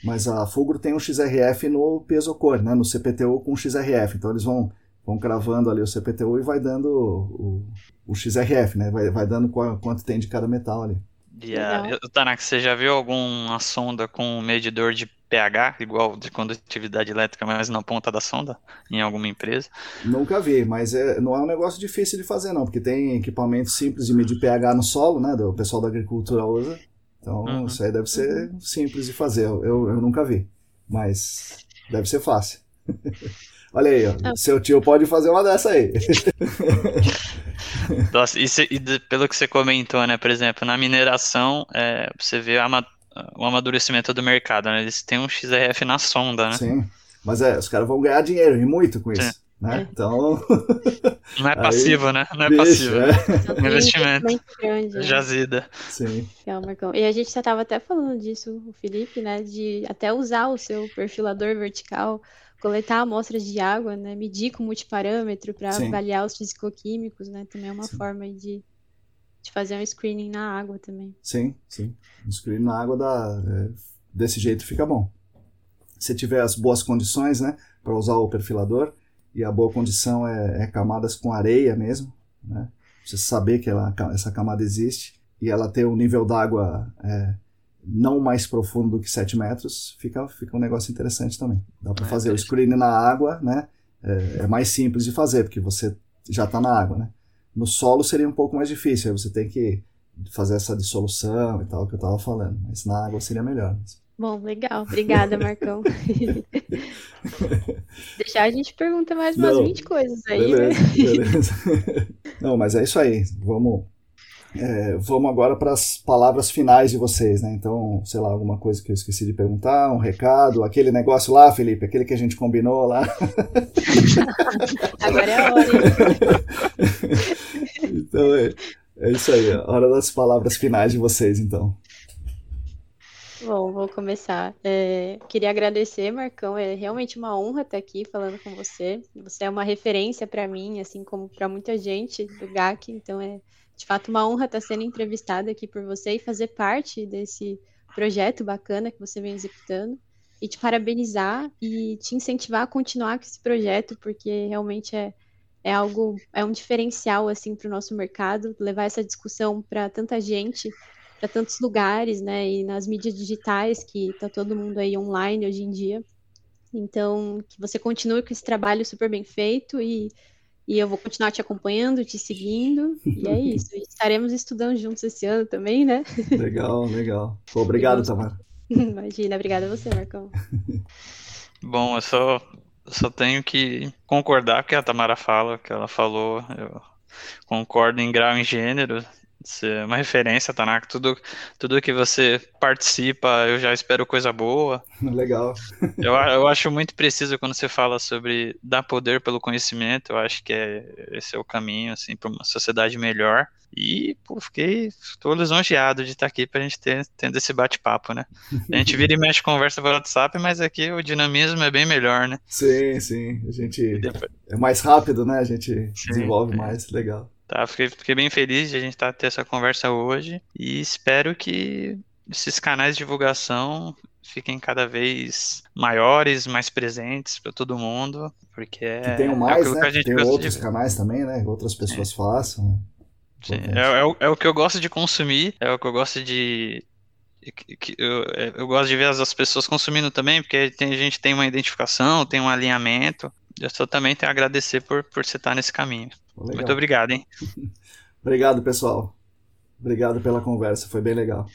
Mas a Fulgro tem um XRF no pesocor, né, no CPTU com XRF. Então eles vão, vão cravando ali o CPTU e vai dando o, o XRF, né? Vai, vai dando quanto tem de cada metal ali. Yeah. Tanaka, você já viu alguma sonda com medidor de pH, igual de condutividade elétrica, mas na ponta da sonda, em alguma empresa? Nunca vi, mas é, não é um negócio difícil de fazer, não, porque tem equipamentos simples de medir pH no solo, né? O pessoal da agricultura usa. Então, uhum. isso aí deve ser simples de fazer. Eu, eu nunca vi, mas deve ser fácil. Olha aí, ó. Ah. seu tio pode fazer uma dessa aí. Nossa, e, se, e de, pelo que você comentou, né? Por exemplo, na mineração, é, você vê ama, o amadurecimento do mercado, né? Eles têm um XRF na sonda, né? Sim, mas é, os caras vão ganhar dinheiro e muito com isso. Sim. Né? É. Então. Não é passivo, Aí, né? Não é bicho, passivo. É. Um investimento. Grande, né? Jazida. Sim. Marcão. E a gente já estava até falando disso, o Felipe, né? De até usar o seu perfilador vertical, coletar amostras de água, né? Medir com multiparâmetro para avaliar os fisicoquímicos, né? Também é uma sim. forma de, de fazer um screening na água também. Sim, sim. Um screening na água dá, é, desse jeito fica bom. Se tiver as boas condições, né? Para usar o perfilador e a boa condição é, é camadas com areia mesmo, né? Você saber que ela, essa camada existe e ela ter um nível d'água é, não mais profundo do que 7 metros, fica, fica um negócio interessante também. Dá para é, fazer o screening na água, né? É, é, mais simples de fazer, porque você já está na água, né? No solo seria um pouco mais difícil, aí você tem que fazer essa dissolução e tal, que eu estava falando. Mas na água seria melhor. Bom, legal. Obrigada, Marcão. Deixar a gente pergunta mais umas Não, 20 coisas aí, beleza, né? Beleza. Não, mas é isso aí. Vamos, é, vamos agora para as palavras finais de vocês, né? Então, sei lá, alguma coisa que eu esqueci de perguntar, um recado, aquele negócio lá, Felipe, aquele que a gente combinou lá. agora é a hora. então, é, é isso aí, a hora das palavras finais de vocês, então. Bom, vou começar. É, queria agradecer, Marcão. É realmente uma honra estar aqui falando com você. Você é uma referência para mim, assim como para muita gente do GAC. Então é de fato uma honra estar sendo entrevistada aqui por você e fazer parte desse projeto bacana que você vem executando. E te parabenizar e te incentivar a continuar com esse projeto, porque realmente é, é algo, é um diferencial assim para o nosso mercado, levar essa discussão para tanta gente para tantos lugares, né? E nas mídias digitais, que está todo mundo aí online hoje em dia. Então, que você continue com esse trabalho super bem feito e, e eu vou continuar te acompanhando, te seguindo. E é isso. E estaremos estudando juntos esse ano também, né? Legal, legal. Pô, obrigado, Tamara. Imagina, obrigada a você, Marcão. Bom, eu só, só tenho que concordar com o que a Tamara fala, que ela falou. Eu concordo em grau e gênero Você é uma referência, Tanaka. Tudo, tudo que você participa, eu já espero coisa boa. Legal. eu, eu acho muito preciso quando você fala sobre dar poder pelo conhecimento. Eu acho que é, esse é o caminho, assim, para uma sociedade melhor. E, pô, fiquei, estou lisonjeado de estar aqui para a gente ter tendo esse bate-papo, né? A gente vira e mexe conversa pelo WhatsApp, mas aqui o dinamismo é bem melhor, né? Sim, sim. A gente depois... é mais rápido, né? A gente sim, desenvolve é. mais, legal. Tá, fiquei, fiquei bem feliz de a gente estar tá, ter essa conversa hoje e espero que esses canais de divulgação fiquem cada vez maiores, mais presentes para todo mundo, porque é, que tenham mais, é né? Tem outros de... canais também, né? Outras pessoas é. façam. Sim, é, é, o, é o que eu gosto de consumir, é o que eu gosto de, eu, é, eu, gosto de ver as pessoas consumindo também, porque tem, a gente tem uma identificação, tem um alinhamento. Eu só também tenho a agradecer por, por você estar nesse caminho. Legal. Muito obrigado, hein? obrigado, pessoal. Obrigado pela conversa, foi bem legal.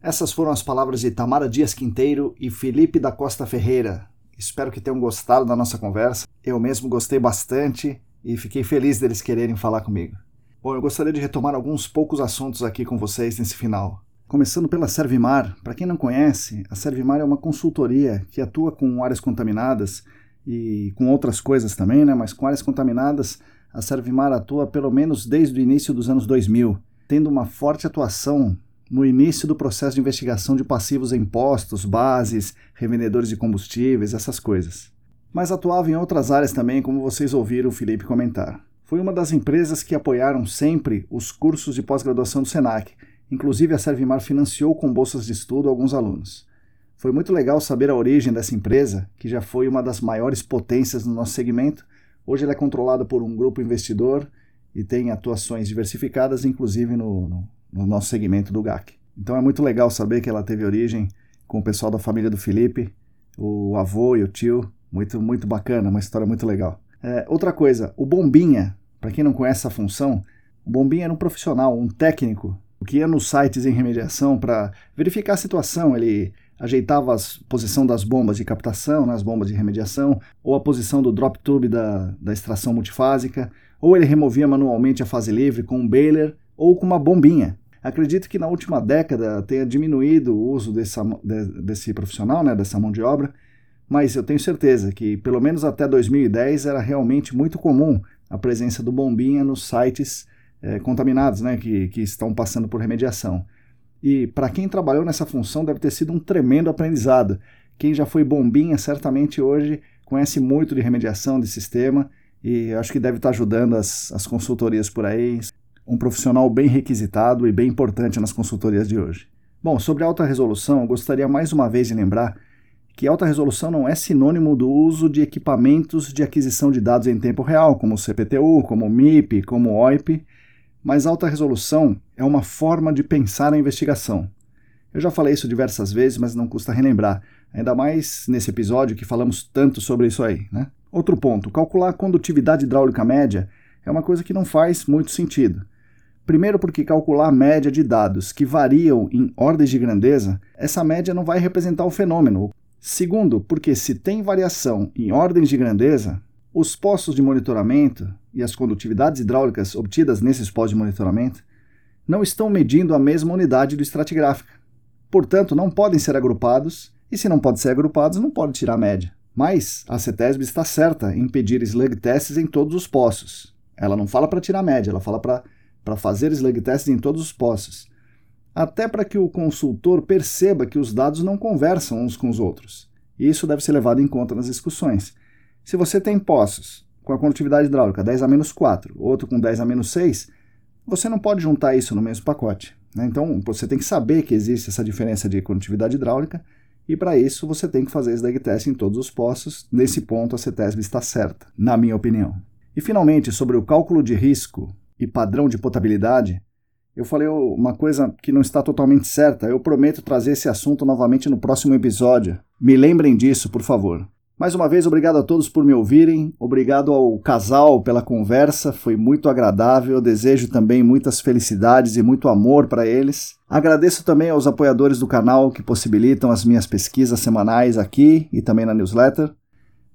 Essas foram as palavras de Tamara Dias Quinteiro e Felipe da Costa Ferreira. Espero que tenham gostado da nossa conversa. Eu mesmo gostei bastante e fiquei feliz deles quererem falar comigo. Bom, eu gostaria de retomar alguns poucos assuntos aqui com vocês nesse final. Começando pela Servimar. Para quem não conhece, a Servimar é uma consultoria que atua com áreas contaminadas e com outras coisas também, né? mas com áreas contaminadas, a Servimar atua pelo menos desde o início dos anos 2000, tendo uma forte atuação no início do processo de investigação de passivos em postos, bases, revendedores de combustíveis, essas coisas mas atuava em outras áreas também, como vocês ouviram o Felipe comentar. Foi uma das empresas que apoiaram sempre os cursos de pós-graduação do SENAC, inclusive a Servimar financiou com bolsas de estudo alguns alunos. Foi muito legal saber a origem dessa empresa, que já foi uma das maiores potências no nosso segmento. Hoje ela é controlada por um grupo investidor e tem atuações diversificadas, inclusive no, no, no nosso segmento do GAC. Então é muito legal saber que ela teve origem com o pessoal da família do Felipe, o avô e o tio, muito, muito bacana, uma história muito legal. É, outra coisa, o Bombinha, para quem não conhece essa função, o Bombinha era um profissional, um técnico, que ia nos sites em remediação para verificar a situação. Ele ajeitava a posição das bombas de captação, nas né, bombas de remediação, ou a posição do drop tube da, da extração multifásica, ou ele removia manualmente a fase livre com um baler ou com uma bombinha. Acredito que na última década tenha diminuído o uso dessa, desse profissional, né, dessa mão de obra, mas eu tenho certeza que, pelo menos até 2010, era realmente muito comum a presença do bombinha nos sites é, contaminados, né, que, que estão passando por remediação. E para quem trabalhou nessa função deve ter sido um tremendo aprendizado. Quem já foi bombinha certamente hoje conhece muito de remediação de sistema e acho que deve estar ajudando as, as consultorias por aí. Um profissional bem requisitado e bem importante nas consultorias de hoje. Bom, sobre alta resolução, gostaria mais uma vez de lembrar que alta resolução não é sinônimo do uso de equipamentos de aquisição de dados em tempo real, como o CPTU, como o MIP, como o OIP, mas alta resolução é uma forma de pensar a investigação. Eu já falei isso diversas vezes, mas não custa relembrar, ainda mais nesse episódio que falamos tanto sobre isso aí. Né? Outro ponto: calcular a condutividade hidráulica média é uma coisa que não faz muito sentido. Primeiro, porque calcular a média de dados que variam em ordens de grandeza, essa média não vai representar o fenômeno, Segundo, porque se tem variação em ordens de grandeza, os postos de monitoramento e as condutividades hidráulicas obtidas nesses postos de monitoramento não estão medindo a mesma unidade do estratigráfica. Portanto, não podem ser agrupados, e se não podem ser agrupados, não pode tirar a média. Mas a CETESB está certa em pedir slug tests em todos os poços. Ela não fala para tirar a média, ela fala para fazer slug tests em todos os poços até para que o consultor perceba que os dados não conversam uns com os outros. Isso deve ser levado em conta nas discussões. Se você tem poços com a condutividade hidráulica 10 a menos 4, outro com 10 a menos 6, você não pode juntar isso no mesmo pacote. Né? Então, você tem que saber que existe essa diferença de condutividade hidráulica e para isso você tem que fazer esse test em todos os poços. Nesse ponto, a CETESB está certa, na minha opinião. E finalmente, sobre o cálculo de risco e padrão de potabilidade, eu falei uma coisa que não está totalmente certa. Eu prometo trazer esse assunto novamente no próximo episódio. Me lembrem disso, por favor. Mais uma vez, obrigado a todos por me ouvirem. Obrigado ao casal pela conversa, foi muito agradável. desejo também muitas felicidades e muito amor para eles. Agradeço também aos apoiadores do canal que possibilitam as minhas pesquisas semanais aqui e também na newsletter.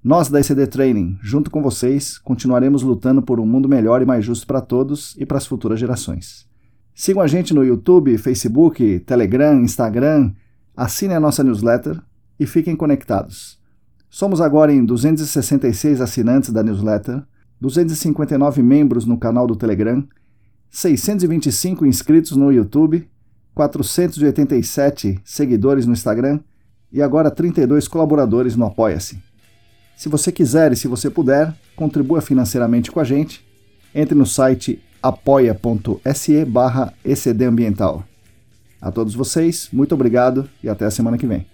Nós da ECD Training, junto com vocês, continuaremos lutando por um mundo melhor e mais justo para todos e para as futuras gerações. Sigam a gente no YouTube, Facebook, Telegram, Instagram, assinem a nossa newsletter e fiquem conectados. Somos agora em 266 assinantes da newsletter, 259 membros no canal do Telegram, 625 inscritos no YouTube, 487 seguidores no Instagram e agora 32 colaboradores no Apoia-se. Se você quiser e se você puder, contribua financeiramente com a gente. Entre no site apoia.se barra A todos vocês, muito obrigado e até a semana que vem.